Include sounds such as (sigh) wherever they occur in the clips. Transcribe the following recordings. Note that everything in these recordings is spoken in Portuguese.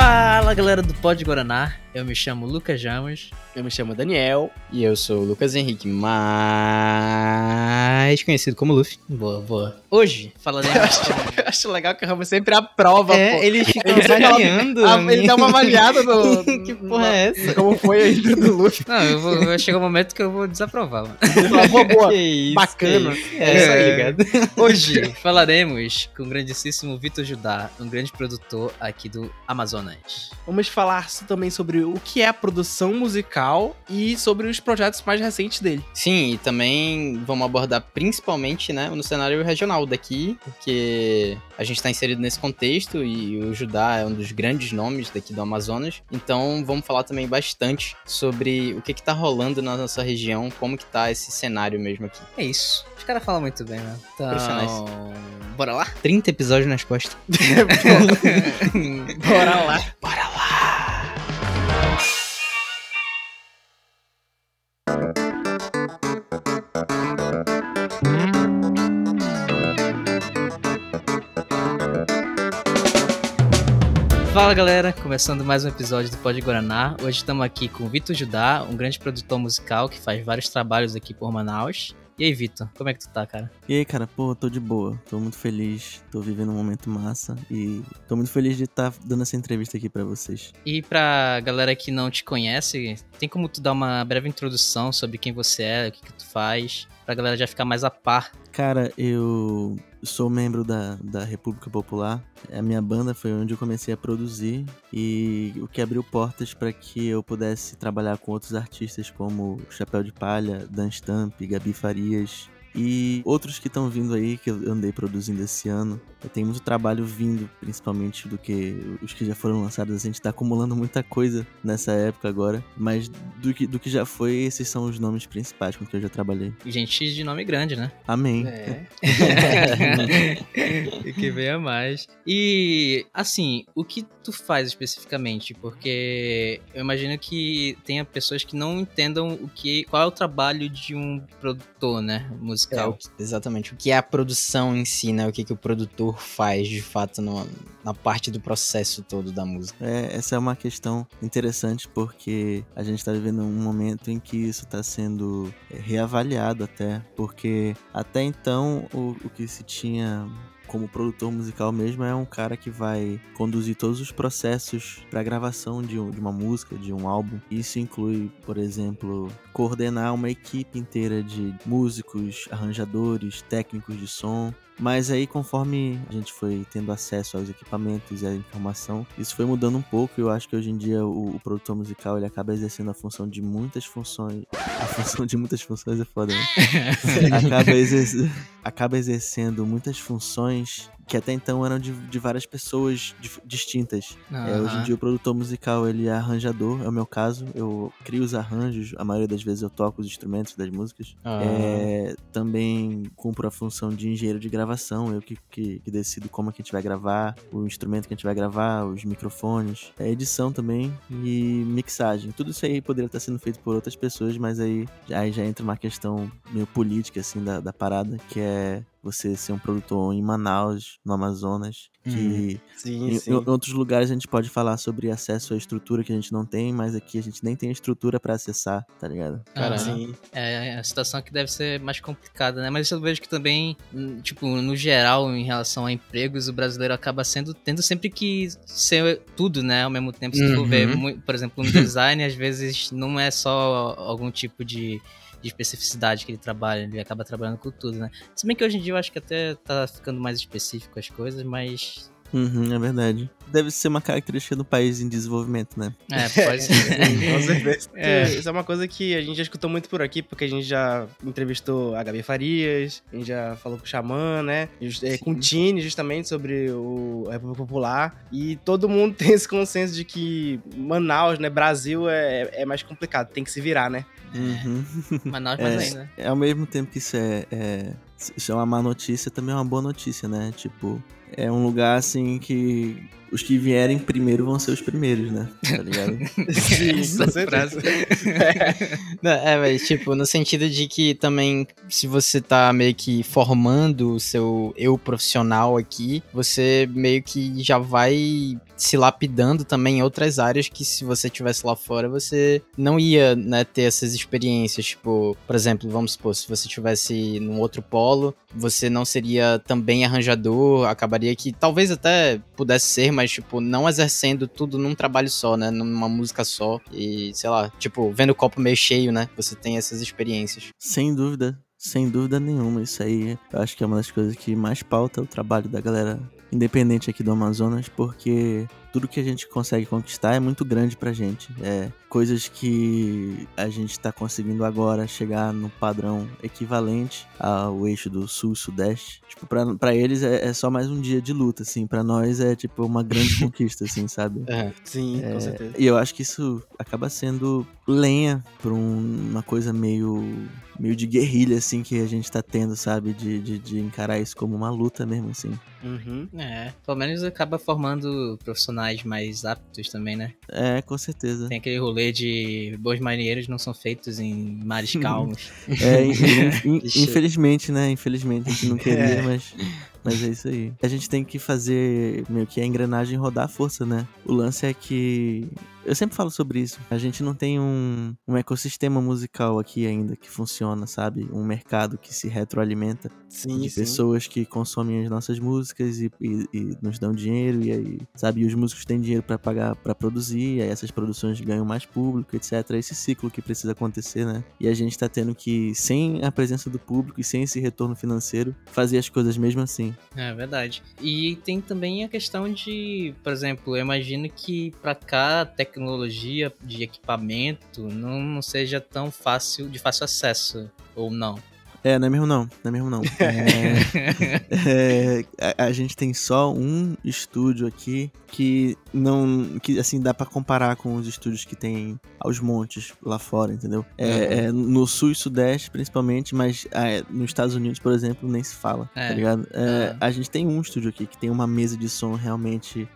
Fala galera do Pod Guaraná, eu me chamo Lucas Jamos. Eu me chamo Daniel. E eu sou o Lucas Henrique, mais conhecido como Luffy. Boa, boa. Hoje falaremos. (laughs) Eu acho, eu acho legal que o Ramos sempre aprova, É, pô. ele fica Ele avaliando. Ah, ele dá uma avaliada no. (laughs) Que porra é essa? Como foi a intro do Luffy. Não, eu vou, vai chegar um momento que eu vou desaprovar, mano. Boa, boa. (laughs) Que isso, bacana. que isso. É, isso aí, ligado? Hoje falaremos com o grandíssimo Vitor Judá, um grande produtor aqui do Amazonas. Vamos falar também sobre o que é a produção musical e sobre os projetos mais recentes dele. Sim, e também vamos abordar principalmente, né, no cenário regional daqui, porque a gente está inserido nesse contexto e o Judá é um dos grandes nomes daqui do Amazonas. Então vamos falar também bastante sobre o que que tá rolando na nossa região, como que tá esse cenário mesmo aqui. É isso. Os caras falam muito bem, né? Então, bora lá? 30 episódios nas costas. (laughs) (laughs) Bora lá. Bora lá! Fala galera, começando mais um episódio do Pod Guaraná. Hoje estamos aqui com o Vitor Judá, um grande produtor musical que faz vários trabalhos aqui por Manaus. E aí, Vitor, como é que tu tá, cara? E aí, cara, pô, tô de boa, tô muito feliz, tô vivendo um momento massa e tô muito feliz de estar dando essa entrevista aqui pra vocês. E pra galera que não te conhece, tem como tu dar uma breve introdução sobre quem você é, o que, que tu faz, pra galera já ficar mais a par. Cara, eu sou membro da, da República Popular, a minha banda foi onde eu comecei a produzir e o que abriu portas para que eu pudesse trabalhar com outros artistas como Chapéu de Palha, Dan Stamp, Gabi Farias. E outros que estão vindo aí, que eu andei produzindo esse ano. Tem muito trabalho vindo, principalmente do que os que já foram lançados. A gente tá acumulando muita coisa nessa época agora. Mas do que, do que já foi, esses são os nomes principais com que eu já trabalhei. E gente de nome grande, né? Amém. É. (laughs) (laughs) e que venha mais. E, assim, o que tu faz especificamente? Porque eu imagino que tenha pessoas que não entendam o que, qual é o trabalho de um produtor, né? É, Musical. o que- exatamente. O que é a produção em si, né? O que, que o produtor faz, de fato, no- na parte do processo todo da música. É, essa é uma questão interessante porque a gente está vivendo um momento em que isso está sendo é, reavaliado até, porque até então o, o que se tinha como produtor musical mesmo é um cara que vai conduzir todos os processos para gravação de, um- de uma música, de um álbum. Isso inclui, por exemplo, coordenar uma equipe inteira de músicos, arranjadores, técnicos de som. Mas aí, conforme a gente foi tendo acesso aos equipamentos e à informação, isso foi mudando um pouco. Eu acho que hoje em dia o, o produtor musical ele acaba exercendo a função de muitas funções. A função de muitas funções é foda, né? (laughs) acaba, acaba exercendo muitas funções que até então eram de, de várias pessoas distintas. É, hoje em dia o produtor musical ele é arranjador, é o meu caso. Eu crio os arranjos, a maioria das vezes eu toco os instrumentos das músicas. Ah. É, também cumpro a função de engenheiro de gravação, eu que, que, que decido como é que a gente vai gravar, o instrumento que a gente vai gravar, os microfones, é edição também e mixagem. Tudo isso aí poderia estar sendo feito por outras pessoas, mas aí, aí já entra uma questão meio política assim da, da parada, que é você ser um produtor em Manaus, no Amazonas, que Sim, em, sim. em outros lugares a gente pode falar sobre acesso à estrutura que a gente não tem, mas aqui a gente nem tem estrutura pra acessar, tá ligado? Aham. Sim. É, a situação que deve ser mais complicada, né? Mas eu vejo que também, hum, tipo, no geral, em relação a empregos, o brasileiro acaba sendo tendo sempre que ser tudo, né? Ao mesmo tempo, se tu Uhum. ver, mu- por exemplo, no design, às vezes não é só algum tipo de, de especificidade que ele trabalha, ele acaba trabalhando com tudo, né? Se bem que hoje em dia eu acho que até tá ficando mais específico as coisas, mas. Uhum, é verdade. Deve ser uma característica do país em desenvolvimento, né? É, (laughs) pode ser. Com certeza. É. Isso é uma coisa que a gente já escutou muito por aqui, porque a gente já entrevistou a Gabi Farias, a gente já falou com o Xamã, né? Just- é, com o Tini, justamente, sobre o a República Popular. E todo mundo (laughs) tem esse consenso de que Manaus, né, Brasil, é, é mais complicado, tem que se virar, né? Uhum. Manaus mais É. ainda. É, ao mesmo tempo que isso é, é- Isso é uma má notícia, também é uma boa notícia, né? Tipo, é um lugar assim que os que vierem primeiro vão ser os primeiros, né? Tá ligado? (laughs) Sim, Essa com certeza. (laughs) Não, É, mas tipo, no sentido de que também, se você tá meio que formando o seu eu profissional aqui, você meio que já vai se lapidando também em outras áreas que se você tivesse lá fora, você não ia, né, ter essas experiências. Tipo, por exemplo, vamos supor, se você tivesse num outro polo, você não seria também arranjador, acabaria que talvez até pudesse ser, mas, tipo, não exercendo tudo num trabalho só, né, numa música só. E, sei lá, tipo, vendo o copo meio cheio, né, você tem essas experiências. Sem dúvida. Sem dúvida nenhuma, isso aí eu acho que é uma das coisas que mais pauta o trabalho da galera independente aqui do Amazonas, porque tudo que a gente consegue conquistar é muito grande pra gente. É coisas que a gente está conseguindo agora chegar no padrão equivalente ao eixo do sul sudeste. Tipo, pra, pra eles é, é só mais um dia de luta, assim. Pra nós é, tipo, uma grande (laughs) conquista, assim, sabe? É, sim, É, com certeza. E eu acho que isso acaba sendo lenha pra um- uma coisa meio, meio de guerrilha, assim, que a gente tá tendo, sabe? De, de, de encarar isso como uma luta mesmo, assim. Uhum. É, pelo menos acaba formando profissionais mais aptos também, né? É, com certeza. Tem aquele rolê de bons marinheiros não são feitos em mares (laughs) calmos. É, in- in- (laughs) infelizmente, né? Infelizmente, a gente não queria, É. mas, mas é isso aí. A gente tem que fazer meio que a engrenagem rodar a força, né? O lance é que. Eu sempre falo sobre isso. A gente não tem um, um ecossistema musical aqui ainda que funciona, sabe? Um mercado que se retroalimenta Sim, de sim. pessoas que consomem as nossas músicas e, e- e nos dão dinheiro e aí, sabe, e os músicos têm dinheiro pra pagar pra produzir, e aí essas produções ganham mais público, etc. Esse ciclo que precisa acontecer, né? E a gente tá tendo que, sem a presença do público e sem esse retorno financeiro, fazer as coisas mesmo assim. É verdade. E tem também a questão de, por exemplo, eu imagino que pra cá a tecnologia de equipamento não, não seja tão fácil, de fácil acesso, ou não. É, não é mesmo não, não é mesmo não. É, (laughs) é, a, a gente tem só um estúdio aqui que não, que assim dá pra comparar com os estúdios que tem aos montes lá fora, entendeu? É, é no sul e sudeste principalmente, mas é, nos Estados Unidos, por exemplo, nem se fala, tá ligado? É, Ah. A gente tem um estúdio aqui que tem uma mesa de som realmente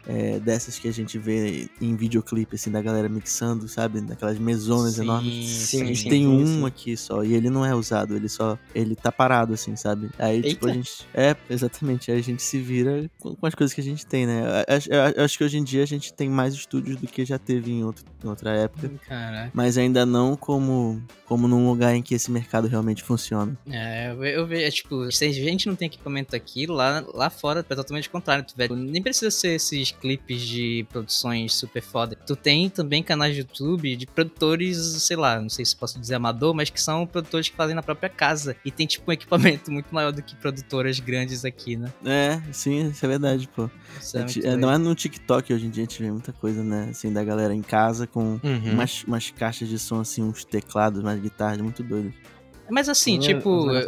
dessas que a gente vê em videoclipe, assim, da galera mixando, sabe? Daquelas mesonas Sim, enormes. Sim, A gente sim, tem sim, um sim. aqui só, e ele não é usado, ele só. Ele tá parado, assim, sabe? Aí, tipo, a Eita. gente. É, exatamente. Aí a gente se vira com, com as coisas que a gente tem, né? Eu acho- Eu, eu acho que hoje em dia a gente tem mais estúdios do que já teve em, outro, em outra época. Caraca. Mas ainda não como, como num lugar em que esse mercado realmente funciona. É, eu, ve- eu vejo, é tipo, se a gente não tem equipamento aqui, lá, lá fora é totalmente contrário. Tu, velho, nem precisa ser esses clipes de produções super foda. Tu tem também canais de YouTube de produtores, sei lá, não sei se posso dizer amador, mas que são produtores que fazem na própria casa. E tem, tipo, um equipamento muito maior do que produtoras grandes aqui, né? É, sim, isso é verdade, pô. Isso é A gente- muito é, não é no TikTok hoje em dia a gente vê muita coisa, né? Assim, da galera em casa com Uhum. umas, umas caixas de som, assim, uns teclados, umas guitarras, muito doido. Mas assim, Sim, é- tipo, é.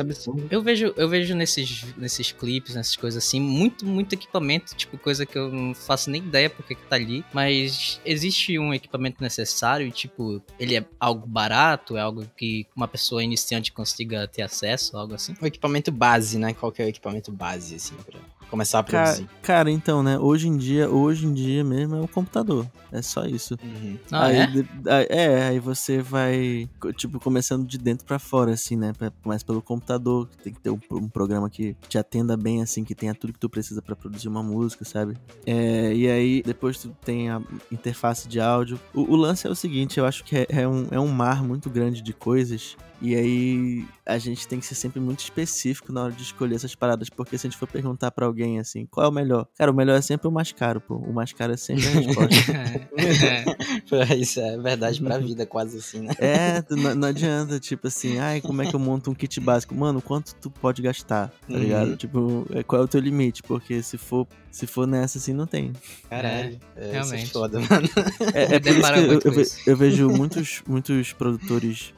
Eu vejo, eu vejo nesses, nesses clipes, nessas coisas assim, muito, muito equipamento, tipo, coisa que eu não faço nem ideia porque que tá ali. Mas existe um equipamento necessário e, tipo, ele é algo barato, é algo que uma pessoa iniciante consiga ter acesso, algo assim. O equipamento base, né? Qual que é o equipamento base, assim, pra começar a Cara, produzir? cara, então, né? Hoje em dia, hoje em dia mesmo é o computador. É só isso. Uhum. Ah, aí, é? de- aí- é, aí você vai, tipo, começando de dentro pra fora, assim, né? Começa pelo computador, tem que ter um, um programa que te atenda bem, assim, que tenha tudo que tu precisa pra produzir uma música, sabe? É, e aí, depois tu tem a interface de áudio. O, o lance é o seguinte, eu acho que é, é um, é um mar muito grande de coisas. E aí, a gente tem que ser sempre muito específico na hora de escolher essas paradas, porque se a gente for perguntar pra alguém, assim, qual é o melhor? Cara, o melhor é sempre o mais caro, pô. O mais caro é sempre a (laughs) resposta. É. Isso é verdade pra vida, quase assim, né? É, não, não adianta, tipo assim, ai, como é que eu monto um kit básico? Mano, quanto tu pode gastar, tá Uhum. ligado? Tipo, é, qual é o teu limite? Porque se for, se for nessa, assim, não tem. Caralho. É, realmente. É foda, mano. É, é por isso que eu, eu ve- eu vejo muitos, muitos produtores.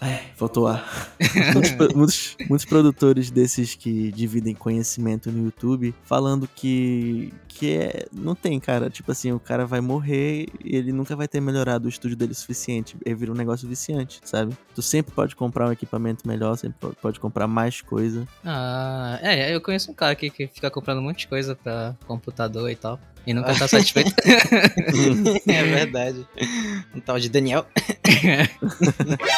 Ai, faltou ar. muitos, muitos, muitos produtores desses que dividem conhecimento no YouTube falando que, que é, não tem, cara. Tipo assim, o cara vai morrer e ele nunca vai ter melhorado o estúdio dele o suficiente. Ele vira um negócio viciante, sabe? Tu sempre pode comprar um equipamento melhor, sempre po- pode comprar mais coisa. Ah, é, eu conheço um cara que, que fica comprando um monte de coisa pra computador e tal. E nunca tá satisfeito. (laughs) é verdade. Um tal de Daniel.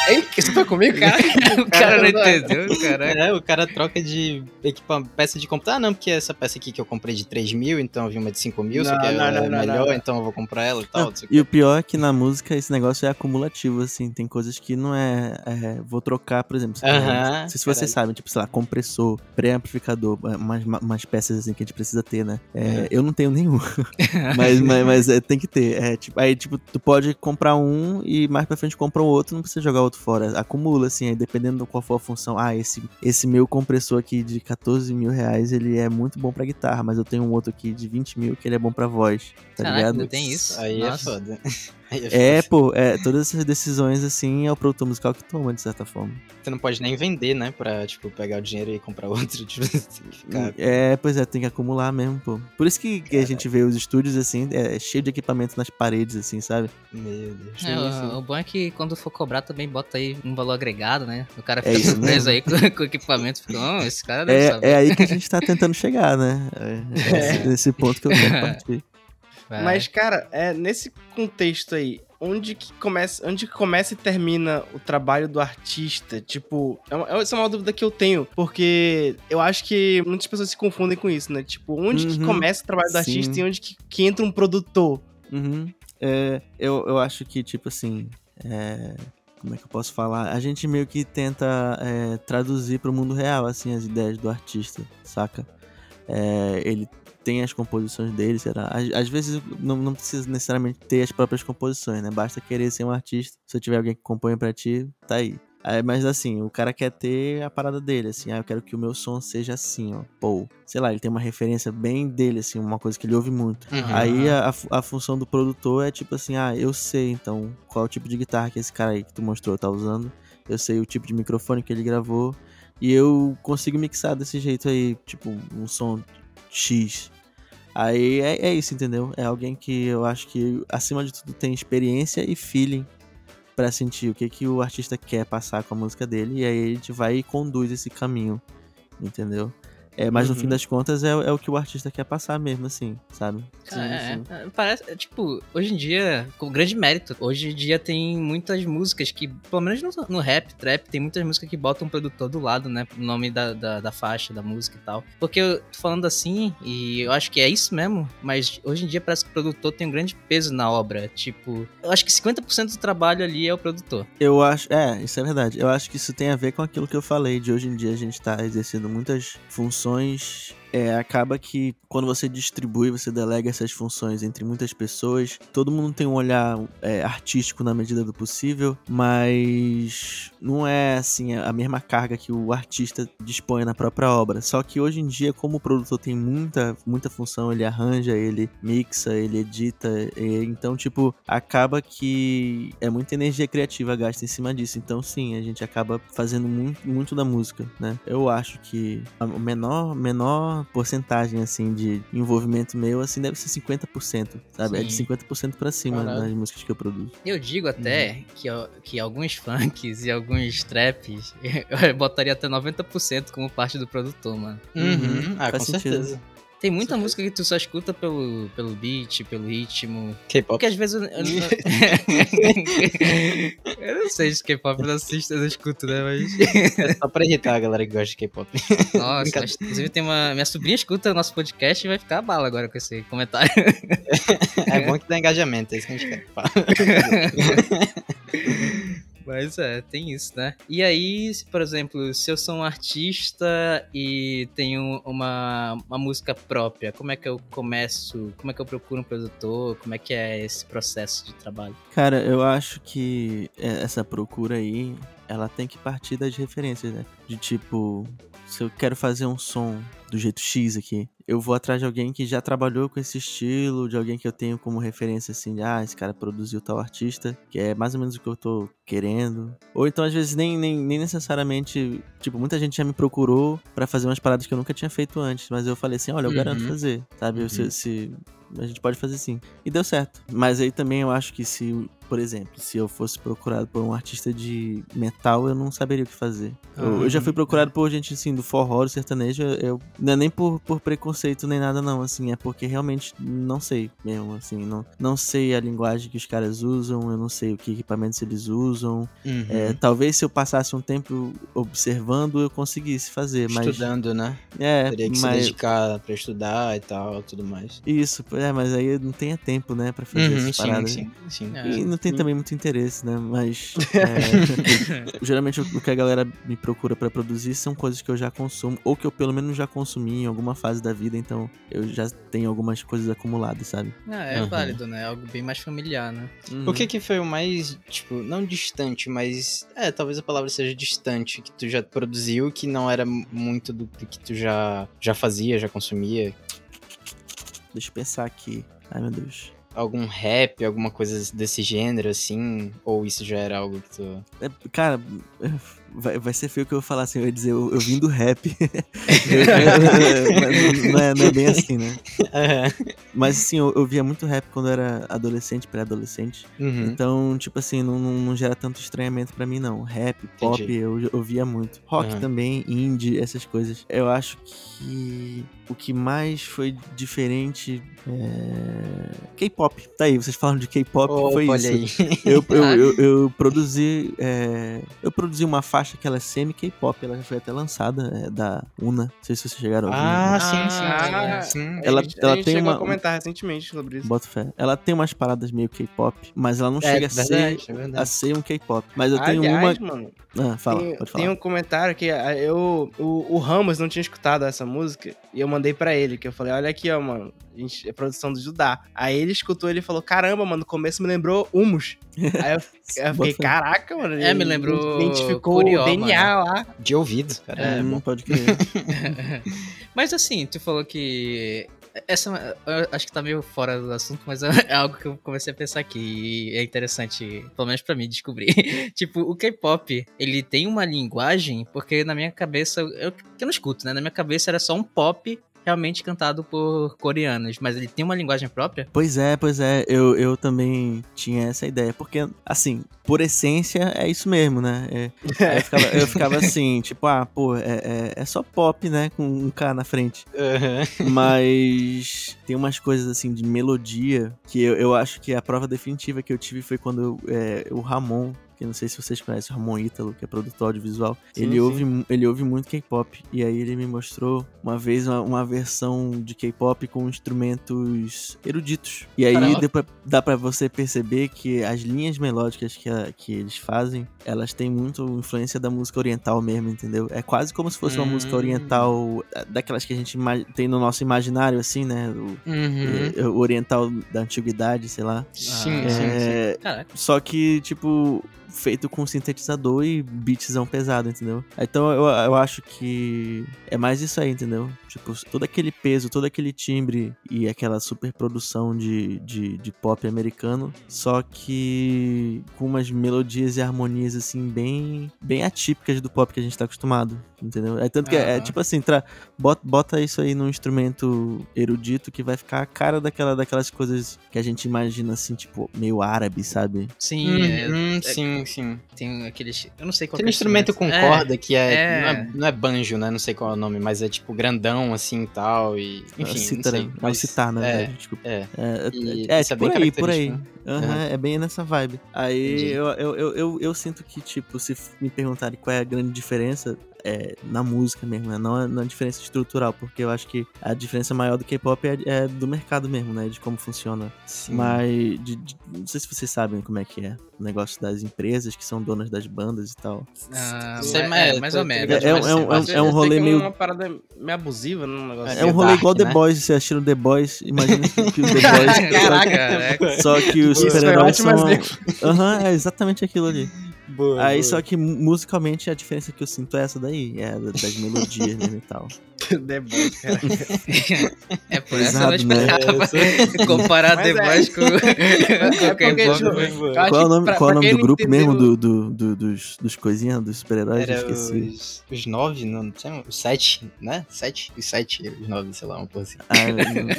Ei, que você tá comigo, cara? (laughs) o cara não entendeu, caraca. É, o cara troca de equipa, peça de computador. Ah, não, porque essa peça aqui que eu comprei de 3 mil, então eu vi uma de 5 mil, só Não, que é não, não, não, melhor, não. então eu vou comprar ela e tal. E o pior é que na música esse negócio é acumulativo, assim. Tem coisas que não é. é, vou trocar, por exemplo. Não sei se vocês sabem, tipo, sei lá, compressor, pré-amplificador, é, umas, umas peças assim que a gente precisa ter, né? É, Eu não tenho nenhum. (laughs) mas mas, mas é, tem que ter. É, tipo, aí, tipo, tu pode comprar um e mais pra frente compra um outro, não precisa jogar outro fora. Acumula, assim, aí dependendo do qual for a função. Ah, esse, esse meu compressor aqui de 14 mil reais, ele é muito bom pra guitarra, mas eu tenho um outro aqui de 20 mil que ele é bom pra voz. Tá Caraca, ligado? ainda tem isso. Aí Nossa. é foda. (laughs) É, pô, é, todas essas decisões, assim, é o produtor musical que toma, de certa forma. Você não pode nem vender, né? Pra, tipo, pegar o dinheiro e comprar outro. (laughs) Tipo, ficar... É, pois é, tem que acumular mesmo, pô. Por isso que, que a gente vê os estúdios, assim, é cheio de equipamento nas paredes, assim, sabe? Meu Deus. É, o, o bom é que quando for cobrar também bota aí um valor agregado, né? O cara É fica isso surpreso aí com, com o equipamento. Fica, "Oh, esse cara deve saber. É, é aí que a gente tá tentando chegar, né? É, é (laughs) esse- nesse ponto que eu quero (laughs) partir. Vai. Mas, cara, é, nesse contexto aí, onde que, começa, onde que começa e termina o trabalho do artista? Tipo, é uma, essa é uma dúvida que eu tenho, porque eu acho que muitas pessoas se confundem com isso, né? Tipo, onde que Uhum, começa o trabalho do sim. artista e onde que, que entra um produtor? Uhum. É, eu, eu acho que, tipo assim. é, como é que eu posso falar? A gente meio que tenta é, traduzir pro mundo real, assim, as ideias do artista, saca? É, ele tem as composições dele, será? Às, às vezes não, não precisa necessariamente ter as próprias composições, né? Basta querer ser um artista. Se tiver alguém que compõe pra ti, tá aí. É, mas assim, o cara quer ter a parada dele, assim, ah, eu quero que o meu som seja assim, ó. Pô, sei lá, ele tem uma referência bem dele, assim, uma coisa que ele ouve muito. Uhum. Aí a, a função do produtor é tipo assim, ah, eu sei então qual é o tipo de guitarra que esse cara aí que tu mostrou tá usando, eu sei o tipo de microfone que ele gravou, e eu consigo mixar desse jeito aí, tipo, um som X. Aí é, é isso, entendeu? É alguém que eu acho que, acima de tudo, tem experiência e feeling pra sentir o que, que o artista quer passar com a música dele, e aí a gente vai e conduz esse caminho, entendeu? É, mas no Uhum. fim das contas é, é o que o artista quer passar mesmo, assim, sabe? Cara, é, é, parece, é, tipo, hoje em dia, com grande mérito, hoje em dia tem muitas músicas que, pelo menos no, no rap, trap, tem muitas músicas que botam o produtor do lado, né? O nome da, da, da faixa, da música e tal. Porque eu tô falando assim, e eu acho que é isso mesmo, mas hoje em dia parece que o produtor tem um grande peso na obra. Tipo, eu acho que 50% do trabalho ali é o produtor. Eu acho, é, isso é verdade. Eu acho que isso tem a ver com aquilo que eu falei, de hoje em dia a gente tá exercendo muitas funções informações é, acaba que quando você distribui, você delega essas funções entre muitas pessoas, todo mundo tem um olhar é, artístico na medida do possível, mas não é assim a mesma carga que o artista dispõe na própria obra. Só que hoje em dia, como o produtor tem muita, muita função, ele arranja, ele mixa, ele edita, e- então, tipo, acaba que é muita energia criativa gasta em cima disso. Então, sim, a gente acaba fazendo muito, muito da música, né? Eu acho que a menor, menor porcentagem, assim, de envolvimento meu, assim, deve ser 50%, sabe? É de Sim. 50% pra cima Caralho. nas músicas que eu produzo. Eu digo até Uhum. que, que alguns funks e alguns traps (laughs) eu botaria até 90% como parte do produtor, mano. Uhum. Ah, com Faz sentido. certeza. Tem muita música que tu só escuta pelo, pelo beat, pelo ritmo. K-pop. Porque às vezes eu, eu, não- (laughs) eu não sei se K-pop eu não assisto, eu não escuto, né? Mas. (laughs) É só pra irritar a galera que gosta de K-pop. Nossa, mas, inclusive tem uma. Minha sobrinha escuta o nosso podcast e vai ficar bala agora com esse comentário. É bom que dá engajamento, é isso que a gente quer. (laughs) Mas é, tem isso, né? E aí, por exemplo, se eu sou um artista e tenho uma, uma música própria, como é que eu começo? Como é que eu procuro um produtor? Como é que é esse processo de trabalho? Cara, eu acho que é, essa procura aí, ela tem que partir das referências, né? De tipo, se eu quero fazer um som do jeito X aqui, eu vou atrás de alguém que já trabalhou com esse estilo, de alguém que eu tenho como referência assim, de, ah, esse cara produziu tal artista, que é mais ou menos o que eu tô querendo. Ou então, às vezes, nem, nem, nem necessariamente, tipo, muita gente já me procurou pra fazer umas paradas que eu nunca tinha feito antes, mas eu falei assim, olha, eu Uhum. garanto fazer, sabe? Uhum. Se, se- a gente pode fazer sim. E deu certo. Mas aí também eu acho que se por exemplo, se eu fosse procurado por um artista de metal, eu não saberia o que fazer. Eu, eu já fui procurado por gente, assim, do forró, do sertanejo, eu, não é nem por, por preconceito nem nada, não, assim, é porque realmente não sei mesmo, assim, não, não sei a linguagem que os caras usam, eu não sei o que equipamentos eles usam. Uhum. É, talvez se eu passasse um tempo observando, eu conseguisse fazer, mas... Estudando, né? É, Teria que se mas... dedicar pra estudar e tal, tudo mais. Isso, é, mas aí não tenha tempo, né, pra fazer Uhum, essas sim, paradas. sim, sim. É. E não tem Sim. também muito interesse, né? Mas. (laughs) é, geralmente o que a galera me procura pra produzir são coisas que eu já consumo, ou que eu pelo menos já consumi em alguma fase da vida, então eu já tenho algumas coisas acumuladas, sabe? Ah, é Uhum. válido, né? Algo bem mais familiar, né? O que que foi o mais, tipo, não distante, mas é, talvez a palavra seja distante, que tu já produziu, que não era muito do, do que tu já, já fazia, já consumia? Deixa eu pensar aqui. Ai, meu Deus. Algum rap, alguma coisa desse gênero, assim? Ou isso já era algo que tu... É, cara, vai, vai ser feio que eu vou falar assim, eu ia dizer, eu, eu vim do rap. (laughs) Não, é, não é bem assim, né? Mas assim, eu, eu via muito rap quando eu era adolescente, pré-adolescente. Uhum. Então, tipo assim, não, não, não gera tanto estranhamento pra mim, não. Rap, pop, eu, eu via muito. Rock Aham. também, indie, essas coisas. Eu acho que o que mais foi diferente é. K-pop. Tá aí, vocês falam de K-pop, Opa, foi isso. eu, (laughs) eu, eu produzi. é, Eu produzi uma faixa que ela é semi-K-pop, ela já foi até lançada, é, da Una. Não sei se vocês chegaram a ouvir. Ah, né? sim, sim, Ah, sim. sim. Ela- a gente, ela a gente tem chegou uma- a comentar recentemente sobre isso. Bota fé. Ela tem umas paradas meio K-pop, mas ela não É, chega a verdade, ser é a ser um K-pop. Mas eu tenho Aliás, uma. mano, Ah, fala, tem, pode falar. tem um comentário que ah, eu, o, o Ramos não tinha escutado essa música e eu mandei pra ele, que eu falei, olha aqui, ó, mano, a gente, é produção do Judá. Aí ele escutou ele falou, caramba, mano, no começo me lembrou Humus. Aí eu, (laughs) eu fiquei, Bota fé. caraca, mano. É, me lembrou Identificou Curió, o DNA lá. De ouvido, cara. É, Hum, bom. pode crer. (laughs) Mas assim, tu falou que. Essa eu acho que tá meio fora do assunto, mas é (laughs) é algo que eu comecei a pensar aqui. E é interessante, pelo menos pra mim, descobrir. tipo, o K-pop, ele tem uma linguagem, porque na minha cabeça, eu, que eu não escuto, né? Na minha cabeça era só um pop realmente cantado por coreanos, mas ele tem uma linguagem própria? Pois é, pois é, eu, eu também tinha essa ideia, porque, assim, por essência é isso mesmo, né? É, (laughs) aí eu, ficava, eu ficava assim, tipo, ah, pô, é, é, é só pop, né? Com um K na frente. Aham. Mas tem umas coisas, assim, de melodia que eu, eu acho que a prova definitiva que eu tive foi quando eu, é, o Ramon. Que não sei se vocês conhecem o Ramon Ítalo, que é produtor audiovisual. Sim, ele, sim. Ouve, ele ouve muito K-pop. E aí ele me mostrou uma vez uma, uma versão de K-pop com instrumentos eruditos. E aí Caramba. dá pra, dá pra você perceber que as linhas melódicas que, a- que eles fazem, elas têm muito influência da música oriental mesmo, entendeu? É quase como se fosse uma Hum. música oriental, eh, daquelas que a gente tem no nosso imaginário, assim, né? O, Uhum. eh, o oriental da antiguidade, sei lá. Sim, Ah, sim, sim. É, Caraca. só que, tipo, feito com sintetizador e beatzão pesado, entendeu? Então eu, eu acho que é mais isso aí, entendeu? Tipo, todo aquele peso, todo aquele timbre e aquela super produção de, de, de pop americano, só que com umas melodias e harmonias, assim, bem, bem atípicas do pop que a gente tá acostumado, entendeu? É tanto que é, é tipo assim, tra, bota, bota isso aí num instrumento erudito que vai ficar a cara daquela, daquelas coisas que a gente imagina, assim, tipo, meio árabe, sabe? Sim, é, Uhum, sim, sim. tem aqueles. Eu não sei qual Tem que um é instrumento com É, corda que é, é. Não, é, não é banjo, né? Não sei qual é o nome, mas é tipo grandão assim e tal. E, É enfim, cítara, não sei. é o mas- citar, na é, verdade, desculpa. É, É, E é, isso é tipo, bem por aí, por aí. característico, Aham, É bem nessa vibe. Aí eu, eu, eu, eu, sinto que, tipo, se me perguntarem qual é a grande diferença, é na música mesmo, né? Não é na diferença estrutural, porque eu acho que a diferença maior do K-pop é, é do mercado mesmo, né? De como funciona. sim. Mas de- de- não sei se vocês sabem como é que é o negócio das empresas que são donas das bandas e tal. Ah, é, é, mais ou menos. É- é um- é é rolê meio- uma parada meio abusiva, né? Um negócio É É, um rolê dark, igual The né? Boys, vocês assistiram The Boys, imagina que, o The Boys. (laughs) Caraca, é. Só que os super-heróis são. Aham, é exatamente aquilo ali. Boa, Aí boa. só que musicalmente a diferença que eu sinto é essa daí, é da- das melodias mesmo e tal. (laughs) The Boys, cara. É por essa eu não Pesado, né? esperava comparar Mas The é. Boys com, (laughs) com É porque, K-pop. Qual é o nome, pra- qual é o pra nome do não grupo mesmo do, do, do- dos, dos coisinhas, dos super-heróis? Esqueci. os, os nove, não sei, os sete, né? Sete? Os sete, os nove, sei lá, uma coisa assim. Ah, eu não-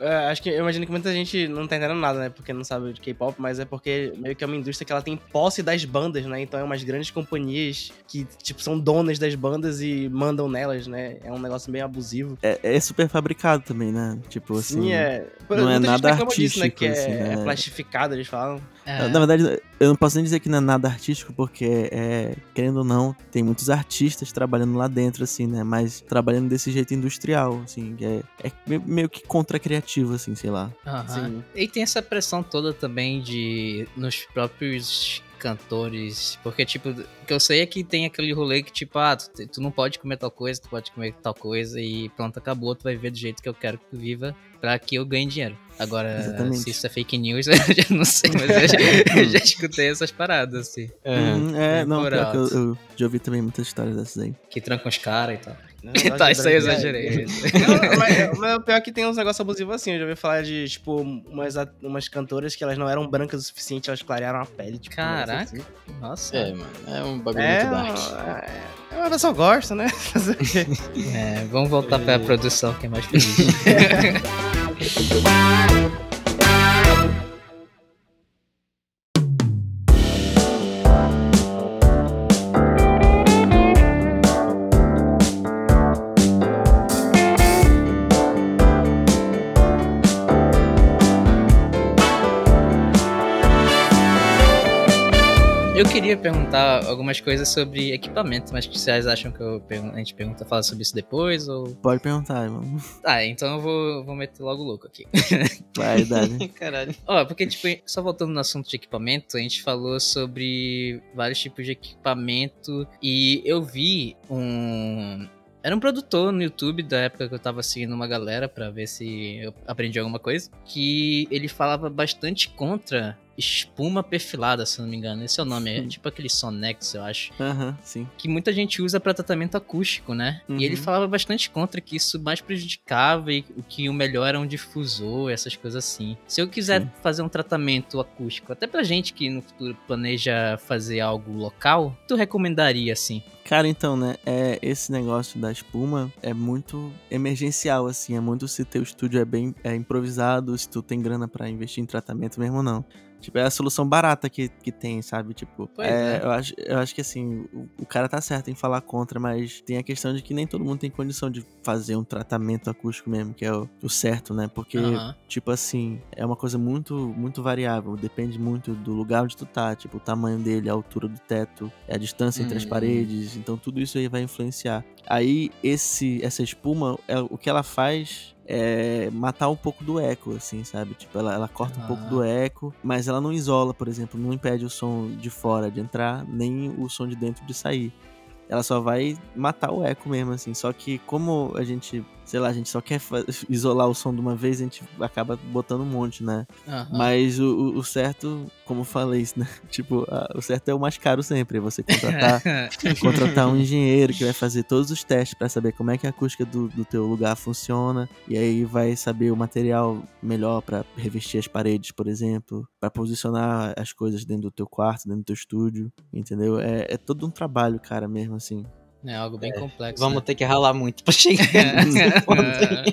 (laughs) É, acho que eu imagino que muita gente não tá entendendo nada, né? Porque não sabe de K-pop, mas é porque meio que é uma indústria que ela tem posse das bandas, né? Então é umas grandes companhias que, tipo, são donas das bandas e mandam nelas, né? É um negócio meio abusivo. é, é super fabricado também, né? Tipo assim. Sim, é. não é muita nada reclama disso, né? Que artístico, é, assim, é né? plastificado, eles falam. É. Na verdade, eu não posso nem dizer que não é nada artístico, porque, é, querendo ou não, tem muitos artistas trabalhando lá dentro, assim, né? Mas trabalhando desse jeito industrial, assim, que é, é me- meio que contra-criativo, assim, sei lá. Sim. E tem essa pressão toda também de nos próprios cantores, porque tipo, o que eu sei é que tem aquele rolê que tipo, ah, tu, tu não pode comer tal coisa, tu pode comer tal coisa e pronto, acabou, tu vai viver do jeito que eu quero que tu viva pra que eu ganhe dinheiro. Agora, Exatamente. se isso é fake news, (laughs) eu já não sei, mas eu já, eu já escutei essas paradas assim, Hum, é, bem não, eu, eu já ouvi também muitas histórias dessas aí. que trancam os caras e tal. Não, (laughs) tá, isso aí eu é, exagerei. (laughs) Não, mas, mas o pior é que tem uns negócios abusivos assim. Eu já ouvi falar de, tipo, umas, umas cantoras que elas não eram brancas o suficiente, elas clarearam a pele. Tipo, Caraca. assim. Nossa, É, mano, é um bagulho É, muito dark. é, é, uma pessoa gosta, né? (laughs) É, vamos voltar pra produção que é mais feliz. Queria perguntar algumas coisas sobre equipamento, mas que vocês acham que pergun- a gente pergunta, fala sobre isso depois? Ou. Pode perguntar, irmão. Ah, então eu vou, vou meter logo o louco aqui. Vai, idade. (laughs) Caralho. Ó, porque, tipo, só voltando no assunto de equipamento, a gente falou sobre vários tipos de equipamento e eu vi um. Era um produtor no YouTube da época que eu tava seguindo uma galera pra ver se eu aprendi alguma coisa. Que ele falava bastante contra espuma perfilada, se não me engano. Esse é o nome, é tipo aquele Sonex, eu acho Aham, sim. que muita gente usa para tratamento acústico, né? Uhum. E ele falava bastante contra que isso mais prejudicava e o que o melhor era um difusor, essas coisas assim. Se eu quiser Sim. fazer um tratamento acústico, até pra gente que no futuro planeja fazer algo local, tu recomendaria assim? Cara, então, né, é, esse negócio da espuma é muito emergencial, assim, é muito se teu estúdio é bem é improvisado, se tu tem grana pra investir em tratamento mesmo ou não. Tipo, é a solução barata que, que tem, sabe? Tipo, é, é. Eu, acho, eu acho que assim, o, o cara tá certo em falar contra, mas tem a questão de que nem todo mundo tem condição de fazer um tratamento acústico mesmo, que é o, o certo, né? Porque, tipo assim, é uma coisa muito, muito variável, depende muito do lugar onde tu tá, tipo, o tamanho dele, a altura do teto, a distância entre as Hum. paredes, então tudo isso aí vai influenciar. Aí, esse, essa espuma, é, o que ela faz é matar um pouco do eco, assim, sabe? Tipo, ela, ela corta um Ah. pouco do eco, mas ela não isola, por exemplo, não impede o som de fora de entrar, nem o som de dentro de sair. Ela só vai matar o eco mesmo, assim. Só que como a gente, sei lá, a gente só quer isolar o som de uma vez, a gente acaba botando um monte, né? Aham. Mas o, o- certo, como eu falei, (laughs) né? Tipo, a- o certo é o mais caro sempre. É você contratar (laughs) contratar um engenheiro que vai fazer todos os testes pra saber como é que a acústica do, do teu lugar funciona e aí vai saber o material melhor pra revestir as paredes, por exemplo, pra posicionar as coisas dentro do teu quarto, dentro do teu estúdio, entendeu? É, é todo um trabalho, cara, mesmo assim. É algo bem complexo. Vamos né? ter que ralar muito pra chegar (laughs) nesse ponto aí.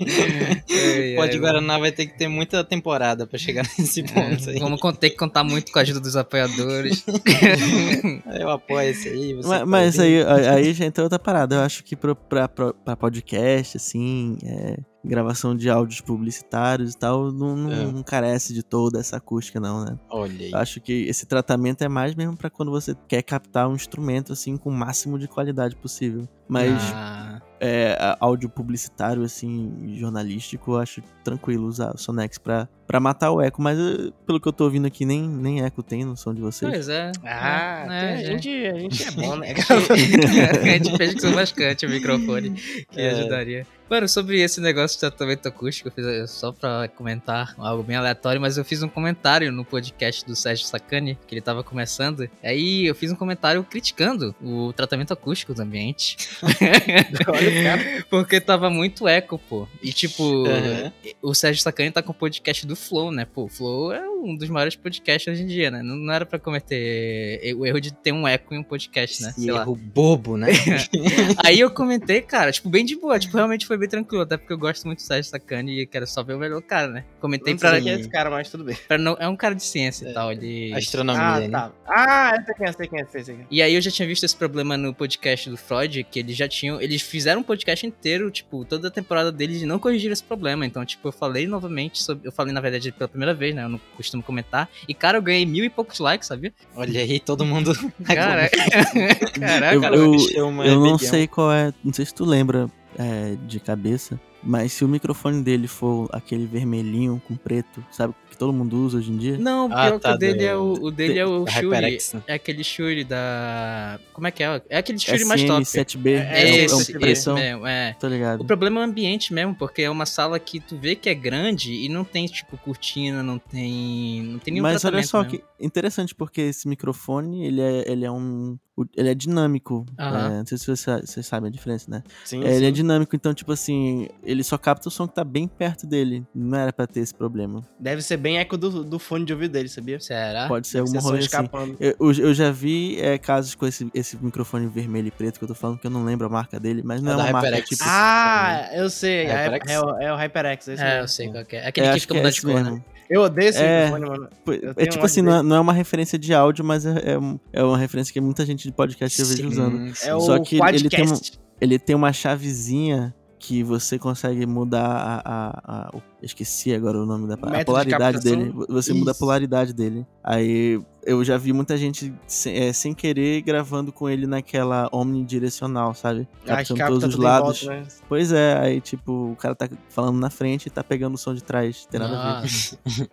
Ai, Pode ai, Guaraná vai ter que ter muita temporada pra chegar (laughs) nesse ponto aí. É, Vamos ter que contar muito com a ajuda dos apoiadores. (laughs) Eu apoio esse aí. Você Mas, mas apoia aí, aí já entra outra parada. Eu acho que pro, pra, pra, pra podcast, assim, é, gravação de áudios publicitários e tal, não, não, É. não carece de toda essa acústica, não, né? Olha aí. Eu acho que esse tratamento é mais mesmo pra quando você quer captar um instrumento assim com o máximo de qualidade possível. Mas Ah, é, áudio publicitário assim, jornalístico, eu acho tranquilo usar o Sonex pra pra matar o eco, mas eh, pelo que eu tô ouvindo aqui, nem, nem eco tem no som de vocês. Pois é. Ah, é, a, gente, a gente é bom, né? (laughs) (laughs) a gente fez com bastante o microfone que É. ajudaria. Mano, sobre esse negócio de tratamento acústico, eu fiz eh, só pra comentar algo bem aleatório, mas eu fiz um comentário no podcast do Sérgio Sacani, que ele tava começando. Aí eu fiz um comentário criticando o tratamento acústico do ambiente. (laughs) Olha cara. Porque tava muito eco, pô. E tipo, Uhum. o Sérgio Sacani tá com o podcast do Flow, né? Pô, o Flow é um dos maiores podcasts hoje em dia, né? Não, não era pra cometer o erro de ter um eco em um podcast, né? Esse Sei lá. erro bobo, né? (laughs) Aí eu comentei, cara, tipo, bem de boa. Tipo, realmente foi bem tranquilo. Até porque eu gosto muito do Sérgio Sacani e quero só ver o melhor cara, né? Comentei Não pra, quem é esse cara, mas tudo bem. não. É um cara de ciência e tal. Ele. Astronomia, Ah, né? tá. Ah, eu sei quem é, sei quem é, sei, sei quem é. E aí eu já tinha visto esse problema no podcast do Freud, que eles já tinham. Eles fizeram um podcast inteiro, tipo, toda a temporada deles e não corrigiram esse problema. Então, tipo, eu falei novamente sobre. Eu falei, na verdade, pela primeira vez, né? Eu não costumo comentar. E, cara, eu ganhei mil e poucos likes, sabia? Olha aí, todo mundo. (laughs) Cara, (laughs) caraca, Eu- cara, eu- uma Eu não sei qual é, não sei se tu lembra é, de cabeça, mas se o microfone dele for aquele vermelhinho com preto, sabe, que todo mundo usa hoje em dia? Não, Ah, pior tá, que o dele do- é o, o dele é o. HyperX, né? É aquele Shuri da. Como é que é? É aquele Shuri mais top. SM7B, É, é, um- é esse, um esse pressão, mesmo, é. tô O ligado. problema é o ambiente mesmo, porque é uma sala que tu vê que é grande e não tem, tipo, cortina, não tem. Não tem nenhum Mas olha só mesmo. que interessante, porque esse microfone, ele é, ele é um... o- Ele é dinâmico. Aham. É, não sei se você- vocês sabem a diferença, né? Sim, É, ele é sim. dinâmico, então, tipo assim, ele só capta o som que tá bem perto dele. Não era pra ter esse problema. Deve ser bem eco do, do fone de ouvido dele, sabia? Será? Pode ser alguma rolê assim. escapando. Eu, eu- já vi é, casos com esse, esse microfone vermelho e preto que eu tô falando, que eu não lembro a marca dele, mas não É é, uma marca HyperX. tipo. Ah, eu sei. É, HyperX? é o, é o HyperX. esse É, mesmo. eu sei qual que é. Aquele é, que fica é mudando de cor, né? Eu odeio esse É. microfone, mano. É tipo um assim, não é, não é uma referência de áudio, mas é, é é uma referência que muita gente de podcast eu vejo usando. sim. É o Só que ele- ele tem um-. Ele tem uma chavezinha que você consegue mudar a. a- a- esqueci agora o nome da a de polaridade captação? dele. Você muda a Isso. polaridade dele. Aí eu já vi muita gente sem, é, sem querer gravando com ele naquela omnidirecional, sabe? Captando capta todos os lados. volta, né? Pois é, aí tipo, o cara tá falando na frente e tá pegando o som de trás. Tem nada a ver. (laughs)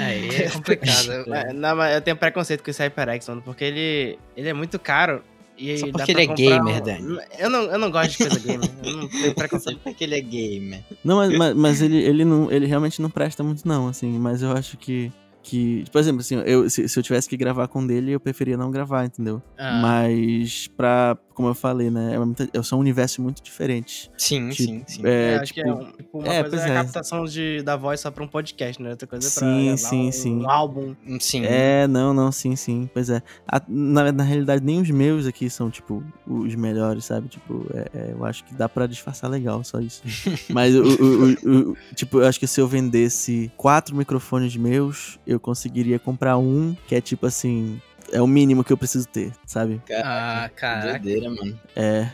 Aí é complicado. (laughs) É, Não, mas eu tenho preconceito com esse HyperX, mano, porque ele, ele é muito caro. E Só porque ele é gamer, um- Dani. Eu não, eu não gosto de coisa gamer. Eu não (laughs) tenho preconceito. Porque ele é gamer. Não, mas, mas, mas ele, ele, não, ele realmente não presta muito, não, assim. Mas eu acho que. que por exemplo, assim, eu, se, se eu tivesse que gravar com dele, eu preferia não gravar, entendeu? Ah, Mas, pra. Como eu falei, né? É, é são universos muito diferentes. Sim, Tipo, sim, sim. É, É, acho que tipo. é um- tipo, uma é, coisa pois é a é. captação de, da voz só pra um podcast, né? Outra coisa é pra Sim, sim, um, sim. um álbum. Sim. É, não, não, sim, sim. Pois é. A- na, na realidade, nem os meus aqui são, tipo, os melhores, sabe? Tipo, é- é, eu acho que dá pra disfarçar legal, só isso. (laughs) Mas, o, o- o- o- tipo, eu acho que se eu vendesse quatro microfones meus, eu conseguiria comprar um que é, tipo assim, é o mínimo que eu preciso ter, sabe? ah, Que caraca. doideira, mano. É.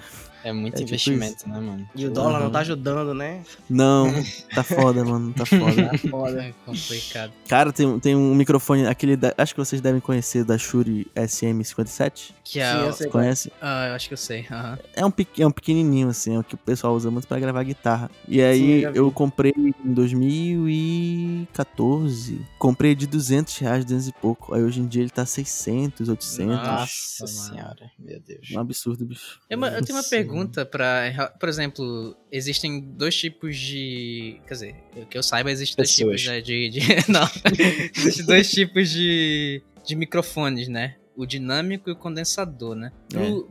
É muito É tipo investimento, né, mano? E o dólar não Aham. tá ajudando, né? Não, (laughs) tá foda, mano, tá (laughs) foda. Foda. É complicado. Cara, tem, tem um microfone, aquele da, acho que vocês devem conhecer, da Shure SM57. Que é. Sim, eu sei é. Conhece? Ah, eu acho que eu sei. aham. É um, é um pequenininho, assim, é o que o pessoal usa muito pra gravar guitarra. E Sim, aí já vi. eu comprei em 2014. Comprei de 200 reais, 200 e pouco. Aí hoje em dia ele tá 600, 800. Nossa, Nossa senhora, meu Deus. Um absurdo, bicho. Eu, eu tenho uma Sim. Pergunta pra. Por exemplo, existem dois tipos de. Quer dizer, que eu saiba, existem dois Pessoas. tipos né, de. de- (laughs) não. (laughs) existem dois tipos de, de microfones, né? O dinâmico e o condensador, né?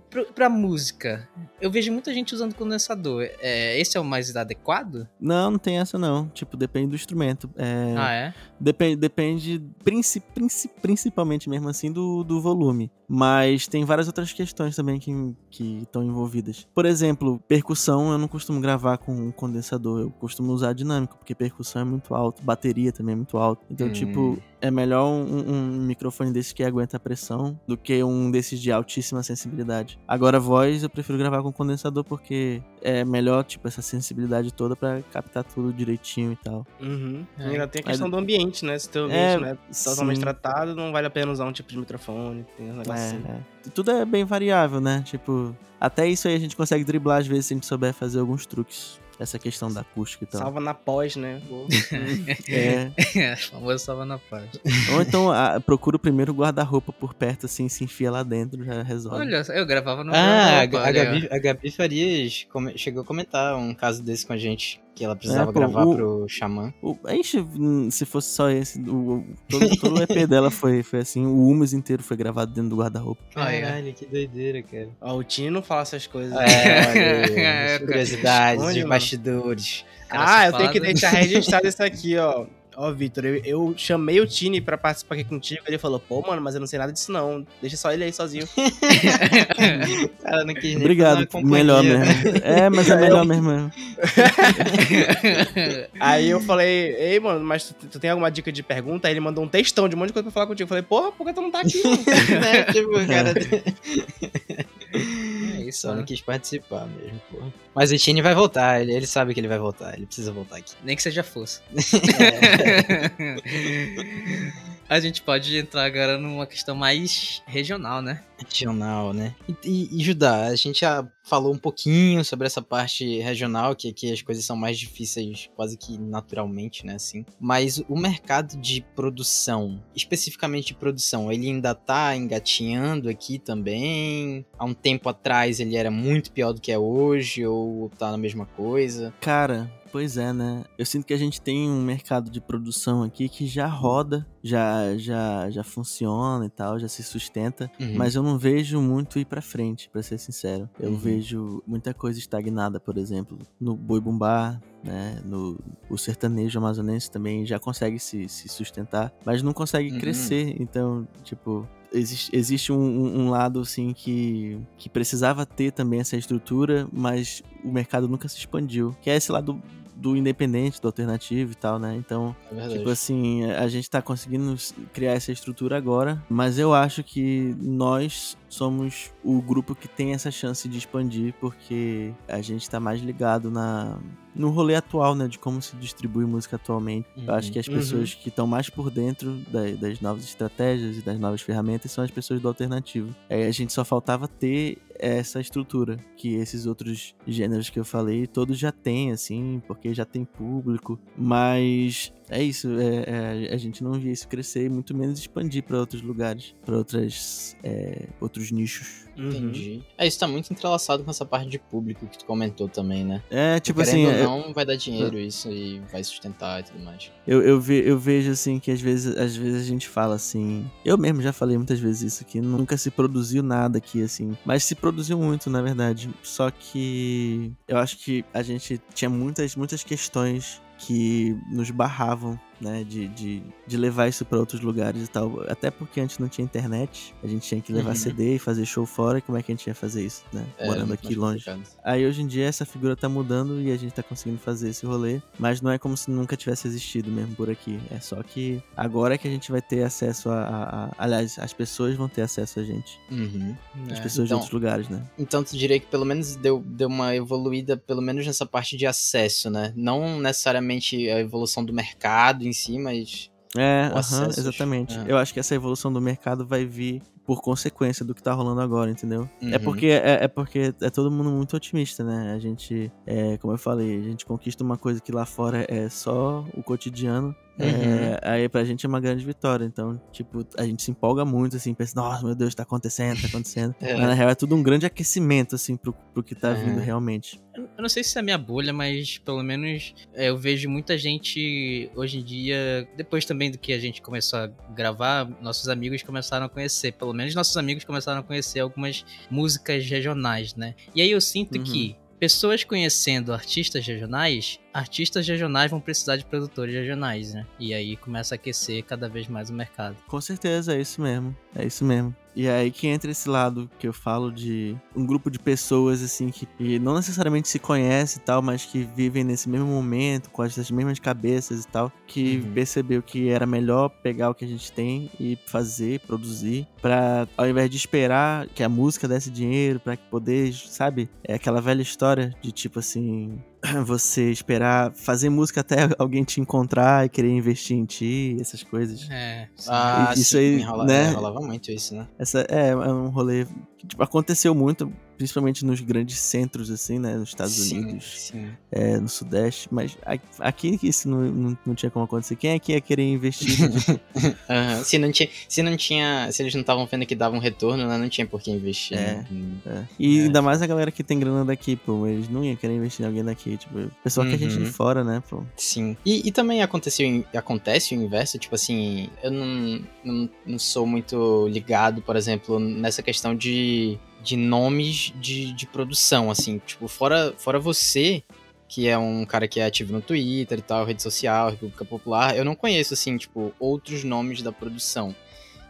Pro, pra música, eu vejo muita gente usando condensador. É, esse é o mais adequado? Não, não tem essa não. Tipo, depende do instrumento. É, Ah, é? Depende, depende princi- princi- principalmente mesmo assim do, do volume. Mas tem várias outras questões também que estão envolvidas. Por exemplo, percussão eu não costumo gravar com um condensador. Eu costumo usar dinâmico, porque percussão é muito alto, bateria também é muito alto. Então, Hum. tipo, é melhor um, um microfone desse que aguenta a pressão do que um desses de altíssima sensibilidade. Agora, voz eu prefiro gravar com condensador porque é melhor, tipo, essa sensibilidade toda pra captar tudo direitinho e tal. Uhum. É. Ainda tem a Mas- questão do ambiente, né? Se teu É, ambiente não é totalmente sim. tratado, não vale a pena usar um tipo de microfone. Tem um negócio assim. É, é. Tudo é bem variável, né? Tipo, até isso aí a gente consegue driblar às vezes se a gente souber fazer alguns truques. Essa questão da acústica e tal. Salva na pós, né? (laughs) É. É, famoso estava na paz. Ou então a, procura o primeiro guarda-roupa por perto, assim, se enfia lá dentro, já resolve. Olha, eu gravava no Ah, a, a. Gabi, a Gabi Farias come- chegou a comentar um caso desse com a gente, que ela precisava É, pô, gravar o- pro Xamã. O, ixi, hum, se fosse só esse, o, todo, todo o EP (laughs) dela foi, foi assim, o humus inteiro foi gravado dentro do guarda-roupa. Ah, é. Caralho, que doideira, cara. Ó, o Tino não fala essas coisas. É, (laughs) É, curiosidades, mano. bastidores. Cara, ah, eu tenho que deixar registrado isso aqui, ó. Ó, Vitor, eu, eu chamei o Tini pra participar aqui contigo. Ele falou, pô, mano, mas eu não sei nada disso não. Deixa só ele aí sozinho. (laughs) Cara não quis Obrigado, melhor né? mesmo. É, mas é melhor mesmo. (laughs) Aí eu falei, ei, mano, mas tu, tu tem alguma dica de pergunta? Aí ele mandou um textão de um monte de coisa pra falar contigo. Eu falei, porra, por que tu não tá aqui? né? (laughs) Tipo, o cara É isso, só não né? quis participar mesmo, porra. Mas o Tini vai voltar, ele, ele sabe que ele vai voltar, ele precisa voltar aqui. Nem que seja força. (laughs) (laughs) A gente pode entrar agora numa questão mais regional, né? Regional, né? E, e, e, Judá, a gente já falou um pouquinho sobre essa parte regional, que aqui as coisas são mais difíceis quase que naturalmente, né, assim. Mas o mercado de produção, especificamente de produção, ele ainda tá engatinhando aqui também? Há um tempo atrás ele era muito pior do que é hoje, ou tá na mesma coisa? Cara, Pois é, né? Eu sinto que a gente tem um mercado de produção aqui que já roda, já já já funciona e tal, já se sustenta, Uhum. mas eu não vejo muito ir pra frente, pra ser sincero. Eu Uhum. vejo muita coisa estagnada, por exemplo, no boi bumbá, né? No o sertanejo amazonense também já consegue se, se sustentar, mas não consegue Uhum. crescer. Então, tipo, existe, existe um, um- um lado assim que, que precisava ter também essa estrutura, mas o mercado nunca se expandiu. Que é esse lado do independente, do alternativo e tal, né? Então, É. Tipo assim, a gente tá conseguindo criar essa estrutura agora, mas eu acho que nós somos o grupo que tem essa chance de expandir, porque a gente tá mais ligado na no rolê atual, né, de como se distribui música atualmente. Eu acho que as Uhum. pessoas que estão mais por dentro da- das novas estratégias e das novas ferramentas são as pessoas do alternativo. Aí a gente só faltava ter essa estrutura que esses outros gêneros que eu falei todos já têm, assim, porque já tem público, mas é isso, é, é, a gente não via isso crescer, e muito menos expandir para outros lugares, para outras é, outros nichos. Uhum. Entendi. É, isso tá muito entrelaçado com essa parte de público que tu comentou também, né? É, tipo assim, Querendo é- ou não, vai dar dinheiro isso e vai sustentar e tudo mais. Eu, eu, ve- eu vejo assim que às vezes, às vezes a gente fala assim. Eu mesmo já falei muitas vezes isso, que nunca se produziu nada aqui, assim. Mas se produziu muito, na verdade. Só que eu acho que a gente tinha muitas, muitas questões que nos barravam, né, de, de, de levar isso pra outros lugares e tal. Até porque antes não tinha internet, a gente tinha que levar Uhum. CD e fazer show fora, e como é que a gente ia fazer isso, né? É, Morando aqui longe. complicado. Aí hoje em dia essa figura tá mudando e a gente tá conseguindo fazer esse rolê, mas não é como se nunca tivesse existido mesmo por aqui. É só que agora é que a gente vai ter acesso a. a- a- aliás, as pessoas vão ter acesso a gente. Uhum. As É. pessoas de então- outros lugares, né? Então tu diria que pelo menos deu, deu uma evoluída, pelo menos nessa parte de acesso, né? Não necessariamente a evolução do mercado em si, mas. É, aham, exatamente. é. Eu acho que essa evolução do mercado vai vir por consequência do que tá rolando agora, entendeu? É Uhum. porque é, é porque é todo mundo muito otimista, né? A gente, é, como eu falei, a gente conquista uma coisa que lá fora é só o cotidiano. Uhum. É, aí pra gente é uma grande vitória. Então, tipo, a gente se empolga muito, assim, pensa, nossa, meu Deus, tá acontecendo, tá acontecendo. (laughs) É. Mas na real é tudo um grande aquecimento, assim, pro, pro que tá É. vindo realmente. Eu não sei se é a minha bolha, mas pelo menos é, eu vejo muita gente hoje em dia, depois também do que a gente começou a gravar, nossos amigos começaram a conhecer, pelo menos nossos amigos começaram a conhecer algumas músicas regionais, né? E aí eu sinto Uhum. que pessoas conhecendo artistas regionais, artistas regionais vão precisar de produtores regionais, né? E aí começa a aquecer cada vez mais o mercado. Com certeza, é isso mesmo. É isso mesmo. E é aí que entra esse lado que eu falo de um grupo de pessoas, assim, que, não necessariamente se conhece e tal, mas que vivem nesse mesmo momento, com essas mesmas cabeças e tal, que Uhum. percebeu que era melhor pegar o que a gente tem e fazer, produzir, pra ao invés de esperar que a música desse dinheiro, pra poder, sabe? É aquela velha história de tipo assim. (clears throat) Você esperar fazer música até (laughs) alguém te encontrar e querer investir em ti, essas coisas. É, sim. Ah, Isso sim, aí, rola- né? é, rolava muito isso, né? Essa é, é um rolê que tipo, aconteceu muito, principalmente nos grandes centros, assim, né? Nos Estados sim, Unidos, Sim. é, no Sudeste. Mas aqui isso não, não, não tinha como acontecer. Quem é que ia querer investir? (laughs) Aham. Se não tinha, se não tinha, se eles não estavam vendo que dava um retorno, né, não tinha por que investir. É. né? Hum. é. E É. ainda mais a galera que tem grana daqui, pô. Eles não iam querer investir em alguém daqui. Tipo, o pessoal que a gente de Uhum. fora, né, pô. Sim. E, e também aconteceu, acontece o inverso, tipo assim, eu não, não, não sou muito ligado, por exemplo, nessa questão de, de nomes de, de produção, assim, tipo, fora, fora você, que é um cara que é ativo no Twitter e tal, rede social, República Popular, eu não conheço, assim, tipo, outros nomes da produção.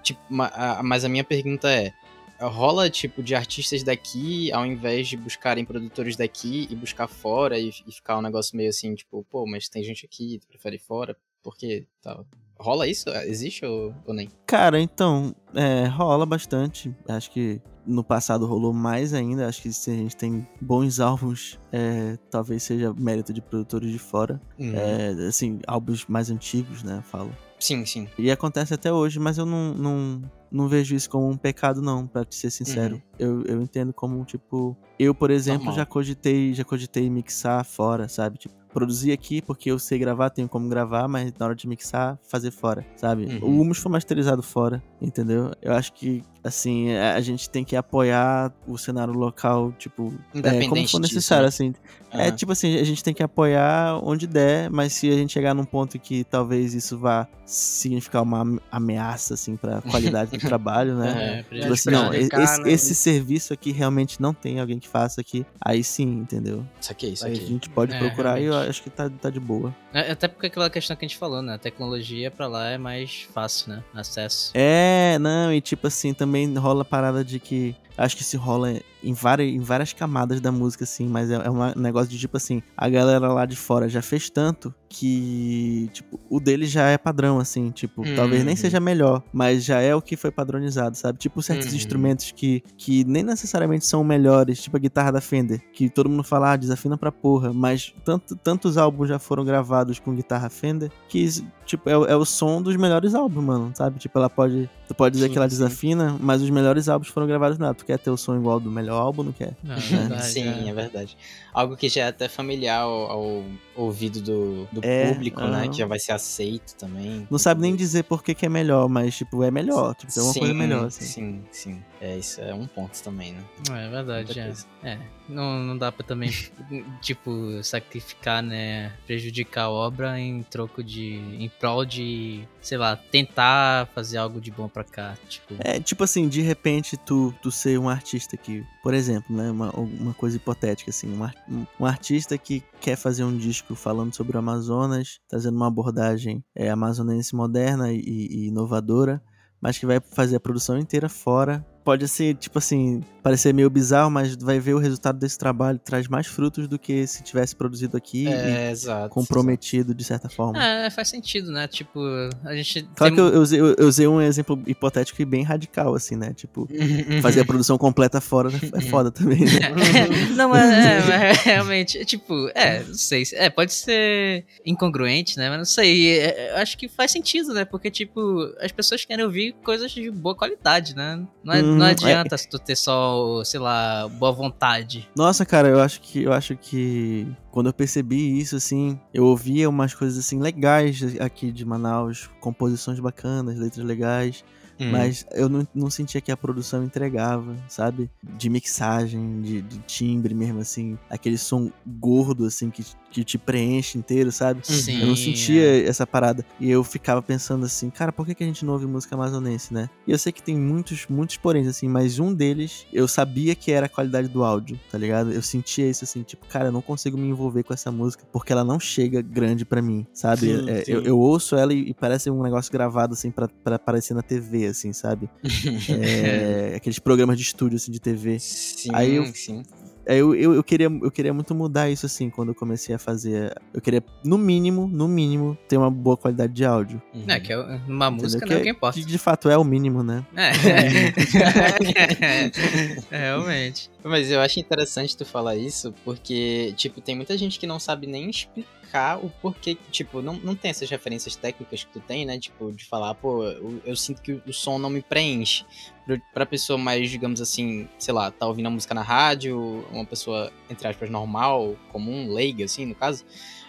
Tipo, mas a minha pergunta é, rola, tipo, de artistas daqui, ao invés de buscarem produtores daqui e buscar fora e, e ficar um negócio meio assim, tipo, pô, mas tem gente aqui, tu prefere fora, por quê? Tal. Rola isso? Existe ou, ou nem? Cara, então, é, rola bastante. Acho que no passado rolou mais ainda. Acho que se a gente tem bons álbuns, é, talvez seja mérito de produtores de fora. É, assim, álbuns mais antigos, né? Falo. Sim, sim. E acontece até hoje, mas eu não, não, não vejo isso como um pecado, não, pra te ser sincero. Eu, eu entendo como, tipo. Eu, por exemplo, Normal. já cogitei, já cogitei mixar fora, sabe? Tipo, produzir aqui porque eu sei gravar, tenho como gravar, mas na hora de mixar, fazer fora, sabe? Uhum. O Humus foi masterizado fora, entendeu? Eu acho que, assim, a a gente tem que apoiar o cenário local, tipo, é, como for disso, necessário, né? assim. É Aham. tipo assim, a gente tem que apoiar onde der, mas se a gente chegar num ponto que talvez isso vá significar uma am- ameaça, assim, pra (laughs) qualidade do trabalho, né? É, É, Tipo assim, não, esse, né? esse serviço aqui realmente não tem alguém que faça aqui. Aí sim, entendeu? Saquei, Aí a saquei. gente pode É, procurar e eu realmente. acho que tá, tá de boa. É, Até porque aquela questão que a gente falou, né? A tecnologia pra lá é mais fácil, né? Acesso. É, não, e tipo assim, também rola a parada de que. Acho que se rola em várias, em várias camadas da música, assim, mas é, é um negócio de tipo assim, a galera lá de fora já fez tanto que, tipo, o dele já é padrão, assim, tipo, talvez nem Uhum. seja melhor, mas já é o que foi padronizado, sabe? Tipo, certos Uhum. instrumentos que, que nem necessariamente são melhores, tipo a guitarra da Fender, que todo mundo fala, ah, desafina pra porra, mas tanto, tantos álbuns já foram gravados com guitarra Fender que, tipo, é, o- é o som dos melhores álbuns, mano, sabe? Tipo, ela pode. Tu pode dizer Sim, que ela sim. desafina, mas os melhores álbuns foram gravados nela. Tu quer ter o som igual do melhor álbum, não quer? Não, (laughs) é verdade, Sim, é. é verdade. Algo que já é até familiar ao, ao ouvido do, do É, público, né? Que já vai ser aceito também. Não sabe nem dizer por que, que é melhor, mas, tipo, é melhor. Tipo, tem uma coisa Sim, melhor, assim. Sim, sim. É, isso é um ponto também, né? É verdade, Muita é. coisa. É, não, não dá pra também, (laughs) tipo, sacrificar, né, prejudicar a obra em troco de, em prol de, sei lá, tentar fazer algo de bom pra cá, tipo... É, tipo assim, de repente tu, tu ser um artista que, por exemplo, né, uma, uma coisa hipotética, assim, um- um artista que quer fazer um disco falando sobre o Amazonas, trazendo uma abordagem é, amazonense moderna e, e inovadora, mas que vai fazer a produção inteira fora. Pode ser, tipo assim, parecer meio bizarro, mas vai ver o resultado desse trabalho traz mais frutos do que se tivesse produzido aqui É, e exato. comprometido de certa forma. É, faz sentido, né, tipo, a gente... Claro tem- que eu, eu usei, eu- eu usei um exemplo hipotético e bem radical, assim, né? Tipo, exato. (laughs) fazer a produção completa fora é foda (laughs) também. Né? (laughs) não, mas, é, mas realmente, é, tipo, é, não sei. se- É, pode ser incongruente, né? Mas não sei. é, eu acho que faz sentido, né? Porque, tipo, as pessoas querem ouvir coisas de boa qualidade, né? Não, é- Hum, não é. adianta se tu ter só, sei lá, boa vontade. Nossa, cara, eu acho que eu acho que quando eu percebi isso, assim, eu ouvia umas coisas assim legais aqui de Manaus, composições bacanas, letras legais. Hum. Mas eu não, não sentia que a produção entregava, sabe? De mixagem, de, de timbre mesmo, assim. Aquele som gordo, assim, que, que te preenche inteiro, sabe? Sim, eu não sentia é. essa parada. E eu ficava pensando assim, cara, por que, que a gente não ouve música amazonense, né? E eu sei que tem muitos, muitos poréns, assim, mas um deles eu sabia que era a qualidade do áudio, tá ligado? Eu sentia isso assim, tipo, cara, eu não consigo me envolver com essa música porque ela não chega grande pra mim, sabe? Sim, É, sim. Eu, eu ouço ela e, e parece um negócio gravado, assim, pra, pra aparecer na TV, assim, sabe? (laughs) É, aqueles programas de estúdio, assim, de TV. Sim, Aí eu- sim. Aí Eu, eu, eu, queria, eu queria muito mudar isso, assim, quando eu comecei a fazer. Eu queria, no mínimo, no mínimo, ter uma boa qualidade de áudio. Uhum. É, que é uma música entendeu? não é o que importa. de, de fato é o mínimo, né? É. (laughs) (laughs) É, realmente. Mas eu acho interessante tu falar isso, porque, tipo, tem muita gente que não sabe nem explicar o porquê, tipo, não, não tem essas referências técnicas que tu tem, né? Tipo, de falar, pô, eu, eu sinto que o som não me preenche. Pra, pra pessoa mais, digamos assim, sei lá, tá ouvindo a música na rádio, uma pessoa, entre aspas, normal, comum, leiga, assim, no caso,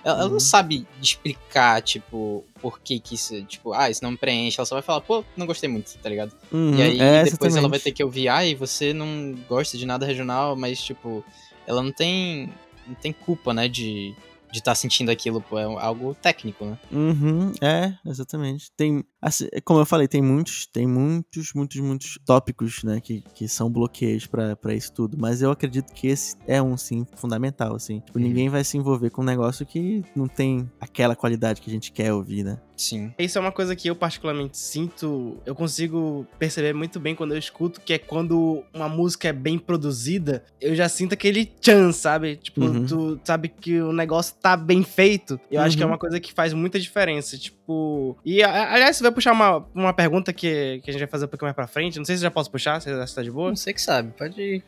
ela, ela não sabe explicar, tipo, por que que isso, tipo, ah, isso não me preenche. Ela só vai falar, pô, não gostei muito, tá ligado? Uhum, E aí é, depois ela vai exatamente. ter que ouvir, ai, você não gosta de nada regional, mas tipo, ela não tem não tem culpa, né, de de estar sentindo aquilo, pô, é algo técnico, né? Uhum, é, exatamente. Tem, assim, como eu falei, tem muitos, tem muitos, muitos, muitos tópicos, né, que, que são bloqueios pra pra isso tudo. Mas eu acredito que esse é um, sim, fundamental, assim. Tipo, Uhum. ninguém vai se envolver com um negócio que não tem aquela qualidade que a gente quer ouvir, né? Sim. Isso é uma coisa que eu particularmente sinto, eu consigo perceber muito bem quando eu escuto, que é quando uma música é bem produzida, eu já sinto aquele chan, sabe? Tipo, Uhum. tu sabe que o negócio tá bem feito. Eu acho que é Uhum. uma coisa que faz muita diferença, tipo... E, aliás, você vai puxar uma, uma pergunta que, que a gente vai fazer um pouquinho mais pra frente, não sei se eu já posso puxar, se você tá de boa. Não sei que sabe, pode ir.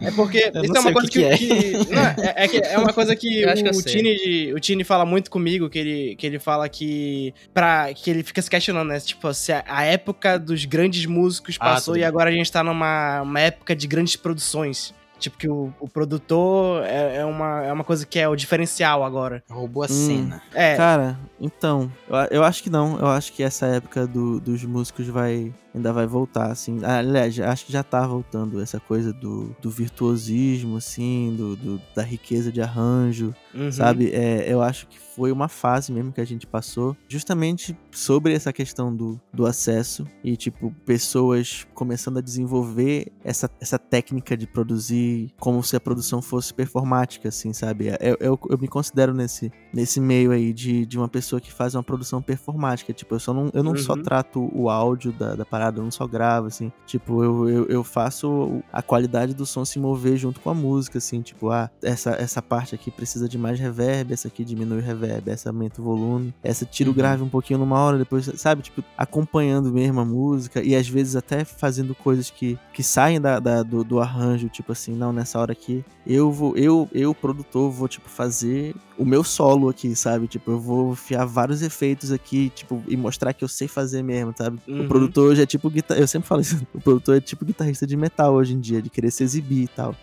É porque (laughs) isso é uma coisa que que, é. que- não, é, é que é uma coisa que (laughs) o. Tini, o Tini fala muito comigo, que ele, que ele fala que para que ele fica se questionando, né? Tipo, se a, a época dos grandes músicos Ah, passou tudo e agora a gente tá numa uma época de grandes produções. Tipo, que o, o produtor é, é, uma, é uma coisa que é o diferencial agora. Roubou a Hum. cena. É, Cara, então, eu, eu acho que não. Eu acho que essa época do- dos músicos vai ainda vai voltar, assim. Ah, Aliás, acho que já tá voltando essa coisa do, do virtuosismo, assim, do, do- da riqueza de arranjo, uhum. sabe? É, eu acho que foi uma fase mesmo que a gente passou, justamente sobre essa questão do, do acesso e, tipo, pessoas começando a desenvolver essa, essa técnica de produzir como se a produção fosse performática, assim, sabe? Eu, eu, eu me considero nesse, nesse meio aí de, de uma pessoa que faz uma produção performática. Tipo, eu, só não, eu não só Uhum. trato o áudio da, da parada, eu não só gravo, assim. Tipo, eu, eu, eu faço a qualidade do som se mover junto com a música, assim. Tipo, ah, essa, essa parte aqui precisa de mais reverb, essa aqui diminui o reverb, essa aumenta o volume, essa tira o Uhum. grave um pouquinho numa hora, depois, sabe? Tipo, acompanhando mesmo a música e às vezes até fazendo coisas que, que saem da, da- do, do arranjo, tipo assim, não, nessa hora aqui, eu vou, eu, eu, produtor, vou, tipo, fazer o meu solo aqui, sabe? Tipo, eu vou enfiar vários efeitos aqui, tipo, e mostrar que eu sei fazer mesmo, sabe? Uhum. O produtor hoje é tipo guitarra. Eu sempre falo isso. (laughs) O produtor é tipo guitarrista de metal hoje em dia, de querer se exibir e tal.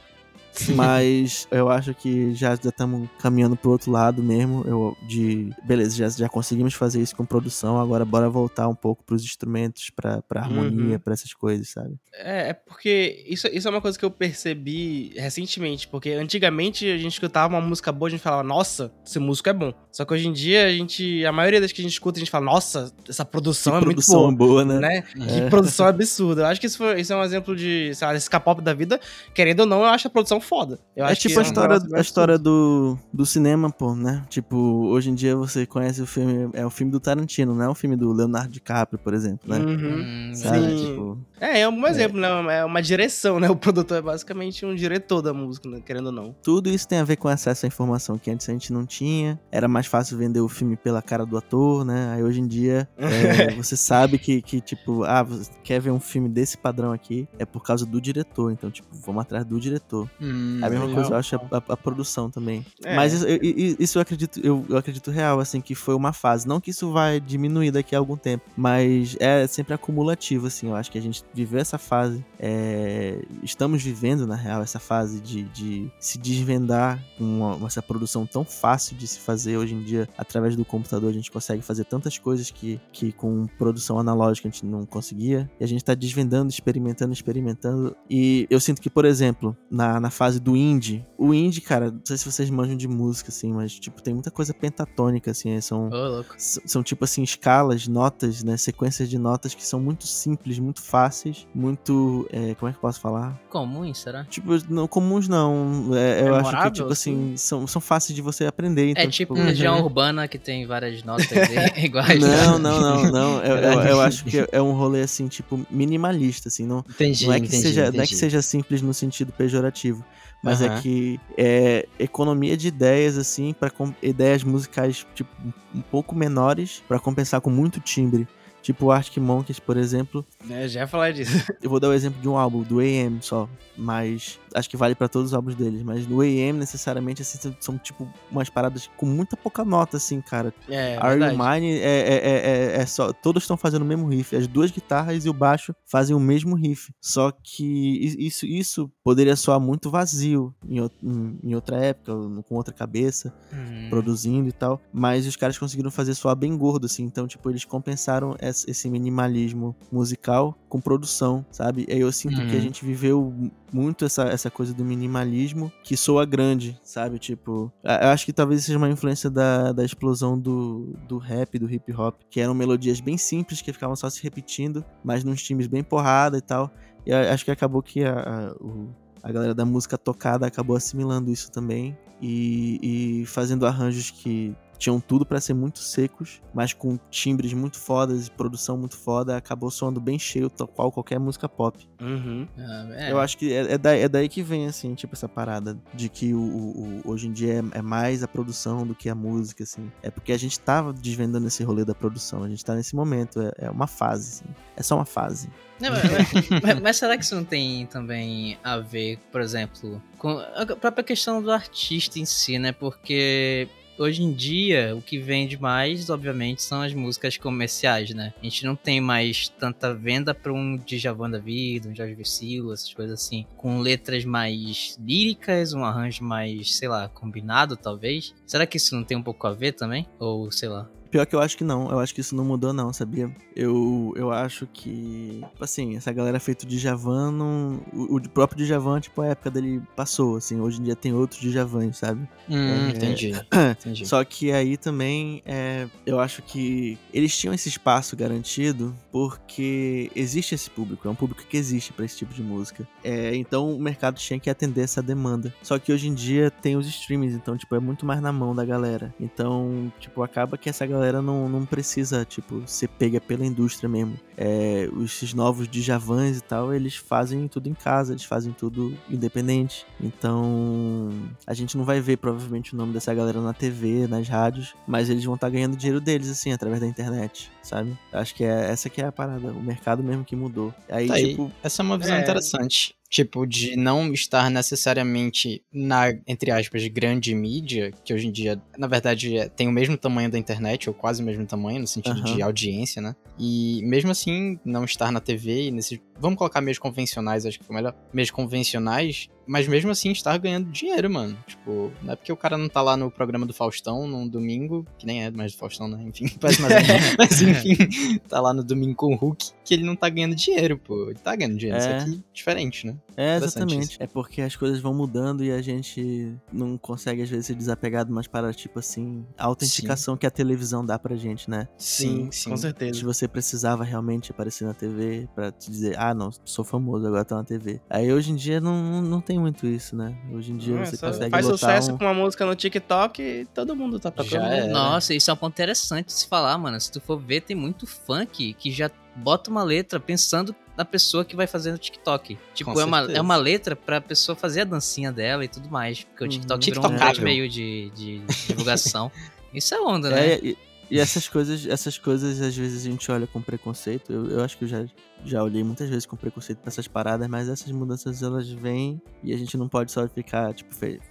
(laughs) Mas eu acho que já estamos caminhando pro outro lado mesmo. Eu, de. Beleza, já, já conseguimos fazer isso com produção. Agora bora voltar um pouco pros instrumentos, pra, pra harmonia, Uhum. pra essas coisas, sabe? É, é porque isso, isso é uma coisa que eu percebi recentemente, porque antigamente a gente escutava uma música boa, a gente falava, nossa, esse músico é bom. Só que hoje em dia, a gente, a maioria das que a gente escuta, a gente fala, nossa, essa produção Que é produção muito boa. boa, né? Né? Que produção absurda. Eu acho que isso, foi- isso é um exemplo de, sei lá, desse K-pop da vida. Querendo ou não, eu acho a produção foda. Eu é acho tipo que a história, a história do, do cinema, pô, né? Tipo, hoje em dia você conhece o filme. É o filme do Tarantino, não é o filme do Leonardo DiCaprio, por exemplo, né? Uhum. Hum, Sabe? sim. Tipo, É, é um exemplo, né? É uma direção, né? O produtor é basicamente um diretor da música, né? querendo ou não. Tudo isso tem a ver com acesso à informação que antes a gente não tinha. Era mais fácil vender o filme pela cara do ator, né? Aí hoje em dia é, (laughs) você sabe que, que, tipo, ah, você quer ver um filme desse padrão aqui, é por causa do diretor. Então, tipo, vamos atrás do diretor. Hum, É a mesma legal. coisa, eu acho, a, a- a produção também. É. Mas isso eu, isso eu acredito, eu, eu acredito real, assim, que foi uma fase. Não que isso vai diminuir daqui a algum tempo, mas é sempre acumulativo, assim. Eu acho que a gente viveu essa fase. é, estamos vivendo, na real, essa fase de, de se desvendar com uma- essa produção tão fácil de se fazer hoje em dia. Através do computador, a gente consegue fazer tantas coisas que, que com produção analógica a gente não conseguia. E a gente tá desvendando, experimentando, experimentando. E eu sinto que, por exemplo, na, na fase do indie, o indie, cara, não sei se vocês manjam de música, assim, mas, tipo, tem muita coisa pentatônica, assim, são, Ô, louco. s- são tipo assim, escalas, notas, né? Sequências de notas que são muito simples, muito fáceis, muito. é, como é que eu posso falar? Comum, será? Tipo, não comuns não. É, eu acho que, tipo assim, são, são fáceis de você aprender. Então, é tipo uhum. região urbana que tem várias notas (laughs) (laughs) iguais. Não, não, não, (laughs) não. Eu, eu, eu acho que é um rolê assim, tipo, minimalista, assim, não, Entendi, não é que entendi, seja, não é que entendi. seja simples no sentido pejorativo, mas é Aham. que é economia de ideias assim para ideias musicais tipo um pouco menores pra compensar com muito timbre. Tipo o Arctic Monkeys, por exemplo. É, já ia falar disso. Eu vou dar o exemplo de um álbum do AM só, mas acho que vale pra todos os álbuns deles, mas no AM, necessariamente, assim, são, tipo umas paradas com muita pouca nota, assim, cara. É, Are You. Mine é, é, é, é- só. Todos estão fazendo o mesmo riff. As duas guitarras e o baixo fazem o mesmo riff. Só que isso, isso poderia soar muito vazio em, em- em outra época, com outra cabeça Hum. produzindo e tal, mas os caras conseguiram fazer soar bem gordo, assim, então, tipo, eles compensaram esse minimalismo musical com produção, sabe? E aí eu sinto que a Uhum. gente viveu muito essa, essa coisa do minimalismo que soa grande, sabe? Tipo, eu acho que talvez seja uma influência da, da explosão do, do rap, do hip hop, que eram melodias bem simples que ficavam só se repetindo, mas nos times bem porrada e tal. E acho que acabou que a, a, o- a galera da música tocada acabou assimilando isso também e, e fazendo arranjos que tinham tudo pra ser muito secos, mas com timbres muito fodas e produção muito foda, acabou soando bem cheio, tal qual qualquer música pop. Uhum. Ah, é. Eu acho que é, é, daí, é daí que vem, assim, tipo, essa parada de que o, o- o- hoje em dia é, é mais a produção do que a música, assim. É porque a gente tava desvendando esse rolê da produção, a gente tá nesse momento, é, é uma fase, assim. É só uma fase. Não, mas- mas será que isso não tem também a ver, por exemplo, com a própria questão do artista em si, né? Porque hoje em dia o que vende mais, obviamente, são as músicas comerciais, né? A gente não tem mais tanta venda pra um Djavan da vida, um Jorge Vecilo, essas coisas assim, com letras mais líricas, um arranjo mais, sei lá, combinado talvez. Será que isso não tem um pouco a ver também? Ou sei lá. Pior que eu acho que não, eu acho que isso não mudou não, sabia? Eu, eu acho que, tipo assim, essa galera feito de Javan, não, o, o próprio Djavan, tipo, a época dele passou, assim, hoje em dia tem outros Djavans, sabe? Hum, É. entendi. (clears throat) entendi. Só que aí também, é, eu acho que eles tinham esse espaço garantido porque existe esse público, é um público que existe pra esse tipo de música. É, então o mercado tinha que atender essa demanda. Só que hoje em dia tem os streamings, então, tipo, é muito mais na mão da galera. Então, tipo, acaba que essa galera não, não precisa, tipo, ser pega pela indústria mesmo. É, esses novos Djavans e tal, eles fazem tudo em casa, eles fazem tudo independente. Então, a gente não vai ver provavelmente o nome dessa galera na TV, nas rádios, mas eles vão estar ganhando dinheiro deles, assim, através da internet, sabe? Acho que é essa que é a parada, o mercado mesmo que mudou. Aí, Tá aí. tipo, Essa é uma visão É. interessante. Tipo, de não estar necessariamente na, entre aspas, grande mídia, que hoje em dia, na verdade, é- tem o mesmo tamanho da internet, ou quase o mesmo tamanho, no sentido Aham. de audiência, né? E mesmo assim, não estar na TV e nesses. Vamos colocar meios convencionais, acho que foi melhor. Meios convencionais, mas mesmo assim estar ganhando dinheiro, mano. Tipo, não é porque o cara não tá lá no programa do Faustão num domingo, que nem é mais do Faustão, né? Enfim, (laughs) parece mais. (laughs) mas enfim, tá lá no domingo com o Hulk, que ele não tá ganhando dinheiro, pô. Ele tá ganhando dinheiro. É. Isso aqui é diferente, né? É, exatamente. É porque as coisas vão mudando e a gente não consegue, às vezes, se desapegar de umas paradas, tipo assim, a autenticação que a televisão dá pra gente, né? Sim, sim. com Se certeza. você precisava realmente aparecer na TV pra te dizer, ah, não, sou famoso, agora tô na TV. Aí hoje em dia não, não, não tem muito isso, né? Hoje em dia É, você consegue faz sucesso um... com uma música no TikTok e todo mundo tá tocando. Já é. Nossa, isso é um ponto interessante de se falar, mano. Se tu for ver, tem muito funk que já bota uma letra pensando na pessoa que vai fazer no TikTok. Tipo, Com é uma, certeza. é uma letra pra pessoa fazer a dancinha dela e tudo mais. Porque o Uhum. TikTok virou um meio de, de divulgação. (laughs) isso é onda, né? É, e, e essas coisas, essas coisas, às vezes a gente olha com preconceito. Eu, eu acho que eu já, já olhei muitas vezes com preconceito pra essas paradas, mas essas mudanças elas vêm e a gente não pode só ficar, tipo,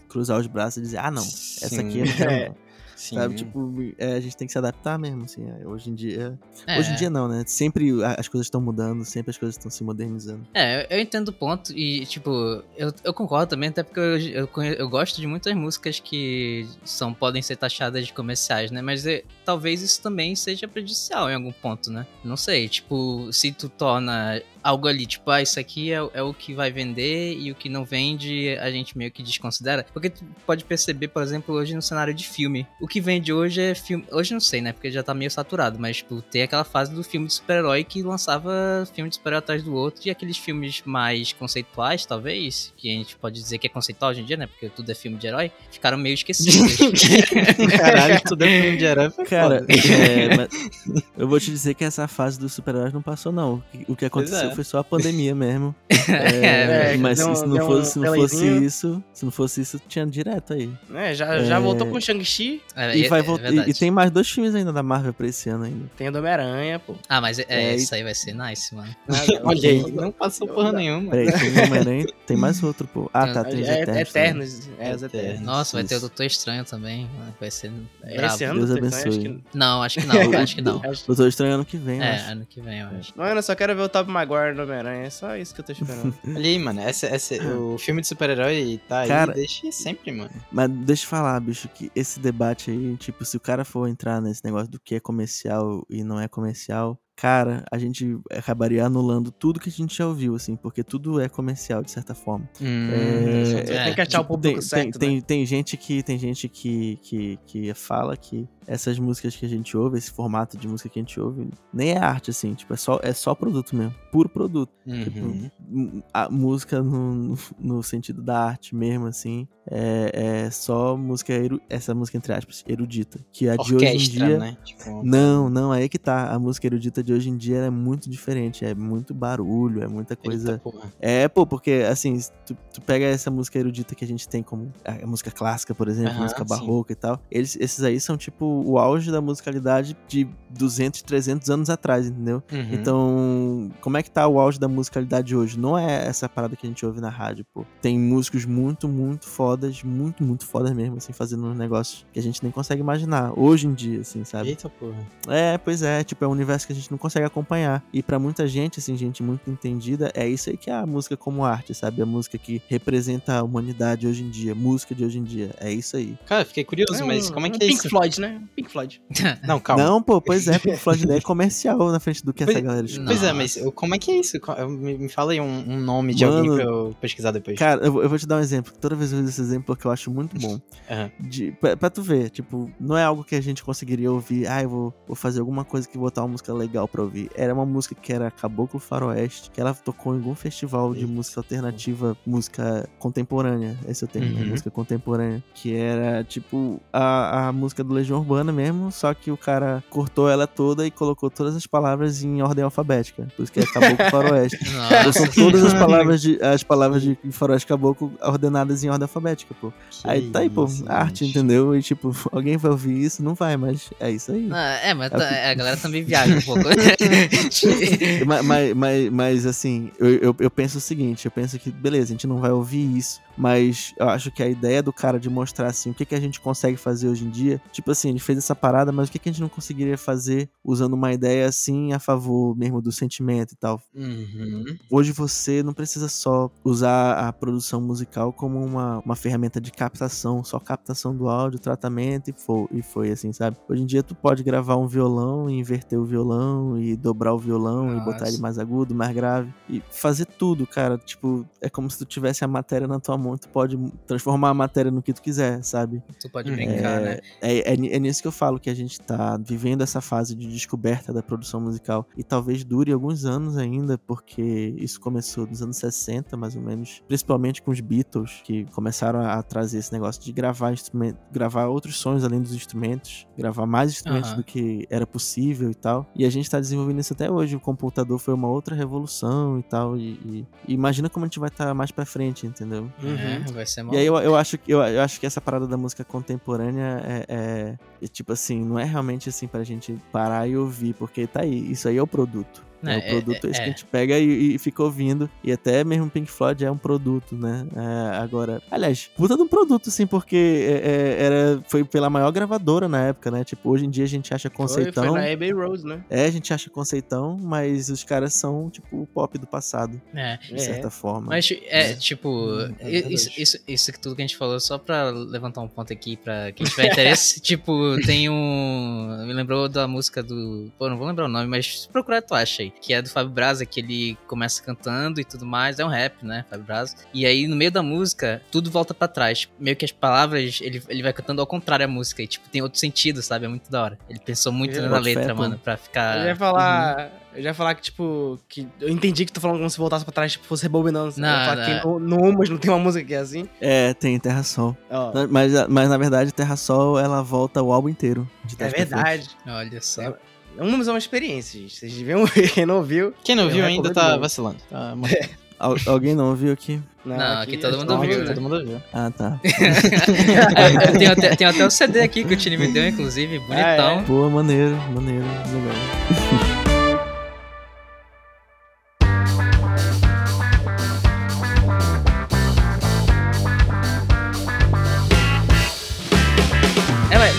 cruzar os braços e dizer, ah, não, essa aqui eu não quero, É. Sim. Sabe, tipo, é, a gente tem que se adaptar mesmo, assim. é, Hoje em dia. É. Hoje em dia não, né? Sempre as coisas estão mudando, sempre as coisas estão se modernizando. É, eu entendo o ponto e, tipo, eu, eu concordo também, até porque eu, eu, eu gosto de muitas músicas que são podem ser taxadas de comerciais, né? Mas é, talvez isso também seja prejudicial em algum ponto, né? Não sei, tipo, se tu torna algo ali, tipo, ah, isso aqui é, é o que vai vender e o que não vende a gente meio que desconsidera. Porque tu pode perceber, por exemplo, hoje no cenário de filme. O que vende hoje é filme. Hoje não sei, né? Porque já tá meio saturado, mas, tipo, tem aquela fase do filme de super-herói que lançava filme de super-herói atrás do outro e aqueles filmes mais conceituais, talvez, que a gente pode dizer que é conceitual hoje em dia, né? Porque tudo é filme de herói, ficaram meio esquecidos. (laughs) Caralho, tudo é filme de herói. Cara, é, mas eu vou te dizer que essa fase dos super-heróis não passou, não. O que aconteceu Pois foi só a pandemia mesmo. (laughs) É, É, mas deu um- se, não deu um fosse, se não fosse isso, se não fosse isso, tinha direto aí. É, já, já É. voltou com o Shang-Chi, É, E, é- vai é voltar, e, e tem mais dois filmes ainda da Marvel pra esse ano ainda. tem o do Homem-Aranha, pô. Ah, mas é, É, isso aí vai ser nice, mano. (laughs) Olha aí, não passou porra nenhuma. Peraí, tem o Homem-Aranha, tem mais outro, pô. Ah, tá, tem os É, Eternos. Eternos. É, os Eternos. Nossa, vai ter o. Doutor Estranho também. mano, Vai ser É brabo. Esse ano, Deus abençoe. acho que- Não, acho que não, (laughs) acho que não. Doutor Estranho ano que vem, É, ano que vem, eu acho. Mano, eu só quero ver o Tobey Maguire no Homem-Aranha. É só isso que eu tô esperando. (laughs) Olha aí, mano. Essa, essa, o filme de super-herói tá aí Cara- desde sempre, mano. Mas deixa eu falar, bicho, que esse debate aí, tipo, se o cara for entrar nesse negócio do que é comercial e não é comercial, cara, a gente acabaria anulando tudo que a gente já ouviu, assim, porque tudo é comercial, de certa forma. Hum, É, é, tem que achar o Tipo, público tem, certo, tem, né? tem, tem gente que tem gente que, que, que fala que essas músicas que a gente ouve, esse formato de música que a gente ouve, nem é arte, assim, tipo, é só, é só produto mesmo, puro produto. uhum. M- A música no, (laughs) no sentido da arte mesmo, assim, é, é só música, eru- essa música entre aspas, erudita. Que a de hoje em dia. né? Tipo, Não, não, aí que tá. A música erudita de hoje em dia é muito diferente. É muito barulho, é muita coisa. eita. É, pô, porque assim, tu, tu pega essa música erudita que a gente tem como a, música clássica, por exemplo, Aham, música sim. barroca e tal, eles, esses aí são tipo o auge da musicalidade de 200, 300 anos atrás, entendeu? Uhum. Então, como é que tá o auge da musicalidade hoje? Não é essa parada que a gente ouve na rádio, pô. Tem músicos muito, muito fodas, muito, muito fodas mesmo, assim, fazendo uns negócios que a gente nem consegue imaginar hoje em dia, assim, sabe? Eita porra. É, pois é, tipo, é um universo que a gente não consegue acompanhar. E pra muita gente, assim, gente muito entendida, é isso aí que é a música como arte, sabe? A música que representa a humanidade hoje em dia, música de hoje em dia. É isso aí. Cara, fiquei curioso, mas como é um que é Pink isso? Floyd, né? Pink Floyd. (laughs) Não, calma. Não, pô, pois é, Pink Floyd é (laughs) comercial na frente do que essa Pois- galera escuta. Pois é, mas como é que é isso? Me, fala aí um, um nome de Mano, alguém pra eu pesquisar depois. Cara, eu, vou- eu vou te dar um exemplo. Toda vez eu uso esse exemplo porque eu acho muito bom. (laughs) Aham. De, pra, pra tu ver, tipo, não é algo que a gente conseguiria ouvir. Ah, eu vou, vou fazer alguma coisa que botar uma música legal pra ouvir. Era uma música que era Caboclo Faroeste, que ela tocou em algum festival de música alternativa, música contemporânea. Esse é o termo, né? Uhum. música contemporânea. Que era, tipo, a, a música do Legião Urbana mesmo, só que o cara cortou ela toda e colocou todas as palavras em ordem alfabética. Por isso que é Caboclo (laughs) Faroeste. Então, são todas as (laughs) palavras de as palavras de Faroeste Caboclo ordenadas em ordem alfabética, pô. Que Aí tá aí, pô, isso, arte, gente. entendeu? E tipo, alguém vai ouvir isso? Não vai, mas é isso aí. Ah, é, mas É tá- que- a galera também viaja um pouco. (laughs) mas, mas, mas, mas, assim, eu, eu, eu penso o seguinte, eu penso que, beleza, a gente não vai ouvir isso, mas eu acho que a ideia do cara de mostrar, assim, o que, que a gente consegue fazer hoje em dia, tipo assim, ele fez essa parada, mas o que, que a gente não conseguiria fazer usando uma ideia, assim, a favor mesmo do sentimento e tal. Uhum. Hoje você não precisa só usar a produção musical como uma, uma ferramenta de captação, só captação do áudio, tratamento e foi, e foi assim, sabe? Hoje em dia tu pode gravar um violão e inverter o violão e dobrar o violão e botar Nossa. ele mais agudo, mais grave e fazer tudo, cara. Tipo, é como se tu tivesse a matéria na tua mão, e tu pode transformar a matéria no que tu quiser, sabe? tu pode É, brincar, né? É, é, é nisso que eu falo que a gente tá vivendo essa fase de descoberta da produção musical. E talvez dure alguns anos ainda, porque isso começou nos anos 60, mais ou menos. Principalmente com os Beatles, que começaram a, trazer esse negócio de gravar instrumento, gravar outros sons além dos instrumentos, gravar mais instrumentos Aham. do que era possível e tal. E a gente tá desenvolvendo isso até hoje. O computador foi uma outra revolução e tal. E, e- e imagina como a gente vai estar mais pra frente, entendeu? É, vai ser mal. E aí eu, eu acho que eu, eu acho que essa parada da música contemporânea é- é, tipo assim, não é realmente assim pra gente parar e ouvir, porque tá aí, isso aí é o produto. Né? É, o produto é, é, esse que é. a gente pega e, e fica ouvindo. E até mesmo Pink Floyd é um produto, né? É, agora, aliás, puta de um produto, assim, porque é, é, era, foi pela maior gravadora na época, né? Tipo, hoje em dia a gente acha conceitão. Foi, foi na Abbey Rose, né? É, a gente acha conceitão, mas os caras são, tipo, o pop do passado, É. de certa forma. Mas, é, tipo, Hum, é isso, isso, isso tudo que a gente falou, só pra levantar um ponto aqui pra quem tiver interesse, (laughs) tipo, tem um. Me lembrou da música do. Pô, não vou lembrar o nome, mas se procurar tu acha aí. Que é do Fábio Braza, que ele começa cantando e tudo mais. É um rap, né, Fábio Braza. E aí, no meio da música, tudo volta pra trás. Meio que as palavras, ele, ele vai cantando ao contrário a música. E, tipo, tem outro sentido, sabe? É muito da hora. Ele pensou muito na letra, fé, mano, pra ficar. Eu já ia falar. Eu já ia falar que, tipo, que eu entendi que tu falando como se voltasse pra trás, tipo, fosse rebobinando. Não, eu ia falar não. que no, no Umas não tem uma música que é assim. É, tem Terra Sol. Na- Mas, mas na verdade, Terra Sol ela volta o álbum inteiro. de é verdade. Olha só. É, Humus é uma experiência, gente. Vocês deviam (laughs) ver. Quem não viu. Quem não viu ainda tá vacilando. Tá (laughs) Al- alguém não ouviu aqui? Não, aqui todo é mundo uma- né? Todo mundo ouviu. Ah, tá. É, (laughs) eu tenho até, o CD aqui que o Tini me deu, inclusive, bonitão. Pô, maneiro, maneiro, legal.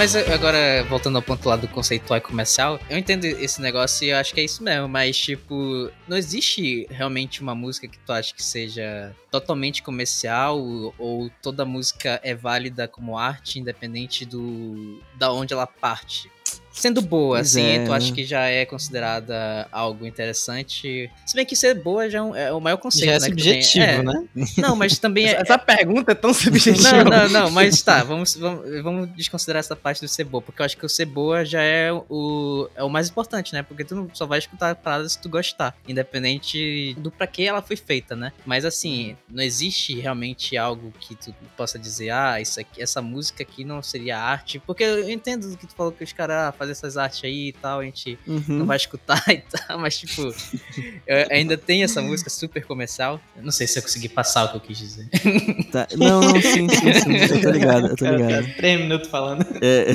Mas- agora, voltando ao ponto lá do conceitual e comercial, eu entendo esse negócio e eu acho que é isso mesmo, mas, tipo, não existe realmente uma música que tu acha que seja totalmente comercial ou toda música é válida como arte, independente do da onde ela parte. Sendo boa, Pois assim, é, tu acha que já é considerada algo interessante. Se bem que ser boa já é, um- é o maior conceito, Já é né? subjetivo, É. né? Não, mas também (laughs) é, Essa, pergunta é tão subjetiva. não, não, não, mas tá, vamos, vamos, vamos desconsiderar essa parte do ser boa, porque eu acho que o ser boa já é o, é o mais importante, né? Porque tu não só vai escutar a parada se tu gostar, independente do pra que ela foi feita, né? Mas assim, não existe realmente algo que tu possa dizer, ah, isso aqui, essa música aqui não seria arte, porque eu entendo do que tu falou que os caras fazem essas artes aí e tal, a gente não Uhum. vai escutar (laughs) e tal, mas tipo, eu- ainda tem essa música super comercial. Eu não sei se eu consegui passar o que eu quis dizer. Tá. Não, não, sim, sim, sim. Eu tô ligado, eu tô ligado. Três minutos falando. É,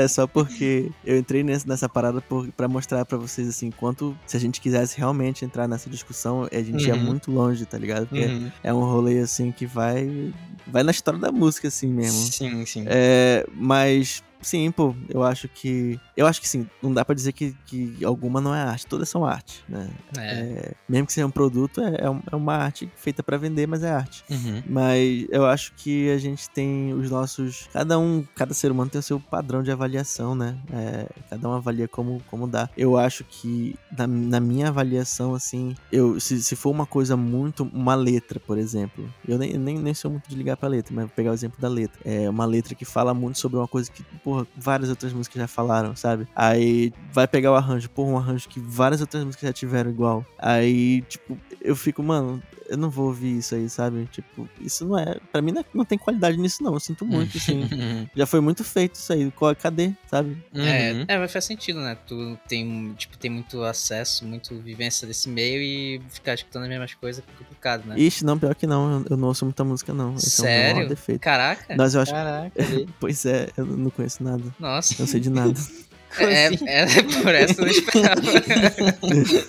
é, é só porque eu entrei nessa, nessa parada por, pra mostrar pra vocês, assim, quanto se a gente quisesse realmente entrar nessa discussão, a gente ia Uhum. muito longe, tá ligado? Porque Uhum. é um rolê, assim, que vai, vai na história da música, assim mesmo. Sim, sim. É, mas, sim, pô, eu acho que. Eu acho que sim, não dá pra dizer que, que alguma não é arte, todas são arte, né? É. É, mesmo que seja um produto, é, é é uma arte feita pra vender, mas é arte. Uhum. Mas eu acho que a gente tem os nossos. Cada um, cada ser humano tem o seu padrão de avaliação, né? É, cada um avalia como, como dá. Eu acho que, na, na minha avaliação, assim, eu, se, se for uma coisa muito. Uma letra, por exemplo. Eu nem, nem, nem sou muito de ligar pra letra, mas vou pegar o exemplo da letra. É uma letra que fala muito sobre uma coisa que, porra, várias outras músicas já falaram, sabe? Aí vai pegar o arranjo, porra, um arranjo que várias outras músicas já tiveram igual. Aí, tipo, eu fico, mano, eu não vou ouvir isso aí, sabe? Tipo, isso não é. Pra mim não, é- não tem qualidade nisso, não. Eu sinto muito, assim. (laughs) Já foi muito feito isso aí. Qual- Cadê, sabe? É, Uhum. é, mas faz sentido, né? Tu tem, tipo, tem muito acesso, muito vivência desse meio e ficar escutando as mesmas coisas é complicado, né? Ixi, não, pior que não. Eu, eu não ouço muita música, não. Esse é Sério? maior defeito. Caraca, Mas eu acho. Caraca. (laughs) Pois é, eu não conheço nada. nossa. Não sei de nada. (laughs) É, assim? é, (laughs) por essa eu não esperava. (laughs)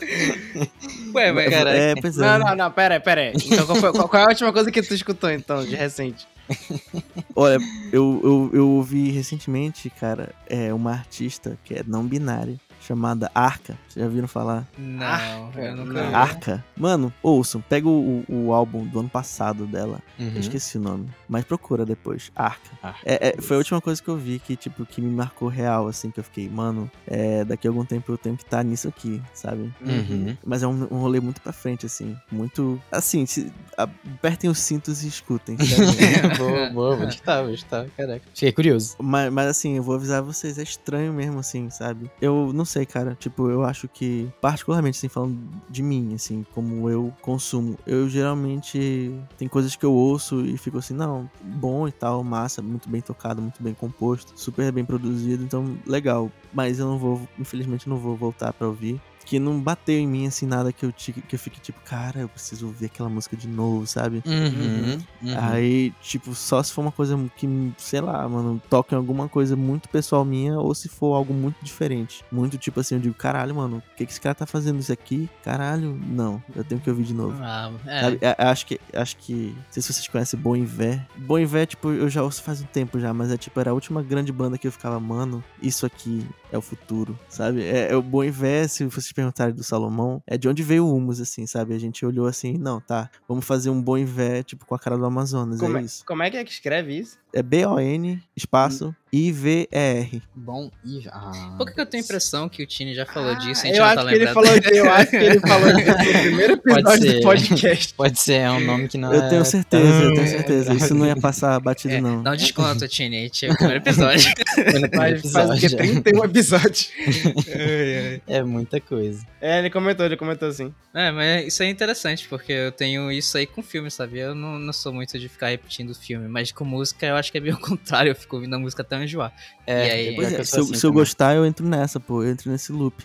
Ué, mas. Caraca. É, pois é. Não, não, não, pera aí, pera aí. Então, qual, foi- qual- qual é a última coisa que tu escutou, então, de recente? (laughs) Olha, eu, eu, eu ouvi recentemente, cara, é uma artista que é não binária, chamada Arca. Vocês já viram falar? Não, Arca, eu nunca não. vi. Arca. Mano, ouçam, pega o, o, o álbum do ano passado dela. Uhum. Eu esqueci o nome, mas procura depois. Arca. Arca. É, é, foi a última coisa que eu vi que, tipo, que me marcou real, assim, que eu fiquei, mano, é, daqui a algum tempo eu tenho que estar nisso aqui, sabe? Uhum. Mas é um, um rolê muito pra frente, assim. Muito. Assim, se, apertem os cintos e escutem, (laughs) boa, boa, vou escutar, vou escutar. Caraca. Fiquei curioso. mas, mas, assim, eu vou avisar vocês, é estranho mesmo, assim, sabe? Eu não sei, cara. Tipo, eu acho que, particularmente, assim, falando de mim, assim, como eu consumo, eu geralmente. Tem coisas que eu ouço e fico assim, não, bom e tal, massa, muito bem tocado, muito bem composto, super bem produzido, então legal. Mas eu não vou, infelizmente, não vou voltar pra ouvir. Que não bateu em mim, assim, nada que eu, tique- que eu fique tipo, cara, eu preciso ouvir aquela música de novo, sabe? Uhum. uhum. Aí, tipo, só se for uma coisa que, sei lá, mano, toca em alguma coisa muito pessoal minha, ou se for algo muito diferente. Muito tipo assim, eu digo, caralho, mano, o que, que esse cara tá fazendo isso aqui? Caralho, não, eu tenho que ouvir de novo. Ah, é. Sabe? É, acho que, acho que, não sei se vocês conhecem Bon Iver. Bon Iver, tipo, eu já ouço faz um tempo já, mas é tipo, era a última grande banda que eu ficava, mano, isso aqui é o futuro, sabe? É, é o Bon Iver, se vocês perguntarem do Salomão, é de onde veio o humus, assim, sabe? A gente olhou assim, não, tá, vamos fazer um Bon Iver, tipo, com a cara do Amazonas, Como é é, isso. como é que é que escreve isso? É B-O-N, espaço, I-V-E-R. Bom e. Ah. Por que que eu tenho a impressão que o Tini já falou disso e a gente eu acho tá que ele lembrado? falou Eu acho que ele falou disso no (laughs) primeiro Pode episódio ser. do podcast. Pode ser, é um nome que não Eu é tenho certeza, eu tenho certeza. Isso não ia passar batido, É, não. dá um desconto, Tini. A gente é o primeiro episódio. (laughs) Faz, o quê? episódio. 31 episódios. É muita coisa. É, ele comentou, ele comentou assim. É, mas isso é interessante, porque eu tenho isso aí com filme, sabe? Eu não, não sou muito de ficar repetindo filme, mas com música eu acho que é bem o (laughs) contrário. Eu fico ouvindo a música até não enjoar. É, aí- que é, eu se eu, assim se eu gostar, eu entro nessa, pô. Eu entro nesse loop.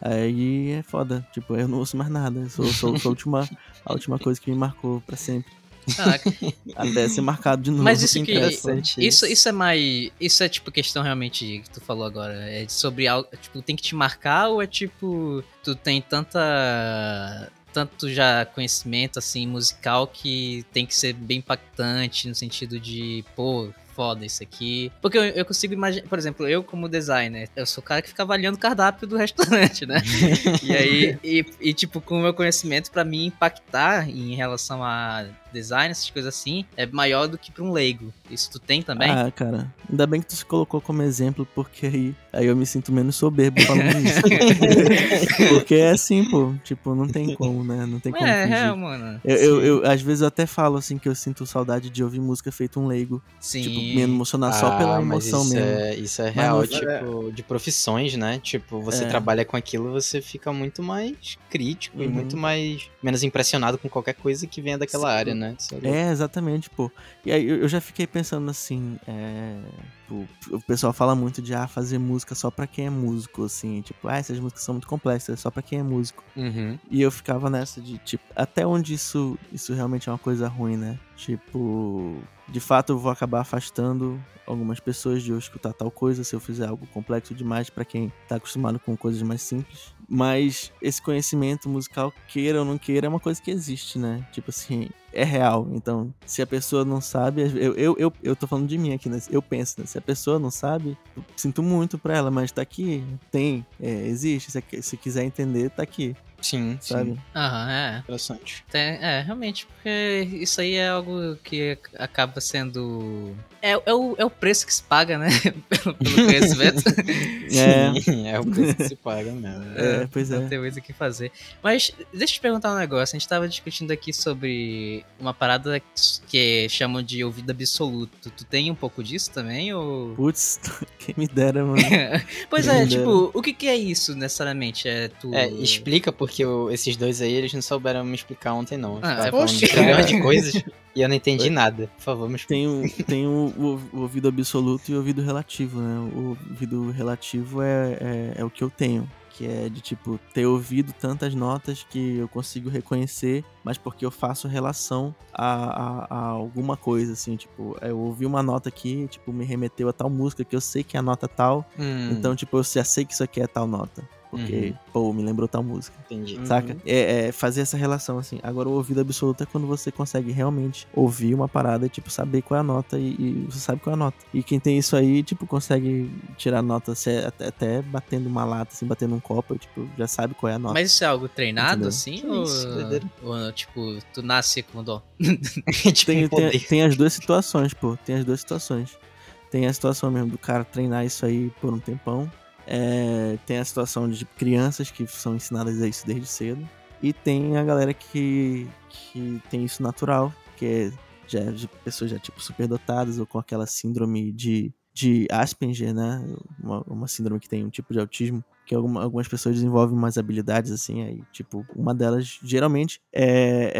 Aí é foda. Tipo, eu não ouço mais nada. Eu sou, sou, sou a, (laughs) última, a última coisa que me marcou pra sempre. (laughs) Até ser marcado de novo. Mas isso que- Interessante Isso, isso é mais. Isso é tipo questão realmente que tu falou agora. É sobre algo. Tipo, tem que te marcar ou é tipo. Tu tem tanta. Tanto já conhecimento assim musical que tem que ser bem impactante no sentido de, pô, foda isso aqui. Porque eu, eu consigo imaginar, por exemplo, eu como designer, eu sou o cara que fica avaliando o cardápio do (laughs) restaurante, né? (laughs) e aí, e, e, tipo, com o meu conhecimento, pra mim impactar em relação a design, essas coisas assim, é maior do que pra um leigo. Isso tu tem também? Ah, cara, ainda bem que tu se colocou como exemplo, porque aí, aí eu me sinto menos soberbo falando (laughs) isso. porque é assim, pô, tipo, não tem como, né? Não tem como é, fingir. é, mano. Eu, eu, eu, às vezes eu até falo assim que eu sinto saudade de ouvir música feito um leigo. Sim. Tipo, me emocionar só pela Ah, mas emoção isso mesmo. É, isso é Mas real, não- tipo, de profissões, né? Tipo, você É. trabalha com aquilo, você fica muito mais crítico e Uhum. muito mais menos impressionado com qualquer coisa que venha daquela Sim. área, né? Isso é. É, exatamente, pô. E aí eu já fiquei pensando assim, é, o pessoal fala muito de ah, fazer música só pra quem é músico, assim, tipo, ah, essas músicas são muito complexas, é só pra quem é músico. Uhum. E eu ficava nessa de, tipo, até onde isso, isso realmente é uma coisa ruim, né? Tipo, de fato eu vou acabar afastando algumas pessoas de eu escutar tal coisa se eu fizer algo complexo demais pra quem tá acostumado com coisas mais simples. Mas esse conhecimento musical, queira ou não queira, é uma coisa que existe, né? Tipo assim, é real. Então, se a pessoa não sabe, eu, eu, eu, eu tô falando de mim aqui, né? Eu penso, né? Se a pessoa não sabe, sinto muito pra ela, mas tá aqui, tem, é, existe. Se, se quiser entender, tá aqui, Sim, sabe? sim. Aham, é. Interessante. Tem- é, realmente, porque isso aí é algo que acaba sendo. É, é, o, é o preço que se paga, né? (laughs) pelo, pelo (laughs) conhecimento. É. Sim, é o preço que se paga mesmo. É, pois Não é. tem muito o que fazer. Mas deixa eu te perguntar um negócio. A gente tava discutindo aqui sobre uma parada que chamam de ouvido absoluto. Tu tem um pouco disso também? Ou. Putz, (laughs) quem me dera, mano. pois é, Entendeu? tipo, o que, que é isso necessariamente? É tu. É, explica porque o- esses dois aí, eles não souberam me explicar ontem, não. Ah, é, poxa. de milhões de coisas (laughs) e eu não entendi nada. Por favor, me explica. Tem, o, tem o, o- o ouvido absoluto e o ouvido relativo, né? O ouvido relativo é, é, é o que eu tenho. Que é de, tipo, ter ouvido tantas notas que eu consigo reconhecer, mas porque eu faço relação a, a, a alguma coisa, assim. Tipo, eu ouvi uma nota aqui, tipo, me remeteu a tal música que eu sei que é a nota tal. Hum, Então, tipo, eu já sei que isso aqui é tal nota. Porque, pô, me lembrou tal música. entendi. Uhum. Saca? É, é fazer essa relação, assim. Agora, o ouvido absoluto é quando você consegue realmente ouvir uma parada e, tipo, saber qual é a nota e, e você sabe qual é a nota. E quem tem isso aí, tipo, consegue tirar nota se- até, até batendo uma lata, assim, batendo um copo, tipo, já sabe qual é a nota. Mas isso é algo treinado, Entendeu? assim? Que ou, isso, ou, tipo, tu nasce com dó? (laughs) tipo, tem, tem, tem as duas situações, pô. Tem as duas situações. Tem a situação mesmo do cara treinar isso aí por um tempão. É, tem a situação de crianças que são ensinadas a isso desde cedo. E tem a galera que, que tem isso natural, que é já de pessoas já tipo superdotadas ou com aquela síndrome de, de Asperger, né? Uma, uma síndrome que tem um tipo de autismo que alguma- algumas pessoas desenvolvem umas habilidades assim, aí, tipo, uma delas geralmente é,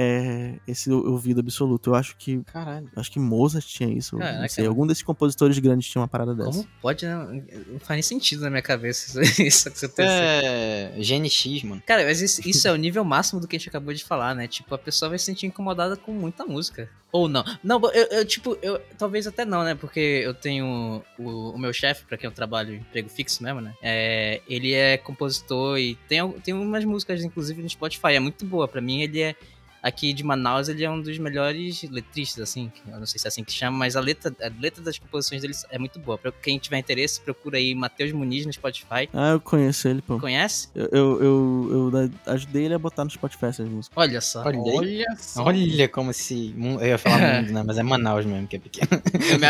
é esse ouvido absoluto. Eu acho que Caralho. eu acho que Mozart tinha isso, não sei, algum desses compositores grandes tinha uma parada dessa. Como pode, né? Não faz nem sentido na minha cabeça isso, (laughs) isso acontecer. É. GNX, mano. Cara, mas isso, isso é o nível máximo do que a gente acabou de falar, né? Tipo, a pessoa vai se sentir incomodada com muita música. Ou não. Não, eu, eu, tipo, eu talvez até não, né? Porque eu tenho o, o meu chefe, pra quem eu trabalho em emprego fixo mesmo, né? É, ele é compositor e tem, tem umas músicas, inclusive, no Spotify. É muito boa. Pra mim, ele é. Aqui de Manaus, ele é um dos melhores letristas, assim. Eu não sei se é assim que chama, mas a letra, a letra das composições dele é muito boa. Pra quem tiver interesse, procura aí Matheus Muniz no Spotify. Ah, eu conheço ele, pô. Conhece? Eu, eu, eu, eu ajudei ele a botar no Spotify essas músicas. Olha só. Olha. Olha só. Olha como esse. mu- Eu ia falar (laughs) mundo, né? Mas é Manaus mesmo, que é pequeno. Eu me-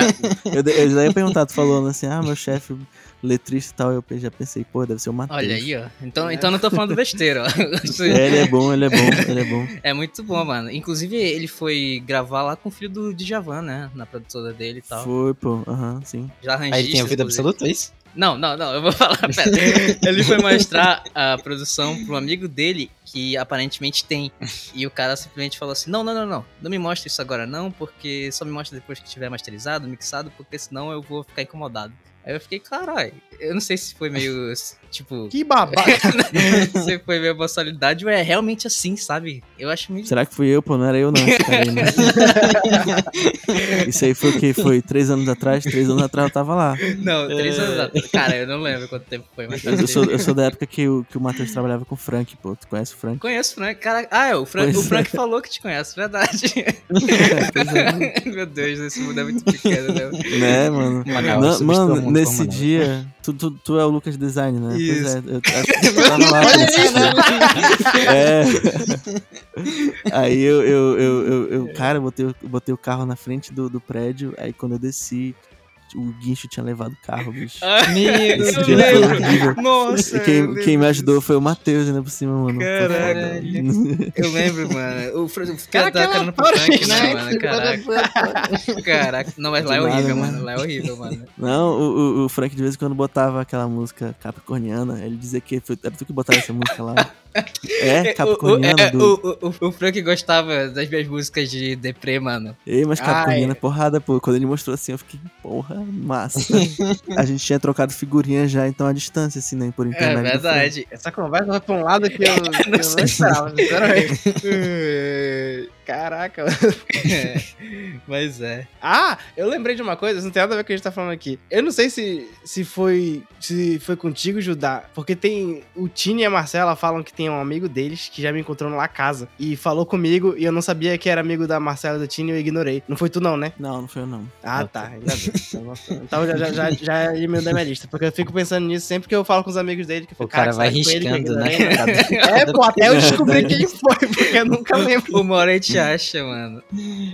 Eu, eu já ia perguntar, tu falando assim, ah, meu chefe letrista e tal, eu já pensei, pô, deve ser o Matheus. Olha aí, ó. Então, então não tô falando besteira, ó. (laughs) É, ele é bom, ele é bom, ele é bom. É muito bom, mano. Inclusive, ele foi gravar lá com o filho do Djavan, né? Na produtora dele e tal. Foi, pô. Aham, sim. Já arranjista. Aí ele tem a vida absoluta, é isso? Não, não, não, eu vou falar, (laughs) pera. Ele foi mostrar a produção pro amigo dele, que aparentemente tem. E o cara simplesmente falou assim: não, não, não, não, não me mostra isso agora não, porque só me mostra depois que estiver masterizado, mixado, porque senão eu vou ficar incomodado. Aí eu fiquei, caralho, eu não sei se foi meio, (laughs) tipo, (laughs) Que babaca. (laughs) se foi meio boçalidade ou é realmente assim, sabe? Eu acho meio... Será que fui eu, pô? Não era eu, não. Esse cara aí, né? Isso aí foi o quê? Foi três anos atrás? Três anos atrás eu tava lá. Não, três anos atrás. Cara, eu não lembro quanto tempo foi, mas... Eu sou, eu sou da época que o, que o Matheus trabalhava com o Frank, pô. Tu conhece o Frank? Conheço o Frank, cara. Ah, é, o Frank, Pois o Frank falou que te conhece, verdade. Pois é. Meu Deus, esse mundo é muito pequeno, né? Né, mano? Manaus, Não, mano, nesse dia, tu, tu, tu é o Lucas Design, né? Isso. Pois é, eu acho (laughs) que tu tava lá. pô. É. (laughs) Aí eu, eu, eu, eu, eu- cara, eu botei, botei o carro na frente do, do prédio, aí quando eu desci, o guincho tinha levado o carro, bicho. Meu (laughs) Esse dia foi horrível. Nossa, E quem, quem me ajudou foi o Matheus, ainda por cima, mano. Foda. Eu lembro, (laughs) mano. O, Cara, cara tá aquela carando pro Frank, né, né? mano? Caraca. Caraca. Não, mas lá é horrível, né? mano. Lá é horrível, mano. Não, o, o- o Frank de vez em quando botava aquela música capricorniana, ele dizia que foi, era tu que botava essa música lá. (laughs) É, capricorniana o, é, do... o, o, o Frank gostava das minhas músicas de deprê, mano. Ei, mas Capricorniana Ai. é porrada, pô. Quando ele mostrou assim, eu fiquei, porra, massa. a gente tinha trocado figurinha já, então a distância, assim, né? Por É internet. Frank. verdade. Essa conversa vai pra um lado que eu, eu (laughs) não, sei. esperava, sinceramente. (laughs) Caraca. É, (laughs) Mas é. Ah, eu lembrei de uma coisa, não tem nada a ver com o que a gente tá falando aqui. Eu não sei se, se foi se foi contigo, Judá, porque tem o Tini e a Marcela falam que tem um amigo deles que já me encontrou lá casa e falou comigo e eu não sabia que era amigo da Marcela do Tini e eu ignorei. Não foi tu não, né? Não, não foi eu, não. Ah, tá. Ainda bem. Então já, já, já, já da minha lista. Porque eu fico pensando nisso sempre que eu falo com os amigos dele. Que eu fico, O cara "Caraca, vai riscando, né? (laughs) É, pô, até eu descobri quem foi, porque eu nunca lembro. Uma hora a gente acha, mano.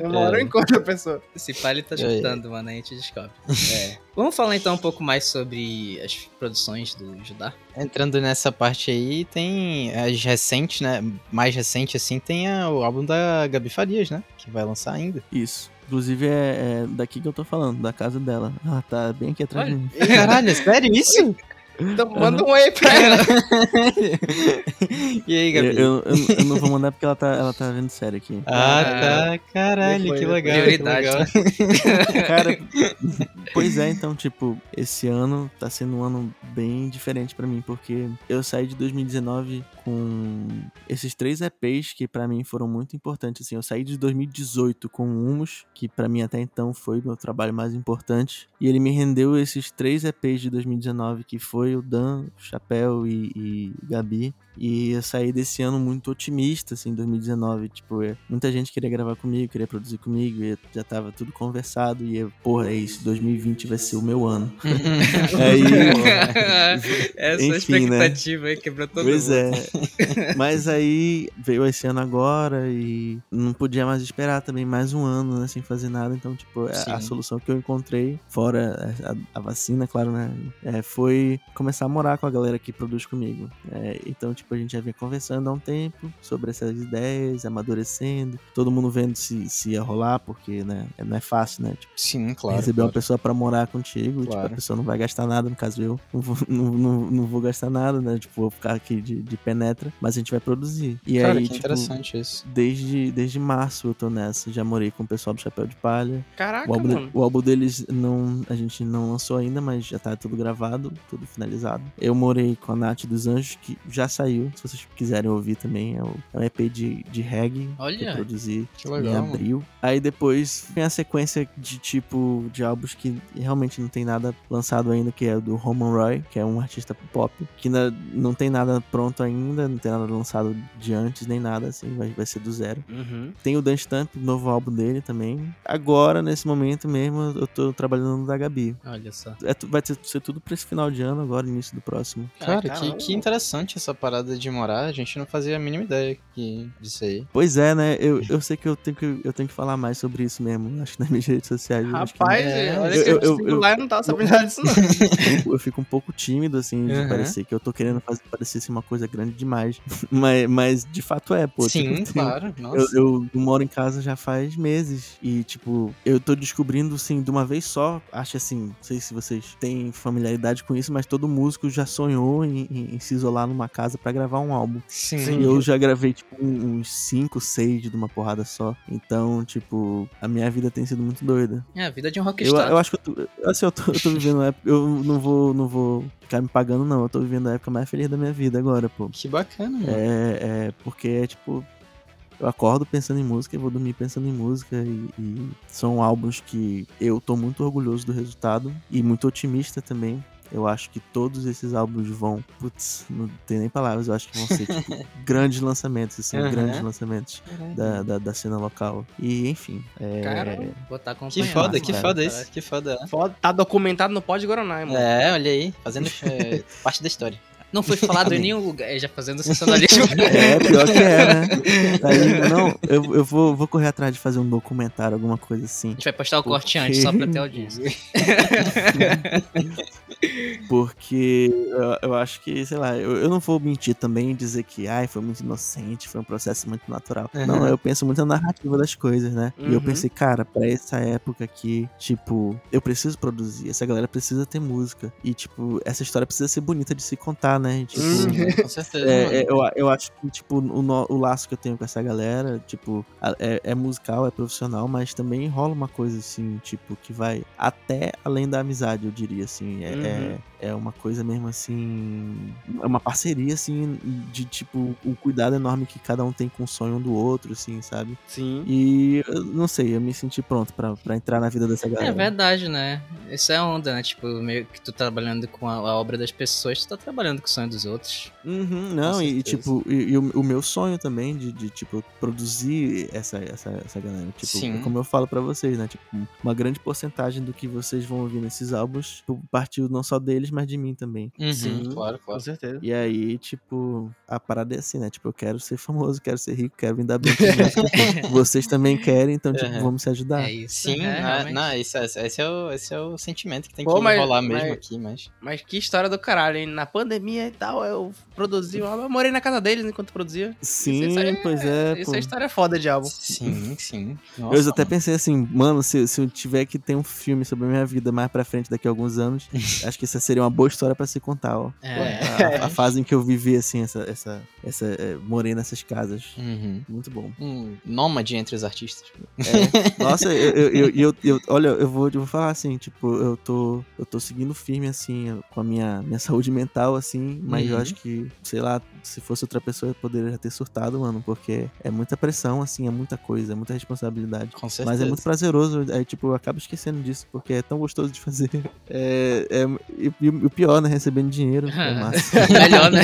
Uma hora eu encontro a pessoa. Esse pai ele tá É, é. escutando, mano. A gente descobre. É. Vamos falar então um pouco mais sobre as produções do Judá. Entrando nessa parte aí, tem as recentes, né? Mais recente, assim, tem a- o álbum da Gabi Farias, né? Que vai lançar ainda. Isso. Inclusive é, é daqui que eu tô falando, da casa dela. Ah, tá bem aqui atrás de mim. Caralho, é sério isso? Então manda um oi pra ela. (laughs) e aí, Gabi? eu, eu- eu não vou mandar porque ela tá, ela tá vendo sério aqui. Ah, tá. Caralho, Foi, que foi. legal. Prioridade, que legal. (laughs) (laughs) Cara, pois é, então, tipo, esse ano tá sendo um ano bem diferente pra mim, porque eu saí de 2019 com esses três EPs que pra mim foram muito importantes, assim, eu saí de 2018 com Humus, que pra mim até então foi meu trabalho mais importante, e ele me rendeu esses três EPs de 2019, que foi o Dan, o Chapéu e, e Gabi, e eu saí desse ano muito otimista, assim, em 2019. Tipo, é, muita gente queria gravar comigo, queria produzir comigo, e já tava tudo conversado. E eu, porra, é isso, 2020 vai ser o meu ano. (laughs) Aí, (laughs) Essa Enfim, né? expectativa aí quebrou todo Pois mundo. é. (laughs) Mas aí veio esse ano agora e não podia mais esperar também mais um ano, né, sem fazer nada. Então, tipo, a, a solução que eu encontrei, fora a, a vacina, claro, né, é, foi começar a morar com a galera que produz comigo. É, então, tipo, a gente já vinha conversando há um tempo sobre essas ideias, amadurecendo, todo mundo vendo se, se ia rolar, porque, né, não é fácil, né? Tipo, Sim, claro. receber uma claro. pessoa pra morar contigo, tipo, a Claro. pessoa não vai gastar nada, no caso eu, não vou, (laughs) não, não, não vou gastar nada, né? Tipo, vou ficar aqui de, de penetra, mas a gente vai produzir. E Cara, aí, que tipo, interessante isso. desde, desde março eu tô nessa, já morei com o pessoal do Chapéu de Palha. Caraca, O álbum, mano. o álbum deles não, a gente não lançou ainda, mas já tá tudo gravado, tudo finalizado. Eu morei com a Nath dos Anjos, que já saiu, se vocês quiserem ouvir também, é, o, é um EP de, de reggae que eu Olha, produzi Que em legal. mano. abril. Aí depois vem a sequência de tipo de álbuns que realmente não tem nada lançado ainda, que é o do Roman Roy, que é um artista pop, que ainda não tem nada pronto ainda, não tem nada lançado de antes nem nada, assim, vai, vai ser do zero. Uhum. Tem o Dan Stamp, novo álbum dele também. Agora, nesse momento mesmo, eu tô trabalhando no da Gabi. olha só. É, vai ter- ser tudo pra esse final de ano, agora, início do próximo. Cara, que, caramba. que interessante essa parada de morar. A gente não fazia a mínima ideia que, disso aí. Pois é, né? Eu, eu sei que eu tenho que eu tenho que falar mais sobre isso mesmo. Acho que (laughs) nas minhas redes sociais. eu acho que Rapaz, É, olha eu- que eu, eu- eu- lá e não tava sabendo disso, não. (laughs) eu fico um pouco tímido, assim, de Uhum. parecer que eu tô querendo fazer parecer assim, uma coisa grande demais. (laughs) mas, mas de fato é, pô. Sim, tipo, claro. Nossa. Eu, eu moro em casa já faz meses e, tipo, eu tô descobrindo, assim, de uma vez só. Acho assim, não sei se vocês têm familiaridade com isso, mas todo músico já sonhou em, em- em se isolar numa casa pra gravar um álbum. Sim. Eu já gravei, tipo, uns 5, 6 de uma porrada só. Então, tipo, a minha vida tem sido muito doida. É a vida de um Eu, rockstar. eu acho que eu tô, assim, eu tô, eu tô vivendo uma época. Eu não vou, não vou ficar me pagando, não. Eu tô vivendo a época mais feliz da minha vida agora, pô. Que bacana, mano. É, é porque é tipo. Eu acordo pensando em música e vou dormir pensando em música. E, e são álbuns que eu tô muito orgulhoso do resultado e muito otimista também. Eu acho que todos esses álbuns vão. Putz, não tem nem palavras. Eu acho que vão ser, tipo, (laughs) grandes lançamentos, assim, Aham. grandes lançamentos da, da, da cena local. E, enfim. É, Caramba, vou estar Que foda, que cara. foda isso. Que foda. Foda, tá documentado no Pod Guaraná, mano. É, olha aí, fazendo (laughs) é, parte da história. Não foi falado em nenhum lugar, é, já fazendo sensacionalismo. (laughs) É, pior que é, né? (laughs) Aí, não, eu, eu vou, vou correr atrás de fazer um documentário, alguma coisa assim. A gente vai postar o Por corte antes, só pra ter audiência. (laughs) Porque eu, eu acho que, sei lá, eu, eu não vou mentir também e dizer que ai, foi muito inocente, foi um processo muito natural. Uhum. Não, eu penso muito na narrativa das coisas, né? E eu Uhum. pensei, cara, pra essa época aqui, tipo, eu preciso produzir, essa galera precisa ter música. E, tipo, essa história precisa ser bonita de se contar, né? Tipo, Uhum. Com certeza. É, é, eu, eu acho que, tipo, o, no- o laço que eu tenho com essa galera, tipo, é, é musical, é profissional, mas também rola uma coisa, assim, tipo, que vai até além da amizade, eu diria, assim. É, Uhum. é, é uma coisa mesmo, assim, é uma parceria, assim, de, tipo, um cuidado enorme que cada um tem com o sonho um do outro, assim, sabe? Sim. E, eu não sei, eu me senti pronto pra, pra entrar na vida dessa galera. É verdade, né? Isso é onda, né? Tipo, meio que tu trabalhando com a, a obra das pessoas, tu tá trabalhando com o sonho dos outros. Uhum, não, e, e, tipo, e, e o, o meu sonho também de, de, tipo, produzir essa, essa, essa galera. Tipo, Sim. como eu falo pra vocês, né? Tipo, uma grande porcentagem do que vocês vão ouvir nesses álbuns tipo, partiu não só deles, mas de mim também. Uhum, Sim. claro, Com claro. certeza. E aí, tipo, a parada é assim, né? Tipo, eu quero ser famoso, quero ser rico, quero vir dar bem com. (laughs) Vocês também querem, então, tipo, Uhum. vamos se ajudar. É isso. Sim, é, não, realmente. não, esse, é- esse é o, esse é o sentimento que tem Pô, que mas- rolar mesmo mas- aqui, mas. Mas que história do caralho, hein? Na pandemia e tal, eu produzi um álbum. Eu morei na casa deles enquanto produzia. Sim, Isso aí é- pois é. Isso pô. é história foda de álbum. Sim, sim. Eu Nossa, até mano. pensei assim, mano, se, se eu tiver que ter um filme sobre a minha vida mais pra frente daqui a alguns anos, (laughs) acho que essa seria uma boa história pra se contar, ó. É. A, a fase em que eu vivi, assim, essa. essa, essa é, morei nessas casas. Uhum. Muito bom. Um nômade entre os artistas. É. Nossa, eu, eu, eu, eu, eu- olha, eu vou, eu vou falar assim, tipo, eu tô, eu tô seguindo firme, assim, com a minha, minha saúde mental, assim, mas eu Uhum. acho que, sei lá, se fosse outra pessoa, eu poderia já ter surtado, mano, porque é muita pressão, assim, é muita coisa, é muita responsabilidade. Com certeza. Mas é muito prazeroso, aí, tipo, eu acabo esquecendo disso, porque é tão gostoso de fazer. (laughs) É, é, e, e o pior, né? Recebendo dinheiro. É (laughs) massa. Melhor, né?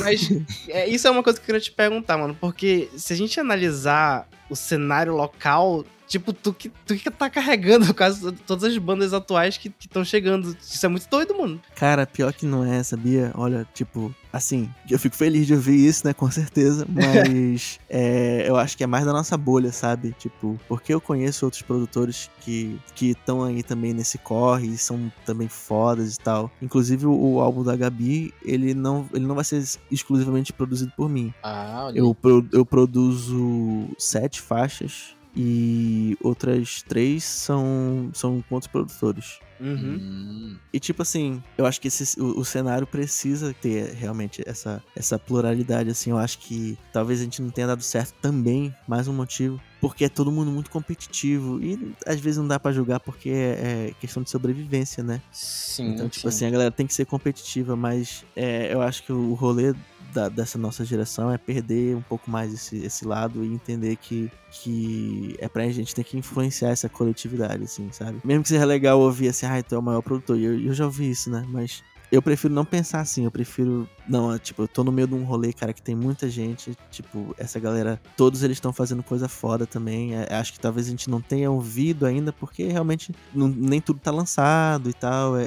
Mas é, isso é uma coisa que eu queria te perguntar, mano. Porque se a gente analisar o cenário local, tipo, tu que, tu que tá carregando (laughs) quase todas as bandas atuais que estão chegando. Isso é muito doido, mano. Cara, pior que não é, sabia? Olha, tipo, assim, eu fico feliz de ouvir isso, né? Com certeza. (laughs) Mas é, eu acho que é mais da nossa bolha, sabe? Tipo, porque eu conheço outros produtores que estão aí também nesse corre e são também fodas e tal. Inclusive, o, o álbum da Gabi, ele não, ele não vai ser exclusivamente produzido por mim. Ah, olha. Eu, pro- eu produzo sete faixas e outras três são, são com outros produtores. Uhum. Hum, E tipo assim, eu acho que esse, o, o cenário precisa ter realmente essa, essa pluralidade, assim, eu acho que talvez a gente não tenha dado certo também, mais um motivo, porque é todo mundo muito competitivo e às vezes não dá pra julgar porque é, é questão de sobrevivência, né? sim. Então, tipo sim. assim, a galera tem que ser competitiva, mas é, eu acho que o rolê da- dessa nossa geração é perder um pouco mais esse, esse lado e entender que, que é pra gente ter que influenciar essa coletividade, assim, sabe? Mesmo que seja legal ouvir assim, ah, tu é o maior produtor, e eu, eu já ouvi isso, né? Mas eu prefiro não pensar assim, eu prefiro. Não, é, tipo, eu tô no meio de um rolê, cara, que tem muita gente. Tipo, essa galera, todos eles estão fazendo coisa foda também. é, acho que talvez a gente não tenha ouvido ainda, porque realmente não- nem tudo tá lançado e tal. É, é-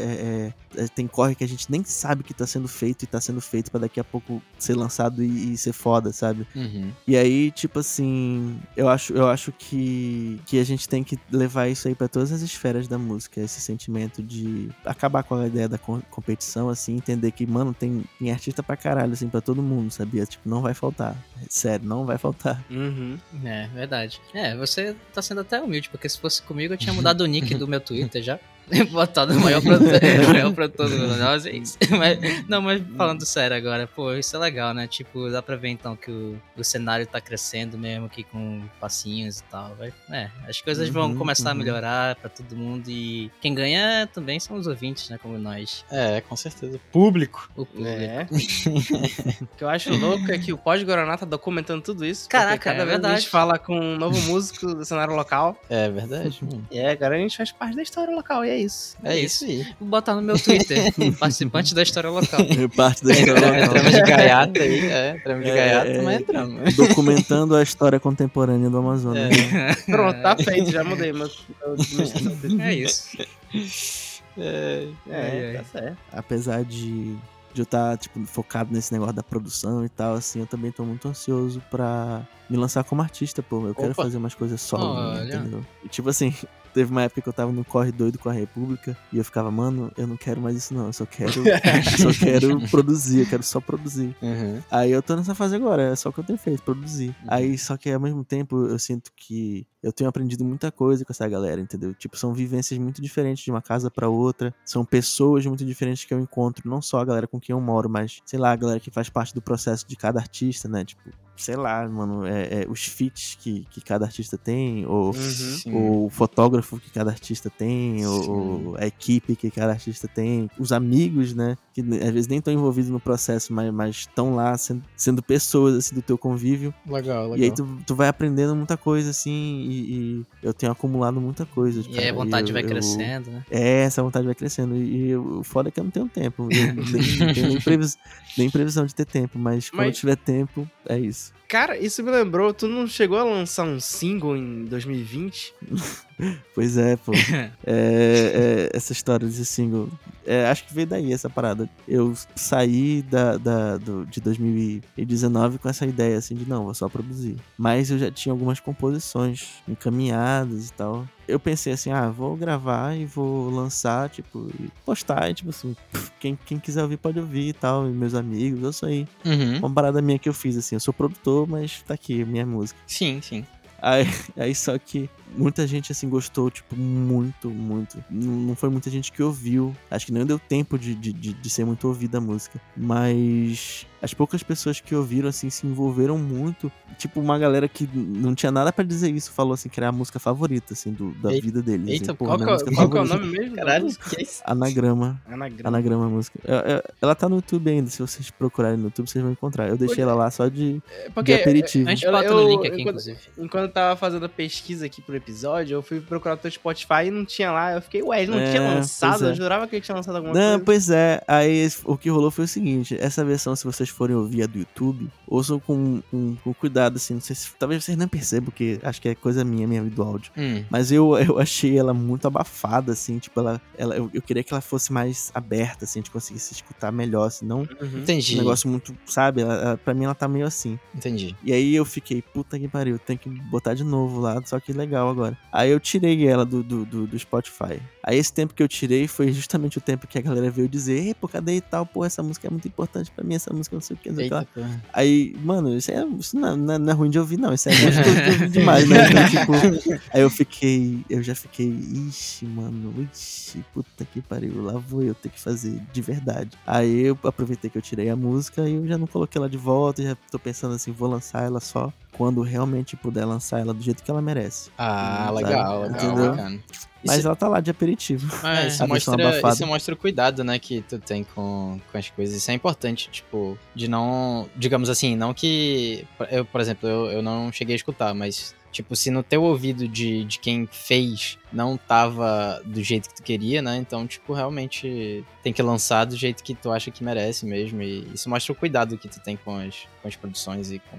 é- é, tem corre que a gente nem sabe que tá sendo feito e tá sendo feito pra daqui a pouco ser lançado e, e ser foda, sabe? Uhum. E aí, tipo assim, eu acho, eu acho que, que a gente tem que levar isso aí pra todas as esferas da música, esse sentimento de acabar com a ideia da com- assim, entender que, mano, tem, tem artista pra caralho, assim, pra todo mundo, sabia? Tipo, não vai faltar. Sério, não vai faltar. Uhum. É, verdade. É, você tá sendo até humilde, porque se fosse comigo eu tinha mudado o nick (laughs) do meu Twitter já. (laughs) Botado o maior produtor, (laughs) maior produtor do mundo. Nossa, é isso. (laughs) Mas- não, mas falando sério agora, pô, isso é legal, né? Tipo, dá pra ver então que o, o cenário tá crescendo mesmo aqui com passinhos e tal. Vai, é, as coisas vão Uhum, começar a uhum. melhorar pra todo mundo e quem ganha também são os ouvintes, né? Como nós. É, com certeza. Público. O público. É. o que eu acho louco é que o Pós-Guaraná tá documentando tudo isso. Caraca, cada é vez a verdade. gente fala com um novo músico do cenário local. É verdade. mano. E agora a gente faz parte da história local, e é isso. É isso aí. Vou botar no meu Twitter, (laughs) participante da história local. (laughs) Parte da história local. Entramos de gaiata aí, (laughs) é. Entramos de É, gaiata, é. mas entramos. Documentando a história contemporânea do Amazonas. É. né? Pronto, tá feito, já mudei meu- É isso. É, É, tá certo. Apesar de, de eu estar, tipo, focado nesse negócio da produção e tal, assim, eu também tô muito ansioso pra me lançar como artista, pô. Eu quero Opa. fazer umas coisas solo, né, Olha. entendeu? E, tipo assim, teve uma época que eu tava no corre doido com a República e eu ficava, mano, eu não quero mais isso não, eu só quero, (laughs) só quero produzir, eu quero só produzir. Uhum. Aí eu tô nessa fase agora, é só o que eu tenho feito, produzir. Aí, só que ao mesmo tempo, eu sinto que eu tenho aprendido muita coisa com essa galera, entendeu? Tipo, são vivências muito diferentes de uma casa pra outra, são pessoas muito diferentes que eu encontro, não só a galera com quem eu moro, mas, sei lá, a galera que faz parte do processo de cada artista, né? Tipo, sei lá, mano, é, é, os feats que, que cada artista tem, ou, Uhum. O fotógrafo que cada artista tem, Sim. ou a equipe que cada artista tem, os amigos, né? Que às vezes nem estão envolvidos no processo, mas estão lá sendo, sendo pessoas assim, do teu convívio. Legal, legal. E aí tu, tu vai aprendendo muita coisa, assim, e, e eu tenho acumulado muita coisa. E aí a vontade eu- vai eu- crescendo, né? É, essa vontade vai crescendo. E eu- o foda é que eu não tenho tempo. Eu (laughs) nem, tenho nem, previs- nem previsão de ter tempo, mas quando Mas- tiver tempo, é isso. Cara, isso me lembrou, tu não chegou a lançar um single em 2020? (laughs) Pois é, pô. (laughs) É, é, essa história desse single. é, acho que veio daí essa parada. Eu saí da, da- do- de 2019 com essa ideia assim de não, vou só produzir. Mas eu já tinha algumas composições encaminhadas e tal. Eu pensei assim, ah, vou gravar e vou lançar, tipo, e postar, e, tipo assim, quem, quem quiser ouvir pode ouvir e tal, e meus amigos, eu sou aí. Uhum. Uma parada minha que eu fiz, assim, eu sou produtor, mas tá aqui, minha música. Sim, sim. Aí, aí só que muita gente assim gostou, tipo, muito, muito. Não foi muita gente que ouviu. Acho que nem deu tempo de, de, de, de ser muito ouvida a música. Mas as poucas pessoas que ouviram, assim, se envolveram muito. Tipo, uma galera que não tinha nada pra dizer isso falou assim que era a música favorita, assim, do, da Eita, vida deles. eita, assim, Qual, é- qual que é o favorita. nome mesmo? Caralho, que é isso? Anagrama. Anagrama. Anagrama música. É- é- Ela tá no YouTube ainda, se vocês procurarem no YouTube, vocês vão encontrar. Eu deixei ela lá só de, É de Porque aperitivo. A gente bota no link aqui, enquanto- inclusive. enquanto eu tava fazendo a pesquisa aqui pro episódio, eu fui procurar o teu Spotify e não tinha lá. Eu fiquei, ué, ele não É, tinha lançado? é. Eu jurava que ele tinha lançado alguma Não, coisa. pois é. Aí o que rolou foi o seguinte: essa versão, se vocês forem ouvir a do YouTube, ouçam com, com, com cuidado, assim. Não sei se. Talvez vocês não percebam, porque acho que é coisa minha, minha do áudio. Hum. Mas eu, (laughs) eu achei ela muito abafada, assim. Tipo, ela. ela eu, eu queria que ela fosse mais aberta, assim, a gente conseguisse escutar melhor. Senão, Uhum. Entendi. um negócio muito. Sabe? Ela, ela- pra mim, ela tá meio assim. Entendi. E aí eu fiquei, puta que pariu, tem que botar de novo lá, só que legal agora. Aí eu tirei ela do, do, do, do Spotify. Aí esse tempo que eu tirei foi justamente o tempo que a galera veio dizer, ei, pô, cadê e tal? Pô, essa música é muito importante pra mim, essa música não sei o que, não sei o que lá. Aí, mano, isso, é, isso não, não é- não é ruim de ouvir, não. Isso é gostoso de ouvir demais, né? Então, tipo, (laughs) aí eu fiquei, eu já fiquei, ixi, mano, ixi, puta que pariu, lá vou eu ter que fazer de verdade. Aí eu aproveitei que eu tirei a música e eu já não coloquei ela de volta, já tô pensando assim, vou lançar ela só quando realmente puder lançar ela do jeito que ela merece. Ah, Sabe? legal, legal, Entendeu? bacana. Mas Isso, ela tá lá de aperitivo. é, isso, mostra, isso mostra o cuidado, né, que tu tem com, com as coisas. Isso é importante, tipo, de não. Digamos assim, não que. Eu, por exemplo, eu, eu não cheguei a escutar, mas. Tipo, se no teu ouvido de, de quem fez não tava do jeito que tu queria, né? Então, tipo, realmente tem que lançar do jeito que tu acha que merece mesmo. E isso mostra o cuidado que tu tem com as, com as produções e com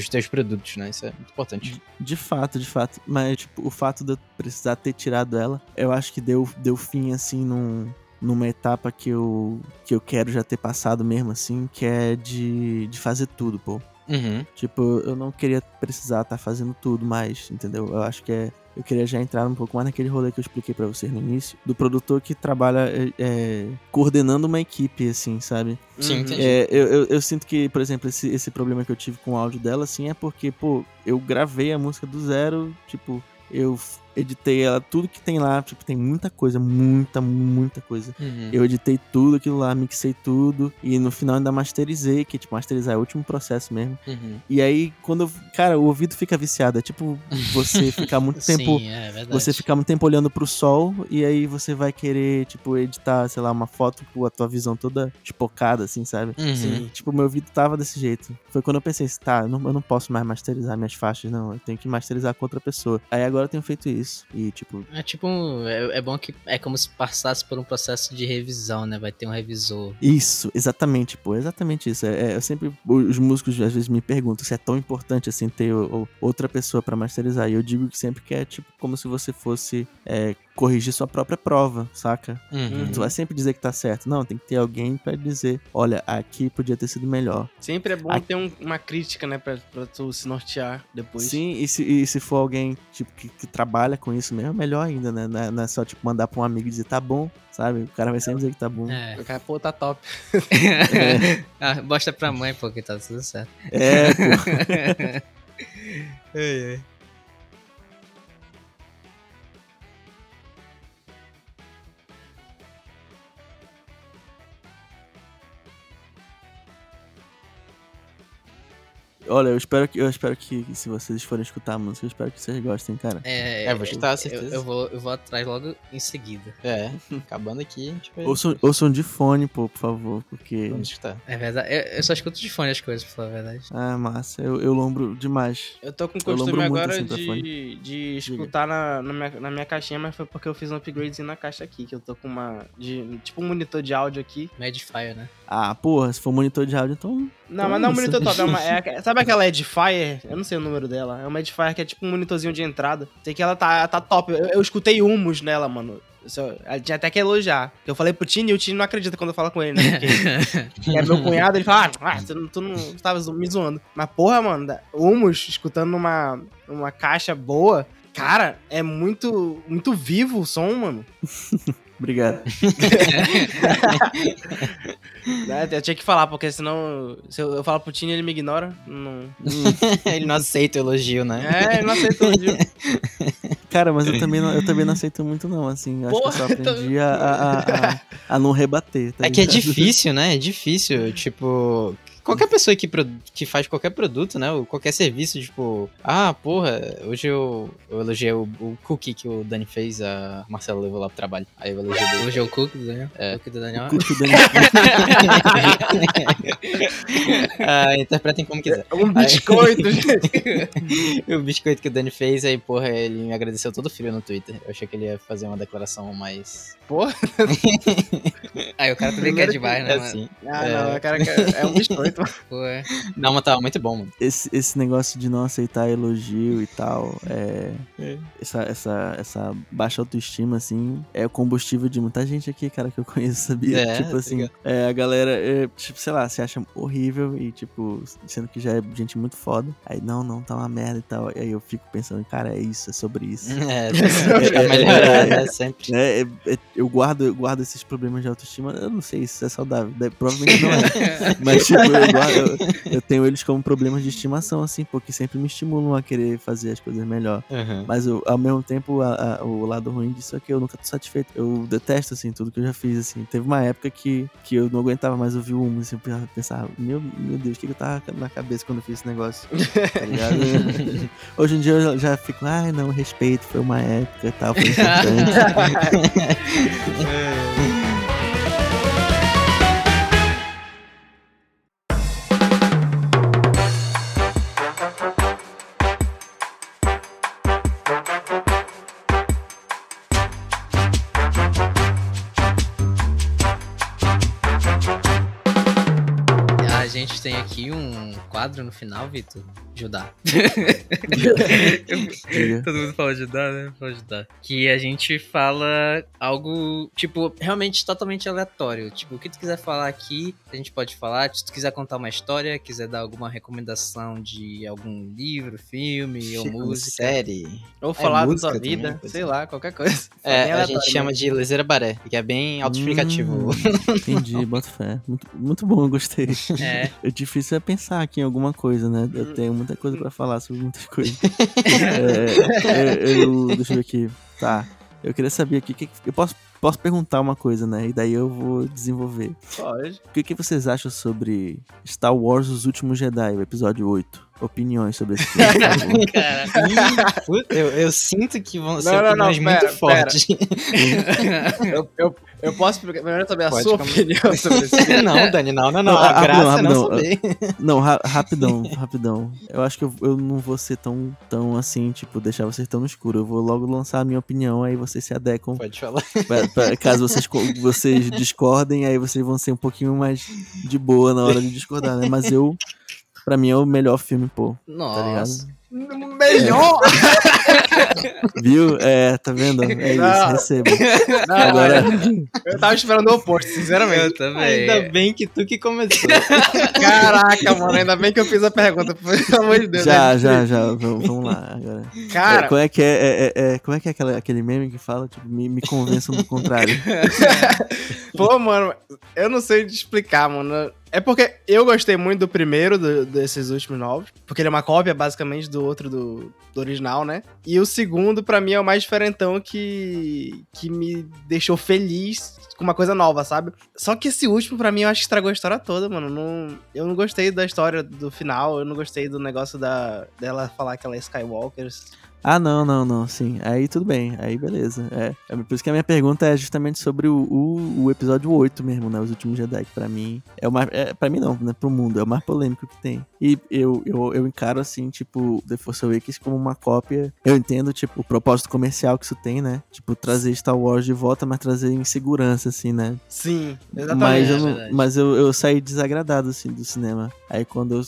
os teus produtos, né? Isso é muito importante. De fato, de fato. Mas, tipo, o fato de eu precisar ter tirado ela, eu acho que deu, deu fim, assim, num, numa etapa que eu, que eu quero já ter passado mesmo, assim, que é de, de fazer tudo, pô. Uhum. Tipo, eu não queria precisar estar fazendo tudo mais, entendeu? Eu acho que é. Eu queria já entrar um pouco mais naquele rolê que eu expliquei pra vocês no início, do produtor que trabalha é, é, coordenando uma equipe, assim, sabe? Sim, Uhum. entendi. É, eu, eu, eu sinto que, por exemplo, esse, esse problema que eu tive com o áudio dela, assim, é porque, pô, eu gravei a música do zero, tipo, eu editei ela, tudo que tem lá, tipo, tem muita coisa, muita, muita coisa. Uhum. Eu editei tudo aquilo lá, mixei tudo, e no final ainda masterizei, que, tipo, masterizar é o último processo mesmo. Uhum. E aí, quando eu, cara, o ouvido fica viciado, é tipo você (laughs) ficar muito tempo Sim, é verdade. você ficar muito tempo olhando pro sol e aí você vai querer, tipo, editar, sei lá, uma foto com a tua visão toda espocada, assim, sabe? Uhum. Sim. Tipo, meu ouvido tava desse jeito. Foi quando eu pensei, assim, tá, eu não, eu não posso mais masterizar minhas faixas, não. Eu tenho que masterizar com outra pessoa. Aí agora eu tenho feito isso. E, tipo, É tipo, é, é bom que é como se passasse por um processo de revisão, né? Vai ter um revisor. isso, exatamente, pô, exatamente isso. É, é- eu sempre, os músicos às vezes me perguntam se é tão importante assim ter outra pessoa pra masterizar. E eu digo que sempre que é, tipo, como se você fosse é, corrigir sua própria prova, saca? Uhum. Tu vai sempre dizer que tá certo. Não, tem que ter alguém pra dizer, olha, aqui podia ter sido melhor. Sempre é bom Ah. ter um- uma crítica, né, pra, pra tu se nortear depois. Sim, e se, e se for alguém, tipo, que, que trabalha com isso mesmo, melhor ainda, né? Não é, não é só, tipo, mandar pra um amigo e dizer, tá bom, sabe? O cara vai sempre dizer que tá bom. É. O cara, pô, tá top. (laughs) ah, mostra pra mãe, porque tá tudo certo. É, pô. (laughs) Ai, ai. Olha, eu espero que, eu espero que, se vocês forem escutar a música, eu espero que vocês gostem, cara. É, É, vou escutar, eu- certeza. Eu, eu vou, eu vou atrás logo em seguida. É, acabando aqui, a gente vai. Ouçam, ouçam de fone, pô, por favor, porque. Vamos escutar. É verdade. Eu, eu só escuto de fone as coisas, pra falar a verdade. Ah, massa, eu, eu lombro demais. Eu tô com lombro costume muito, agora assim, de, de escutar na, na, minha, na minha caixinha, mas foi porque eu fiz um upgradezinho na caixa aqui, que eu tô com uma. De, tipo um monitor de áudio aqui. Medifier, né? Ah, porra, se for monitor de áudio, então. Não, Então mas não é um monitor top. É uma, é- sabe aquela Edifier? Eu não sei o número dela. É uma Edifier que é tipo um monitorzinho de entrada. Sei que ela tá, tá top. Eu, eu escutei humus nela, mano. Tinha até que elogiar. Eu falei pro Tini e o Tini não acredita quando eu falo com ele, né? Porque é meu (laughs) cunhado, ele fala, ah, tu, não- tu não tava zo- me zoando. Mas porra, mano, humus escutando numa, numa caixa boa. Cara, é muito, muito vivo o som, mano. (laughs) Obrigado. (laughs) Né? Eu tinha que falar, porque senão, se eu, eu falo pro Tini ele me ignora. Não... (laughs) Ele não aceita o elogio, né? É, ele não aceita elogio. (laughs) Cara, mas eu também não, eu também não aceito muito, não, assim. Eu Acho que eu só Porra, então- aprendi a, a, a, a- a não rebater. tá É que é difícil, né? É difícil, tipo. Qualquer pessoa que, que faz qualquer produto, né? Ou qualquer serviço, tipo, ah, porra, hoje eu, eu elogiei o, o cookie que o Dani fez, a Marcelo levou lá pro trabalho. Aí eu elogiei dele. Hoje é o Cook do Daniel. É. Cook do Daniel. Curto o Dani- (laughs) ah, interpretem como quiser. Um biscoito, gente. (laughs) o biscoito que o Dani fez, aí, porra, ele me agradeceu todo frio no Twitter. Eu achei que ele ia fazer uma declaração mais. Porra. (laughs) Aí o cara também quer demais, né, mano? assim. Ah, É. não, cara, é um biscoito. é. (laughs) Não, mas tava muito bom, mano. esse, esse negócio de não aceitar elogio e tal, é, É. Essa, essa, essa baixa autoestima, assim, é o combustível de muita gente aqui, cara, que eu conheço, sabia? É, tipo tá assim, é, a galera, é, tipo, sei lá, se acha horrível e, tipo, sendo que já é gente muito foda. Aí, não, não, tá uma merda e tal. E aí eu fico pensando, cara, é isso, é sobre isso. (laughs) É, é melhorar, né? Sempre. É, é, é, eu, guardo, eu guardo esses problemas de autoestima, eu não sei se é saudável, deve- provavelmente não é. (laughs) Mas, tipo, eu, guardo- eu- eu tenho eles como problemas de estimação, assim, porque sempre me estimulam a querer fazer as coisas melhor. Uhum. Mas eu, ao mesmo tempo, a- a- o lado ruim disso é que eu nunca tô satisfeito. Eu detesto, assim, tudo que eu já fiz, assim. Teve uma época que, que eu não aguentava mais ouvir o humo, assim, eu pensava, meu, meu Deus, o que, que eu tava na cabeça quando eu fiz esse negócio? Tá ligado? (laughs) Hoje em dia eu já- já fico, ai, não, respeito, foi uma época e tal, foi importante. (laughs) A gente tem aqui um quadro no final, Vitor, Judá. (laughs) Todo mundo fala Judá, né? Fala Judá. Que a gente fala algo, tipo, realmente totalmente aleatório. Tipo, o que tu quiser falar aqui, a gente pode falar. Se tu quiser contar uma história, quiser dar alguma recomendação de algum livro, filme ou Filme, música. Série. Ou falar da música sua também, vida, sei ser. lá, qualquer coisa. (laughs) É, Bem a gente chama mesmo. de Lezeira Baré, que é bem autoexplicativo. Hum, (laughs) entendi, bota fé. Muito, muito bom, eu gostei. É. É difícil é pensar aqui em alguma coisa, né? Eu tenho muita coisa pra falar sobre muitas coisas. (laughs) É, é, eu, deixa eu ver aqui. Tá. Eu queria saber aqui. que- eu posso, posso perguntar uma coisa, né? E daí eu vou desenvolver. Pode. O que, que vocês acham sobre Star Wars Os Últimos Jedi, o episódio 8? Opiniões sobre esse (laughs) filme. Cara, eu, eu sinto que vão ser Não, não, não, opiniões pera, muito fortes. Eu, eu, eu posso primeiro saber a Pode sua comer. opinião sobre esse filme. (laughs) não, Dani, não, não, não. Não, A rapidão, graça é não rapidão. saber. Não, ra- rapidão, rapidão. Eu acho que eu, eu não vou ser tão, tão assim, tipo, deixar vocês tão no escuro. Eu vou logo lançar a minha opinião, aí vocês se adequam. Pode falar. Pra- pra- caso vocês, vocês discordem, aí vocês vão ser um pouquinho mais de boa na hora de discordar, né? Mas eu, pra mim, é o melhor filme, pô. Tá nossa. ligado? Melhor! (laughs) Viu? É, tá vendo? É isso, Não. recebo. Não, Agora, Eu tava esperando o oposto, sinceramente. Eu também. Ainda bem que tu que começou. (laughs) Caraca, mano, ainda bem que eu fiz a pergunta, pelo amor de Deus. já, né? já, já. Vamos, lá. Agora. É, Cara, como é que é, é, é, é- como é, que é aquela- aquele meme que fala, tipo, me, me convençam do contrário? (laughs) pô, mano, eu não sei te explicar, mano. É porque eu gostei muito do primeiro do- desses últimos novos, porque ele é uma cópia, basicamente, do outro do, do original, né? E o segundo, pra mim, é o mais diferentão que, que me deixou feliz com uma coisa nova, sabe? Só que esse último, pra mim, eu acho que estragou a história toda, mano. Não, eu não gostei da história do final, eu não gostei do negócio da, dela falar que ela é Skywalker. Ah, não, não, não, sim. Aí tudo bem, aí beleza. É, é por isso que a minha pergunta é justamente sobre o, o, o episódio 8 mesmo, né? Os últimos Jedi, que pra mim é o mais. É, pra mim não, né? Pro mundo, é o mais polêmico que tem. E eu, eu, eu encaro assim, tipo, The Force Awakens como uma cópia. Eu entendo, tipo, o propósito comercial que isso tem, né? Tipo, trazer Star Wars de volta, mas trazer em segurança, assim, né? Sim, Mas, exatamente. eu, é mas eu, eu saí desagradado, assim, do cinema. Aí quando eu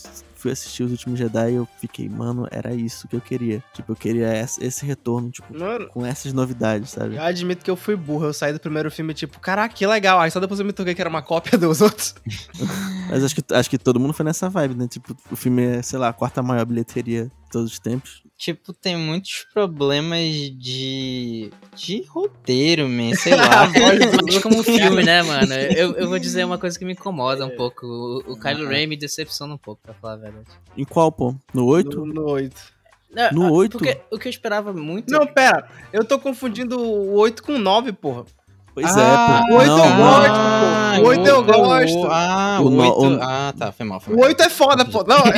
fui assistir Os Últimos Jedi, eu fiquei, mano, era isso que eu queria. Tipo, eu queria esse, retorno, tipo, Mano, com essas novidades, sabe? Eu admito que eu fui burro. Eu saí do primeiro filme, tipo, caraca, que legal. Aí só depois eu me toquei que era uma cópia dos outros. (laughs) Mas acho que, acho que todo mundo foi nessa vibe, né? Tipo, o filme é, sei lá, a quarta maior bilheteria todos os tempos. tipo, tem muitos problemas de. de roteiro, man, sei lá. (laughs) Mas como filme, né, (laughs) mano? Eu, eu vou dizer uma coisa que me incomoda um pouco. O, o Kylo Ren me decepciona um pouco, pra falar a verdade. Em qual, pô? No 8? No, no 8. Não, No ah, oito? Porque o que eu esperava muito. Não, pera. Eu tô confundindo o 8 com o 9, porra. Pois Ah, é, pô. o oito não, eu não. gosto, Ah, pô. O oito eu é o- gosto. Ah, O o no- 8. o- Ah, tá, foi mal. Foi O mal. 8 é foda, pô. Não, (laughs) eu,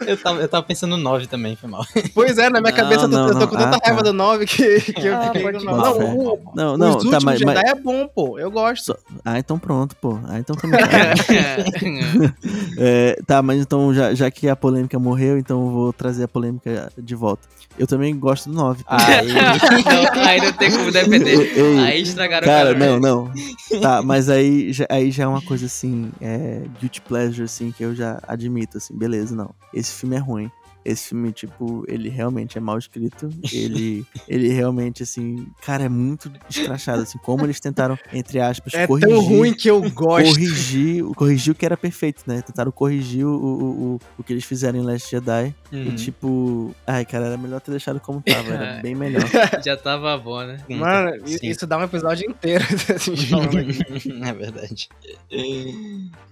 eu- eu, tava, eu tava pensando no 9 também, foi mal. pois é, na minha Não, cabeça eu tô, não, eu tô não. com tanta Ah, raiva tá. do 9 que, que eu Ah, fiquei pode com ir. o 9. Bota Não, o, Não, os não, últimos tá, mas, Jedi mas- é bom, pô. Eu gosto. Ah, então pronto, pô. Ah, então também. (laughs) (laughs) É, tá, mas então, já, já que a polêmica morreu, então eu vou trazer a polêmica de volta. Eu também gosto do 9. Aí. não, aí não tem como ei, Aí estragaram Cara, o Kylo não, não. (laughs) Tá, mas aí já, aí já é uma coisa assim, é, guilty pleasure, assim, que eu já admito, assim, beleza, não. Esse filme é ruim. Esse filme, tipo, ele realmente é mal escrito. (laughs) Ele, ele realmente, assim, cara, é muito escrachado, assim, como eles tentaram, entre aspas, É corrigir. tão ruim que eu gosto. Corrigir, corrigir o que era perfeito, né? Tentaram corrigir o, o, o, o que eles fizeram em Last Jedi. E Uhum. tipo, ai, cara, era melhor ter deixado como tava, era (laughs) bem melhor. (laughs) Já tava bom, né? Mano, Sim. isso dá um episódio inteiro. assim, é verdade.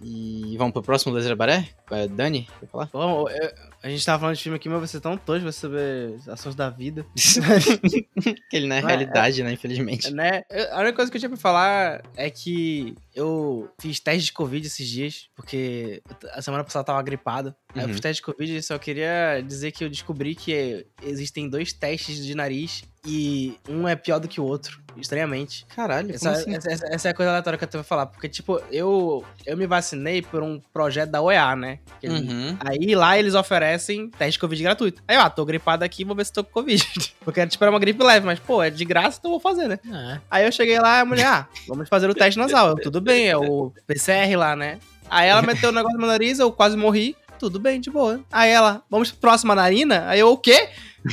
E vamos pro próximo Laser Baré? É Dani? Quer falar? Bom, eu- a gente tava falando de filme aqui, mas você é tão tosco, vai saber ações da vida. (laughs) Que ele não é Não, é- realidade, né? Infelizmente. né? Eu- A única coisa que eu tinha pra falar é que eu fiz teste de Covid esses dias, porque a semana passada eu tava gripado. Aí eu Uhum. fiz teste de Covid e só queria dizer que eu descobri que existem dois testes de nariz e um é pior do que o outro, estranhamente. Caralho, Essa, assim? essa- essa- essa é a coisa aleatória que eu pra falar, porque, tipo, eu, eu me vacinei por um projeto da OEA, né? Uhum. Aí lá eles oferecem teste de Covid gratuito. Aí, ó, tô gripado aqui, vou ver se tô com Covid. (laughs) Porque, tipo, era uma gripe leve, mas, pô, é de graça, então eu vou fazer, né? Ah, Aí eu cheguei lá e a mulher, ah, vamos fazer o teste nasal. Eu, tudo bem, é o PCR lá, né? Aí ela meteu o (laughs) negócio no meu nariz, eu quase morri. tudo bem, de boa. Aí ela, vamos pro próxima narina? Aí eu, o quê?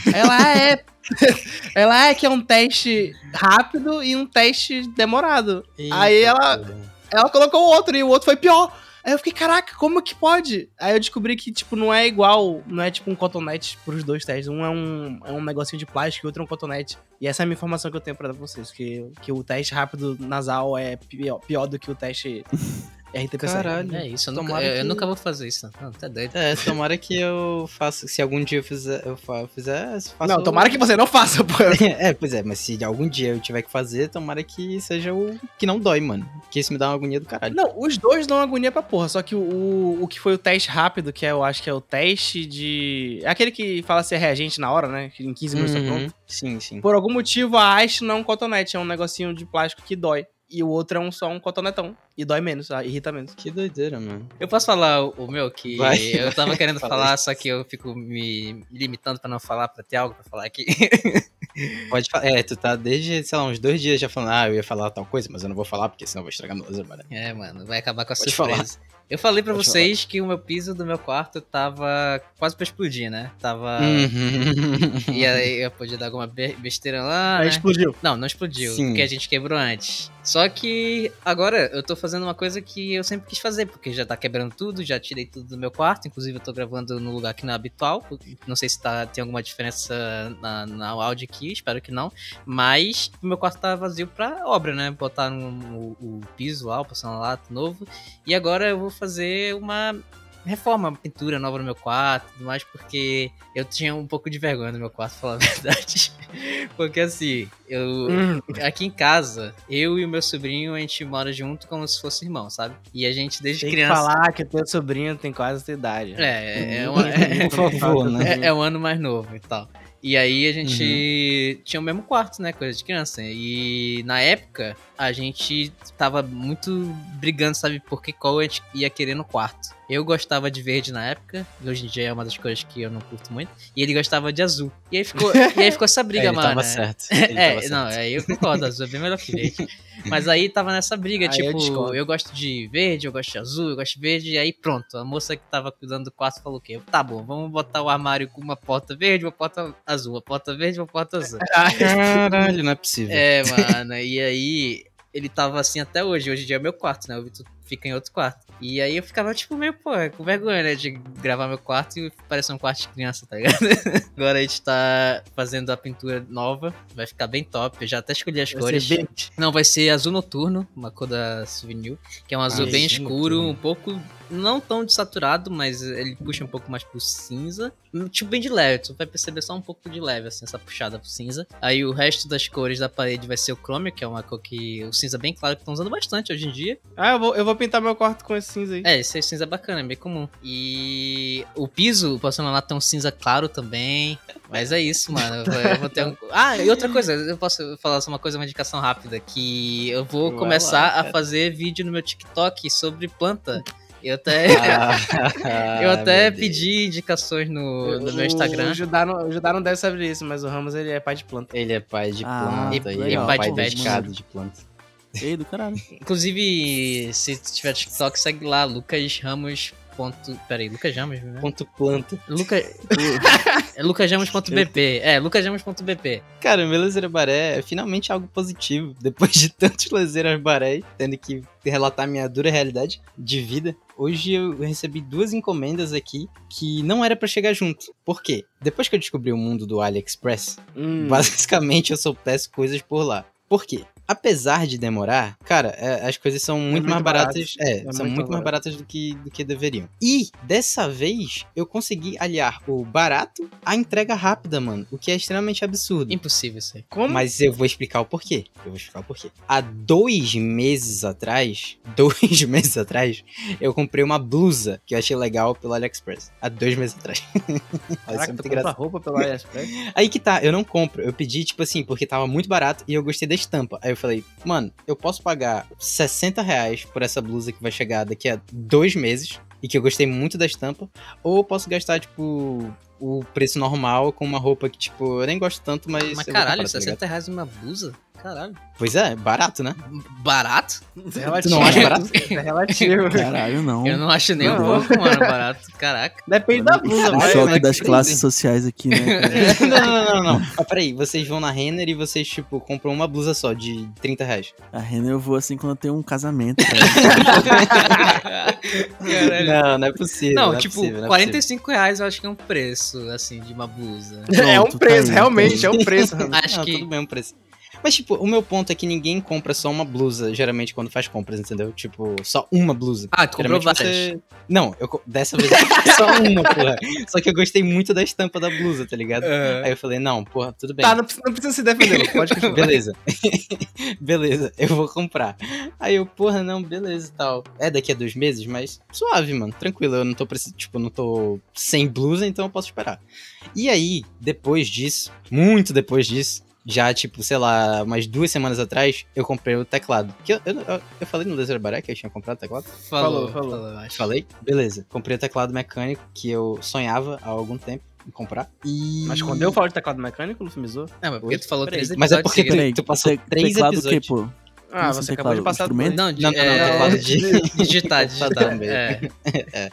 Aí ela, ah, é. (laughs) ela é que é um teste rápido e um teste demorado. Aí ela, ela colocou o outro e o outro foi pior. Aí eu fiquei, caraca, como que pode? Aí eu descobri que, tipo, não é igual, não é tipo um cotonete pros dois testes. Um é um, é um negocinho de plástico e outro é um cotonete. E essa é a minha informação que eu tenho pra dar pra vocês, que, que o teste rápido nasal é pior, pior do que o teste (laughs) RT-PCR. Caralho. É isso, eu nunca, Tomara eu, eu que- nunca vou fazer isso. Não, tá doido. É, tomara que eu faça. Se algum dia eu fizer. Eu fizer faça Não, tomara que você não faça, pô. (laughs) É, pois é, mas se algum dia eu tiver que fazer, tomara que seja o que não dói, mano. Porque isso me dá uma agonia do caralho. Não, os dois dão agonia pra porra. Só que o, o, que foi o teste rápido, que é, eu acho que é o teste de. É aquele que fala se é reagente na hora, né? Que em 15 minutos tá Uhum, pronto. Sim, sim. Por algum motivo, a haste não é um cotonete, é um negocinho de plástico que dói. E o outro é um, só um cotonetão. E dói menos, ah, irrita menos. Que doideira, mano. Eu posso falar o, o meu que Vai. eu tava querendo (laughs) Fala falar, só que eu fico me limitando pra não falar, pra ter algo pra falar aqui. (laughs) Pode falar. É, tu tá desde, sei lá, uns dois dias já falando, ah, eu ia falar tal coisa, mas eu não vou falar porque senão eu vou estragar meu laser, mano. É, mano, vai acabar com a Pode surpresa. Eu falei pra Pode vocês que o meu piso do meu quarto tava quase pra explodir, né? Tava. Uhum. E aí eu podia dar alguma be- besteira lá. Aí né? explodiu. Não, não explodiu, Sim. porque a gente quebrou antes. Só que agora eu tô fazendo uma coisa que eu sempre quis fazer, porque já tá quebrando tudo, já tirei tudo do meu quarto, inclusive eu tô gravando no lugar que não é habitual. Não sei se tá, tem alguma diferença na, na áudio aqui, espero que não. Mas o meu quarto tá vazio pra obra, né? Botar o, o piso lá, o porcelanato novo. E agora eu vou fazer uma reforma, uma pintura nova no meu quarto e tudo mais, porque eu tinha um pouco de vergonha no meu quarto, (laughs) falar a verdade. porque assim, eu. Hum, Aqui em casa, eu e o meu sobrinho, a gente mora junto como se fosse irmão, sabe? E a gente desde tem que criança. falar que teu sobrinho tem quase a tua idade. É, é, (laughs) uma- é- Por favor, (laughs) né? é, é um ano mais novo e tal. E aí a gente tinha o mesmo quarto, né? Coisa de criança. E na época a gente tava muito brigando, sabe? Porque qual a gente ia querer no quarto. Eu gostava de verde na época, e hoje em dia é uma das cores que eu não curto muito. E ele gostava de azul. E aí ficou, e aí ficou essa (laughs) briga, É, ele mano. tava é. certo. (laughs) Ele É, tava não, certo. aí eu concordo, azul é bem melhor que verde. Mas aí tava nessa briga, Aí eu tipo, discordo. eu, gosto de verde, eu gosto de azul, eu gosto de verde, e aí pronto, a moça que tava cuidando do quarto falou o quê? Tá bom, vamos botar o armário com uma porta verde, uma porta azul, uma porta verde, uma porta azul. Caralho, não é possível. É, mano, e aí ele tava assim até hoje, hoje em dia é meu quarto, né? O Vitor fica em outro quarto. E aí eu ficava, tipo, meio, pô, com vergonha, né? De gravar meu quarto e parecer um quarto de criança, tá ligado? (laughs) Agora a gente tá fazendo a pintura nova, vai ficar bem top. Eu já até escolhi as Vai cores. verde. Não, vai ser azul noturno, uma cor da Souvenir, que é um azul Ah, bem escuro, noturno. um pouco, não tão desaturado, mas ele puxa um pouco mais pro cinza. Tipo, bem de leve, tu vai perceber só um pouco de leve, assim, essa puxada pro cinza. Aí o resto das cores da parede vai ser o chrome, que é uma cor que, o cinza bem claro, que estão usando bastante hoje em dia. Ah, eu vou, eu vou pintar meu quarto com esse cinza aí. É, esse cinza é bacana, é bem comum. E o piso, o porcelanato tem um cinza claro também. Mas é isso, mano. Eu vou, ter um... (laughs) Ah, e outra coisa, eu posso falar só uma coisa, uma indicação rápida, que eu vou começar lá, a fazer vídeo no meu TikTok sobre planta. Eu até, (laughs) Ah, eu até pedi indicações no, no meu O Instagram. Judá não, o Judá não deve saber isso, mas o Ramos ele é pai de planta. Ele é pai de Ah, planta e- e, e é pai pai de dedicado de planta. Ei, do caralho. Inclusive, se tu tiver TikTok, segue lá, Lucas Ramos. Ponto... Peraí, Lucas Ramos, né? Ponto planta. Luca... (laughs) é lucasramos.bp. É, lucasramos.bp. Cara, meu laser baré é finalmente algo positivo. (laughs) Depois de tantos laser baré, tendo que relatar minha dura realidade de vida. Hoje eu recebi duas encomendas aqui que não era pra chegar junto. Por quê? Depois que eu descobri o mundo do AliExpress, Hum. basicamente eu só peço coisas por lá. Por quê? Apesar de demorar, cara, é, as coisas são muito, muito mais barato. baratas. É, É são muito muito mais barato. baratas do que, do que deveriam. E dessa vez eu consegui aliar o barato à entrega rápida, mano. O que é extremamente absurdo. Impossível isso aí. Como? Mas eu vou explicar o porquê. Eu vou explicar o porquê. Há dois meses atrás, (laughs) dois meses atrás, eu comprei uma blusa que eu achei legal pelo AliExpress. Há dois meses atrás. (laughs) Ser Caraca, tu compra roupa pelo AliExpress? Aí que tá, eu não compro. Eu pedi, tipo assim, porque tava muito barato e eu gostei da estampa. Aí eu falei, mano, eu posso pagar 60 reais por essa blusa que vai chegar daqui a dois meses. E que eu gostei muito da estampa. Ou eu posso gastar, tipo, o preço normal com uma roupa que, tipo, eu nem gosto tanto, mas. Mas caralho, comprar, tá ligado? 60 reais uma blusa? Caralho. Pois é, barato, né? Barato? Isso é relativo. não acha barato? (laughs) É relativo. Caralho, não. Eu não acho nem um pouco, mano, barato. Caraca. Depende da blusa, O vai. choque mas das classes sociais aqui, né? (laughs) (laughs) não, não, não, não. Ah, peraí, vocês vão na Renner e vocês, tipo, compram uma blusa só de 30 reais. A Renner eu vou assim quando eu tenho um casamento. cara. Caralho. Não, não é possível. Não, é tipo, possível, não é 45 reais eu acho que é um preço, assim, de uma blusa. É um Pronto, tá preço, aí, realmente, é um (laughs) preço. Acho Não, que. tudo bem, um preço. Mas, tipo, o meu ponto é que ninguém compra só uma blusa, geralmente, quando faz compras, entendeu? Tipo, só uma blusa. Ah, tu comprou várias. você... Não, eu, dessa vez eu só (laughs) uma, porra. Só que eu gostei muito da estampa da blusa, tá ligado? Aí eu falei, não, porra, tudo bem. Tá, não precisa, não precisa se defender, pode continuar. Beleza. (laughs) beleza, eu vou comprar. Aí eu, porra, não, beleza e tal. É daqui a dois meses, mas suave, mano. Tranquilo, eu não tô tipo, não tô sem blusa, então eu posso esperar. E aí, depois disso, muito depois disso, já, tipo, sei lá, umas duas semanas atrás, eu comprei o teclado. Que eu, eu, eu- falei no Laser Baré que eu tinha comprado o teclado? Falou, Falou, falou. Falei? Beleza. Comprei o teclado mecânico que eu sonhava há algum tempo em comprar. E... Mas quando eu falo de teclado mecânico, não fumizou? Não, mas porque tu falou três mas é episódios porque tu- tu passou três teclado episódios. o quê, pô? Ah, você acabou de passar por instrumento? Não, de, Não, não, não, (laughs) é, teclado de- digitar, digitar. também. É.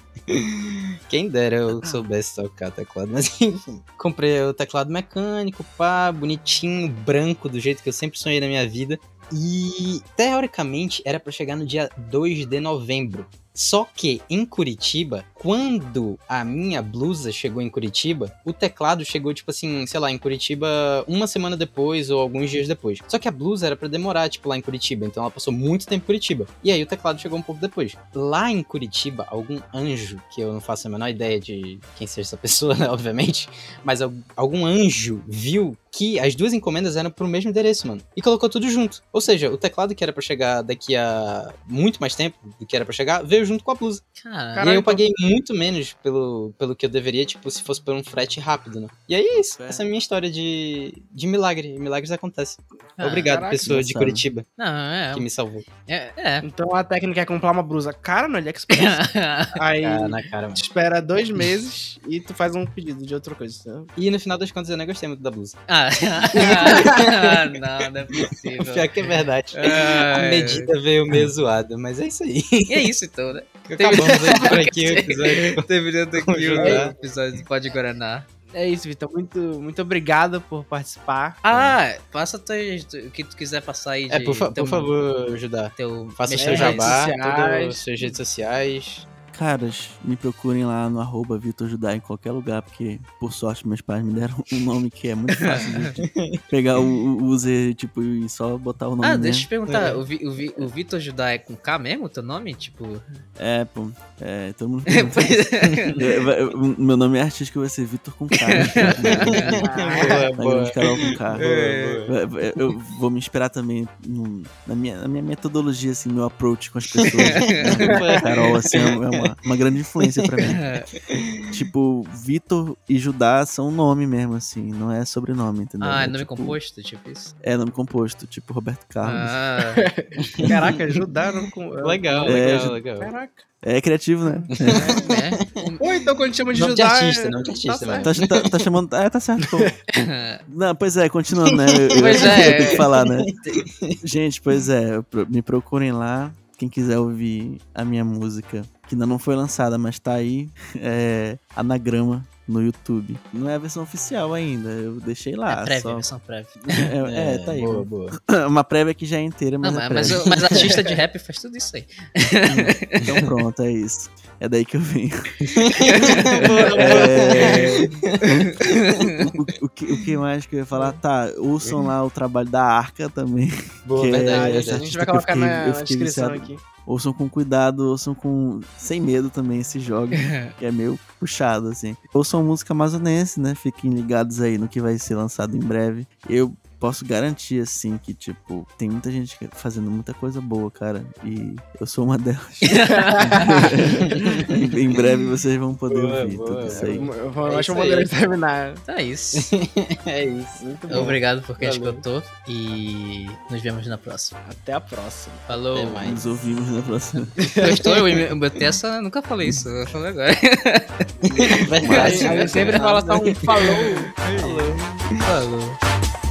Quem dera eu soubesse tocar teclado, mas enfim. Comprei o teclado mecânico, pá, bonitinho, branco, do jeito que eu sempre sonhei na minha vida. E teoricamente era pra chegar no dia 2 de novembro. Só que em Curitiba, quando a minha blusa chegou em Curitiba, o teclado chegou, tipo assim, sei lá, em Curitiba uma semana depois ou alguns dias depois. Só que a blusa era pra demorar, tipo, lá em Curitiba. Então ela passou muito tempo em Curitiba. E aí o teclado chegou um pouco depois. Lá em Curitiba, algum anjo, que eu não faço a menor ideia de quem seja essa pessoa, (laughs) né, obviamente, mas al- algum anjo viu que as duas encomendas eram pro mesmo endereço, mano. E colocou tudo junto. Ou seja, o teclado que era pra chegar daqui a muito mais tempo do que era pra chegar, veio junto com a blusa. Caralho. e aí eu paguei muito menos pelo, pelo que eu deveria, tipo, se fosse por um frete rápido, né? E aí é isso. É. Essa é a minha história de, de milagre. E Milagres acontecem. Ah, Obrigado, caraca, pessoa de. Curitiba, Não, é. que me salvou. É. é. Então a técnica é comprar uma blusa cara no AliExpress. (laughs) Aí Ah, na cara, espera dois meses e tu faz um pedido de outra coisa. entendeu? E no final das contas eu nem gostei muito da blusa. ah, (laughs) não, não é possível. Pior que é verdade. Ah, A medida veio meio zoada, mas é isso aí. E é isso então, né? (laughs) Acabamos aí por aqui o episódio. (laughs) Terminando aqui o episódio do Pode Guaraná. É isso, Vitor. Muito, muito obrigado por participar. Ah, passa tua- o que tu quiser passar aí. É, de por, fa- teu- por favor, ajudar. Teu Faça seu jabá, sociais. tudo, suas redes sociais. Caras, me procurem lá no arroba Vitor Judá em qualquer lugar, porque, por sorte, meus pais me deram um nome que é muito fácil de (laughs) pegar o, o user, tipo, e só botar o nome Ah, mesmo. deixa eu te perguntar, É. o, Vi, o, Vi, o Vitor Judá é com K mesmo, o teu nome? Tipo. É, pô. É, todo mundo. (laughs) É, Meu nome é artístico vai ser Vitor com K. né? (laughs) boa, Tá boa. grande Carol com K. É. Eu vou me inspirar também no- na, minha, na minha metodologia, assim, meu approach com as pessoas. né? Carol, assim, é uma, uma grande influência pra mim. (laughs) Tipo, Vitor e Judá são nome mesmo, assim, não é sobrenome, entendeu? ah, é É, nome tipo, composto, tipo isso? É nome composto, tipo Roberto Carlos. Ah, (laughs) Caraca, ajudaram com. (laughs) Legal, É, legal, ju- legal. Caraca. É criativo, né? é. Ou então quando chama de Nome de ajudar. artista, é- nome de artista, tá né? Tá, tá- tá chamando. É, tá certo, pô. Não, pois é, continuando, né? Eu, eu- Pois eu é. tenho que falar, né? Gente, pois é, me procurem lá. Quem quiser ouvir a minha música, que ainda não foi lançada, mas tá aí, (laughs) é Anagrama no YouTube. Não é a versão oficial ainda, eu deixei lá. é prévia, só- versão prévia. (laughs) É, é, tá aí. Boa, boa. (coughs) Uma prévia que já é inteira, mas Não, é mas, mas, (laughs) artista de rap faz tudo isso aí. Então pronto, é isso. É daí que eu venho. Boa, (laughs) É, o, o que, o que mais que eu ia falar? Tá, ouçam lá o trabalho da Arca também. boa, que é verdade. essa A gente vai colocar fiquei- na descrição viciado. aqui. Ouçam com cuidado, ouçam com. sem medo também esse jogo, (laughs) que é meio puxado, assim. Ouçam música amazonense, né? Fiquem ligados aí no que vai ser lançado em breve. Eu posso garantir, assim, que, tipo, tem muita gente fazendo muita coisa boa, cara. E eu sou uma delas. (laughs) em breve vocês vão poder Boa, ouvir boa. tudo isso aí. Eu, eu, É acho uma maneira de terminar. Então é isso. (laughs) é isso, muito bom. Obrigado por quem escutou e nos vemos na próxima. Até a próxima. Falou. Até mais. Nos ouvimos na próxima. Gostou? Eu, eu botei essa, eu nunca falei isso, eu falei agora. (laughs) A gente sempre fala só um falou. Falou. Falou.